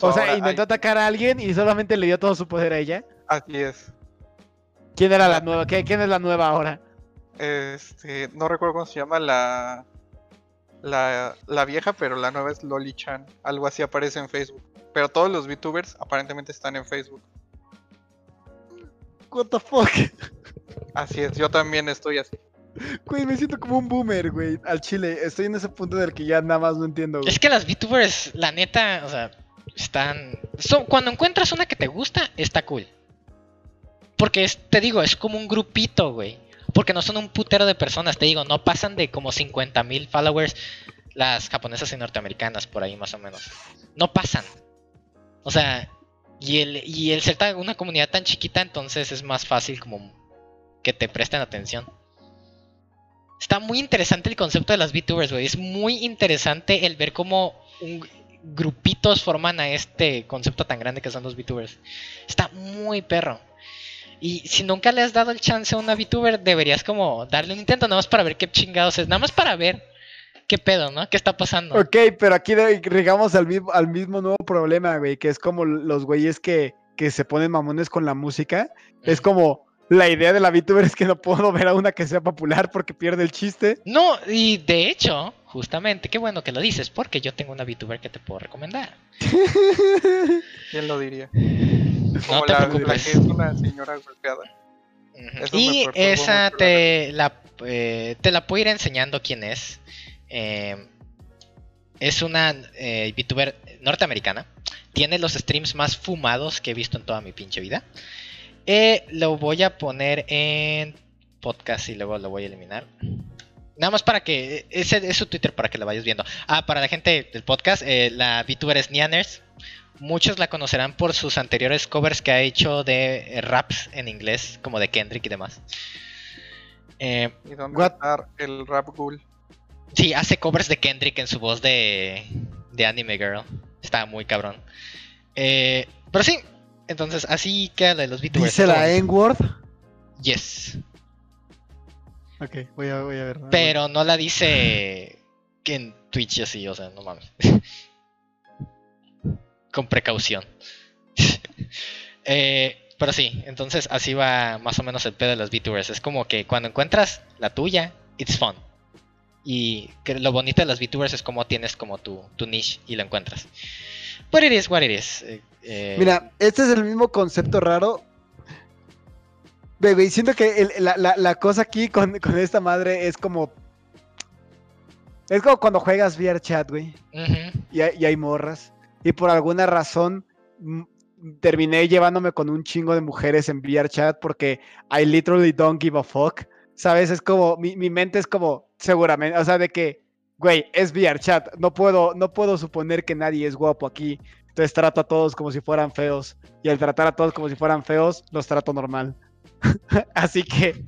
O sea, intentó hay- atacar a alguien y solamente le dio todo su poder a ella. Así es. ¿Quién era la nueva? ¿Qué- ¿Quién es la nueva ahora? Este, no recuerdo cómo se llama la, la, la vieja, pero la nueva es Loli Chan. Algo así aparece en Facebook. Pero todos los VTubers aparentemente están en Facebook. What the fuck? Así es, yo también estoy así. Güey, me siento como un boomer, güey. Al chile. Estoy en ese punto del que ya nada más no entiendo, güey. Es que las VTubers, la neta, o sea, están. son- cuando encuentras una que te gusta, está cool. Porque es, te digo, es como un grupito, güey. Porque no son un putero de personas, te digo, no pasan de como 50 mil followers las japonesas y norteamericanas, por ahí más o menos. No pasan. O sea, y el, y el ser tan- una comunidad tan chiquita, entonces es más fácil como que te presten atención. Está muy interesante el concepto de las VTubers, güey. Es muy interesante el ver cómo un- grupitos forman a este concepto tan grande que son los VTubers. Está muy perro. Y si nunca le has dado el chance a una VTuber, deberías como darle un intento nada más para ver qué chingados es. Nada más para ver qué pedo, ¿no? ¿Qué está pasando? Ok, pero aquí llegamos al mismo, al mismo nuevo problema, güey, que es como los güeyes que, que se ponen mamones con la música. Es como la idea de la VTuber es que no puedo ver a una que sea popular porque pierde el chiste. No, y de hecho, justamente, qué bueno que lo dices, porque yo tengo una VTuber que te puedo recomendar. ¿Quién lo diría? No Como te la, la preocupes. que es una señora golpeada. Y esa te la, eh, te la puedo ir enseñando quién es. Eh, es una eh, VTuber norteamericana. Tiene los streams más fumados que he visto en toda mi pinche vida. Eh, lo voy a poner en podcast y luego lo voy a eliminar. Nada más para que. Ese es su Twitter para que la vayas viendo. Ah, para la gente del podcast, eh, la VTuber es Nianers. Muchos la conocerán por sus anteriores covers que ha hecho de raps en inglés, como de Kendrick y demás. Eh, ¿Y dónde está el rap ghoul? Sí, hace covers de Kendrick en su voz de, de Anime Girl. Está muy cabrón. Eh, pero sí, entonces así queda lo de los VTubers. Dice la. N-word. Yes. Ok, voy a, voy a ver. Pero no la dice que en Twitch así, o sea, no mames. Con precaución. Eh, pero sí, entonces así va más o menos el pedo de los VTubers. Es como que cuando encuentras la tuya, it's fun. Y que lo bonito de los VTubers es como tienes como tu, tu niche y lo encuentras. But it is what it is. Eh, eh, Mira, este es el mismo concepto raro. Güey, siento que el- la, la- la cosa aquí con, con esta madre es como. Es como cuando juegas VR chat, güey. Y, hay- y hay morras. Y por alguna razón terminé llevándome con un chingo de mujeres en VR chat porque I literally don't give a fuck. ¿Sabes? Es como. Mi, mi mente es como. Seguramente. O sea, de que. Güey, es VR chat. No puedo, no puedo suponer que nadie es guapo aquí. Entonces trato a todos como si fueran feos. Y al tratar a todos como si fueran feos, los trato normal. Así que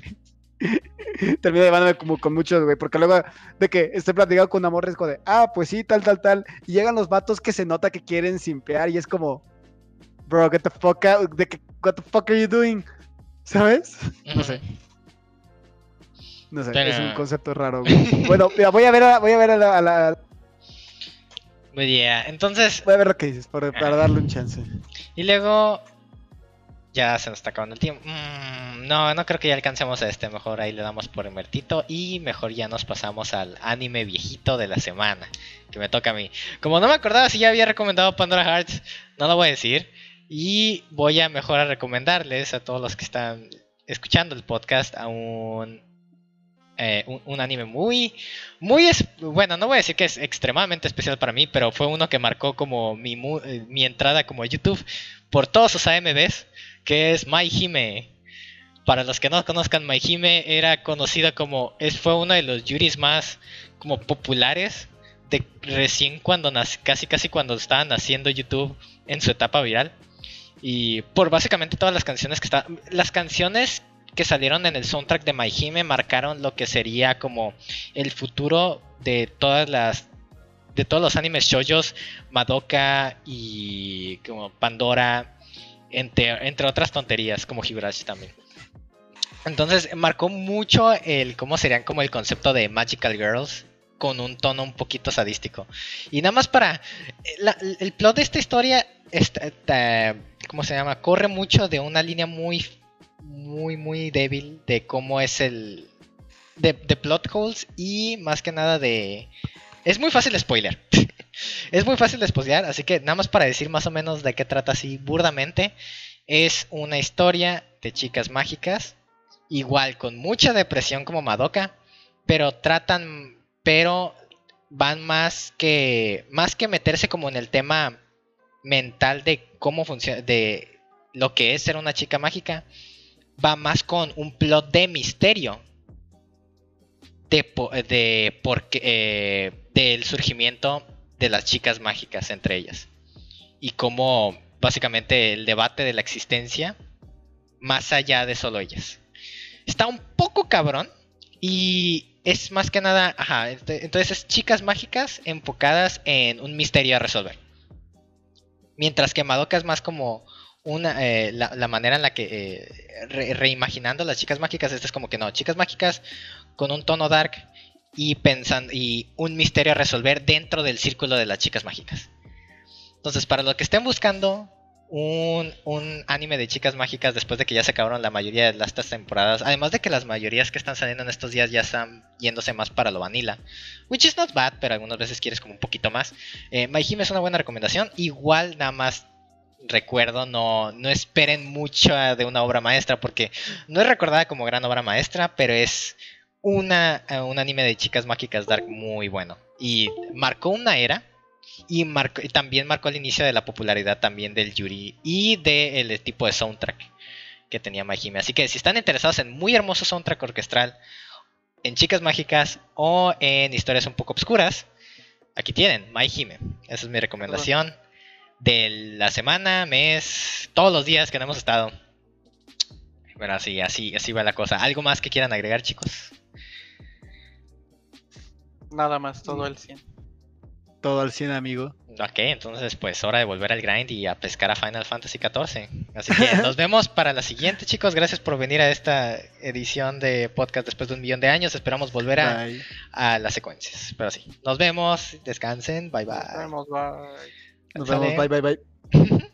termino llevándome como con muchos, güey. Porque luego de que estoy platicando con una morra es de, ah, pues sí, tal, tal, tal. Y llegan los vatos que se nota que quieren simpear y es como, bro, get the fuck. De que, what the fuck are you doing? ¿Sabes? No sé. No sé, es un concepto raro, güey. Bueno, mira, voy a ver a, voy a ver a la, a la- yeah, entonces voy a ver lo que dices para, para darle un chance. Y luego. Ya se nos está acabando el tiempo. Mm, no, no creo que ya alcancemos a este. Mejor ahí le damos por invertito. Y mejor ya nos pasamos al anime viejito de la semana. Que me toca a mí. Como no me acordaba si ya había recomendado Pandora Hearts, no lo voy a decir. Y voy a mejor a recomendarles a todos los que están escuchando el podcast a un, eh, un, anime muy, muy, bueno, no voy a decir que es extremadamente especial para mí, pero fue uno que marcó como mi, eh, mi entrada como YouTube por todos sus AMVs, que es My Hime. Para los que no conozcan, My Hime era conocido como, es, fue uno de los yuris más como populares de recién cuando nac- casi casi cuando estaban haciendo YouTube en su etapa viral. Y por básicamente todas las canciones que estaban, las canciones que salieron en el soundtrack de My Hime marcaron lo que sería como el futuro de todas las de todos los animes shoujos, Madoka y como Pandora, entre, entre otras tonterías como Higurashi también. Entonces marcó mucho el cómo serían como el concepto de Magical Girls con un tono un poquito sadístico. Y nada más para... eh, el plot de esta historia, ¿cómo se llama? Corre mucho de una línea muy, muy, muy débil de cómo es el... De, de plot holes y más que nada de... Es muy fácil spoiler. es muy fácil de spoilear, así que nada más para decir más o menos de qué trata así burdamente. Es una historia de chicas mágicas, igual con mucha depresión como Madoka, pero tratan, pero van más que, más que meterse como en el tema mental de cómo funciona, de lo que es ser una chica mágica, va más con un plot de misterio de, po- de por qué, eh, del surgimiento de las chicas mágicas entre ellas y cómo básicamente el debate de la existencia más allá de solo ellas. Está un poco cabrón y es más que nada, ajá, ent- entonces es chicas mágicas enfocadas en un misterio a resolver. Mientras que Madoka es más como una eh, la, manera en la que eh, re- reimaginando las chicas mágicas, esta es como que no, chicas mágicas con un tono dark y pensando y un misterio a resolver dentro del círculo de las chicas mágicas. Entonces, para los que estén buscando un, un anime de chicas mágicas después de que ya se acabaron la mayoría de las estas temporadas, además de que las mayorías que están saliendo en estos días ya están yéndose más para lo vanilla, which is not bad, pero algunas veces quieres como un poquito más. Eh, My Hime es una buena recomendación. Igual nada más recuerdo, no, no esperen mucho de una obra maestra porque no es recordada como gran obra maestra, pero es una, eh, un anime de chicas mágicas dark muy bueno. Y marcó una era. Y, marcó, también marcó el inicio de la popularidad también del Yuri y del tipo de soundtrack que tenía My Hime. Así que si están interesados en muy hermoso soundtrack orquestral, en chicas mágicas o en historias un poco obscuras, aquí tienen My Hime. Esa es mi recomendación de la semana, mes, todos los días que no hemos estado. Pero así, así, así va la cosa. ¿Algo más que quieran agregar, chicos? Nada más, todo el 100. Todo al 100, amigo. Ok, entonces pues hora de volver al grind y a pescar a Final Fantasy XIV. Así que nos vemos para la siguiente, chicos. Gracias por venir a esta edición de podcast después de un millón de años. Esperamos volver a, a las secuencias. Pero sí, nos vemos, descansen, bye bye. Nos vemos, bye. Nos vemos. Bye, bye, bye.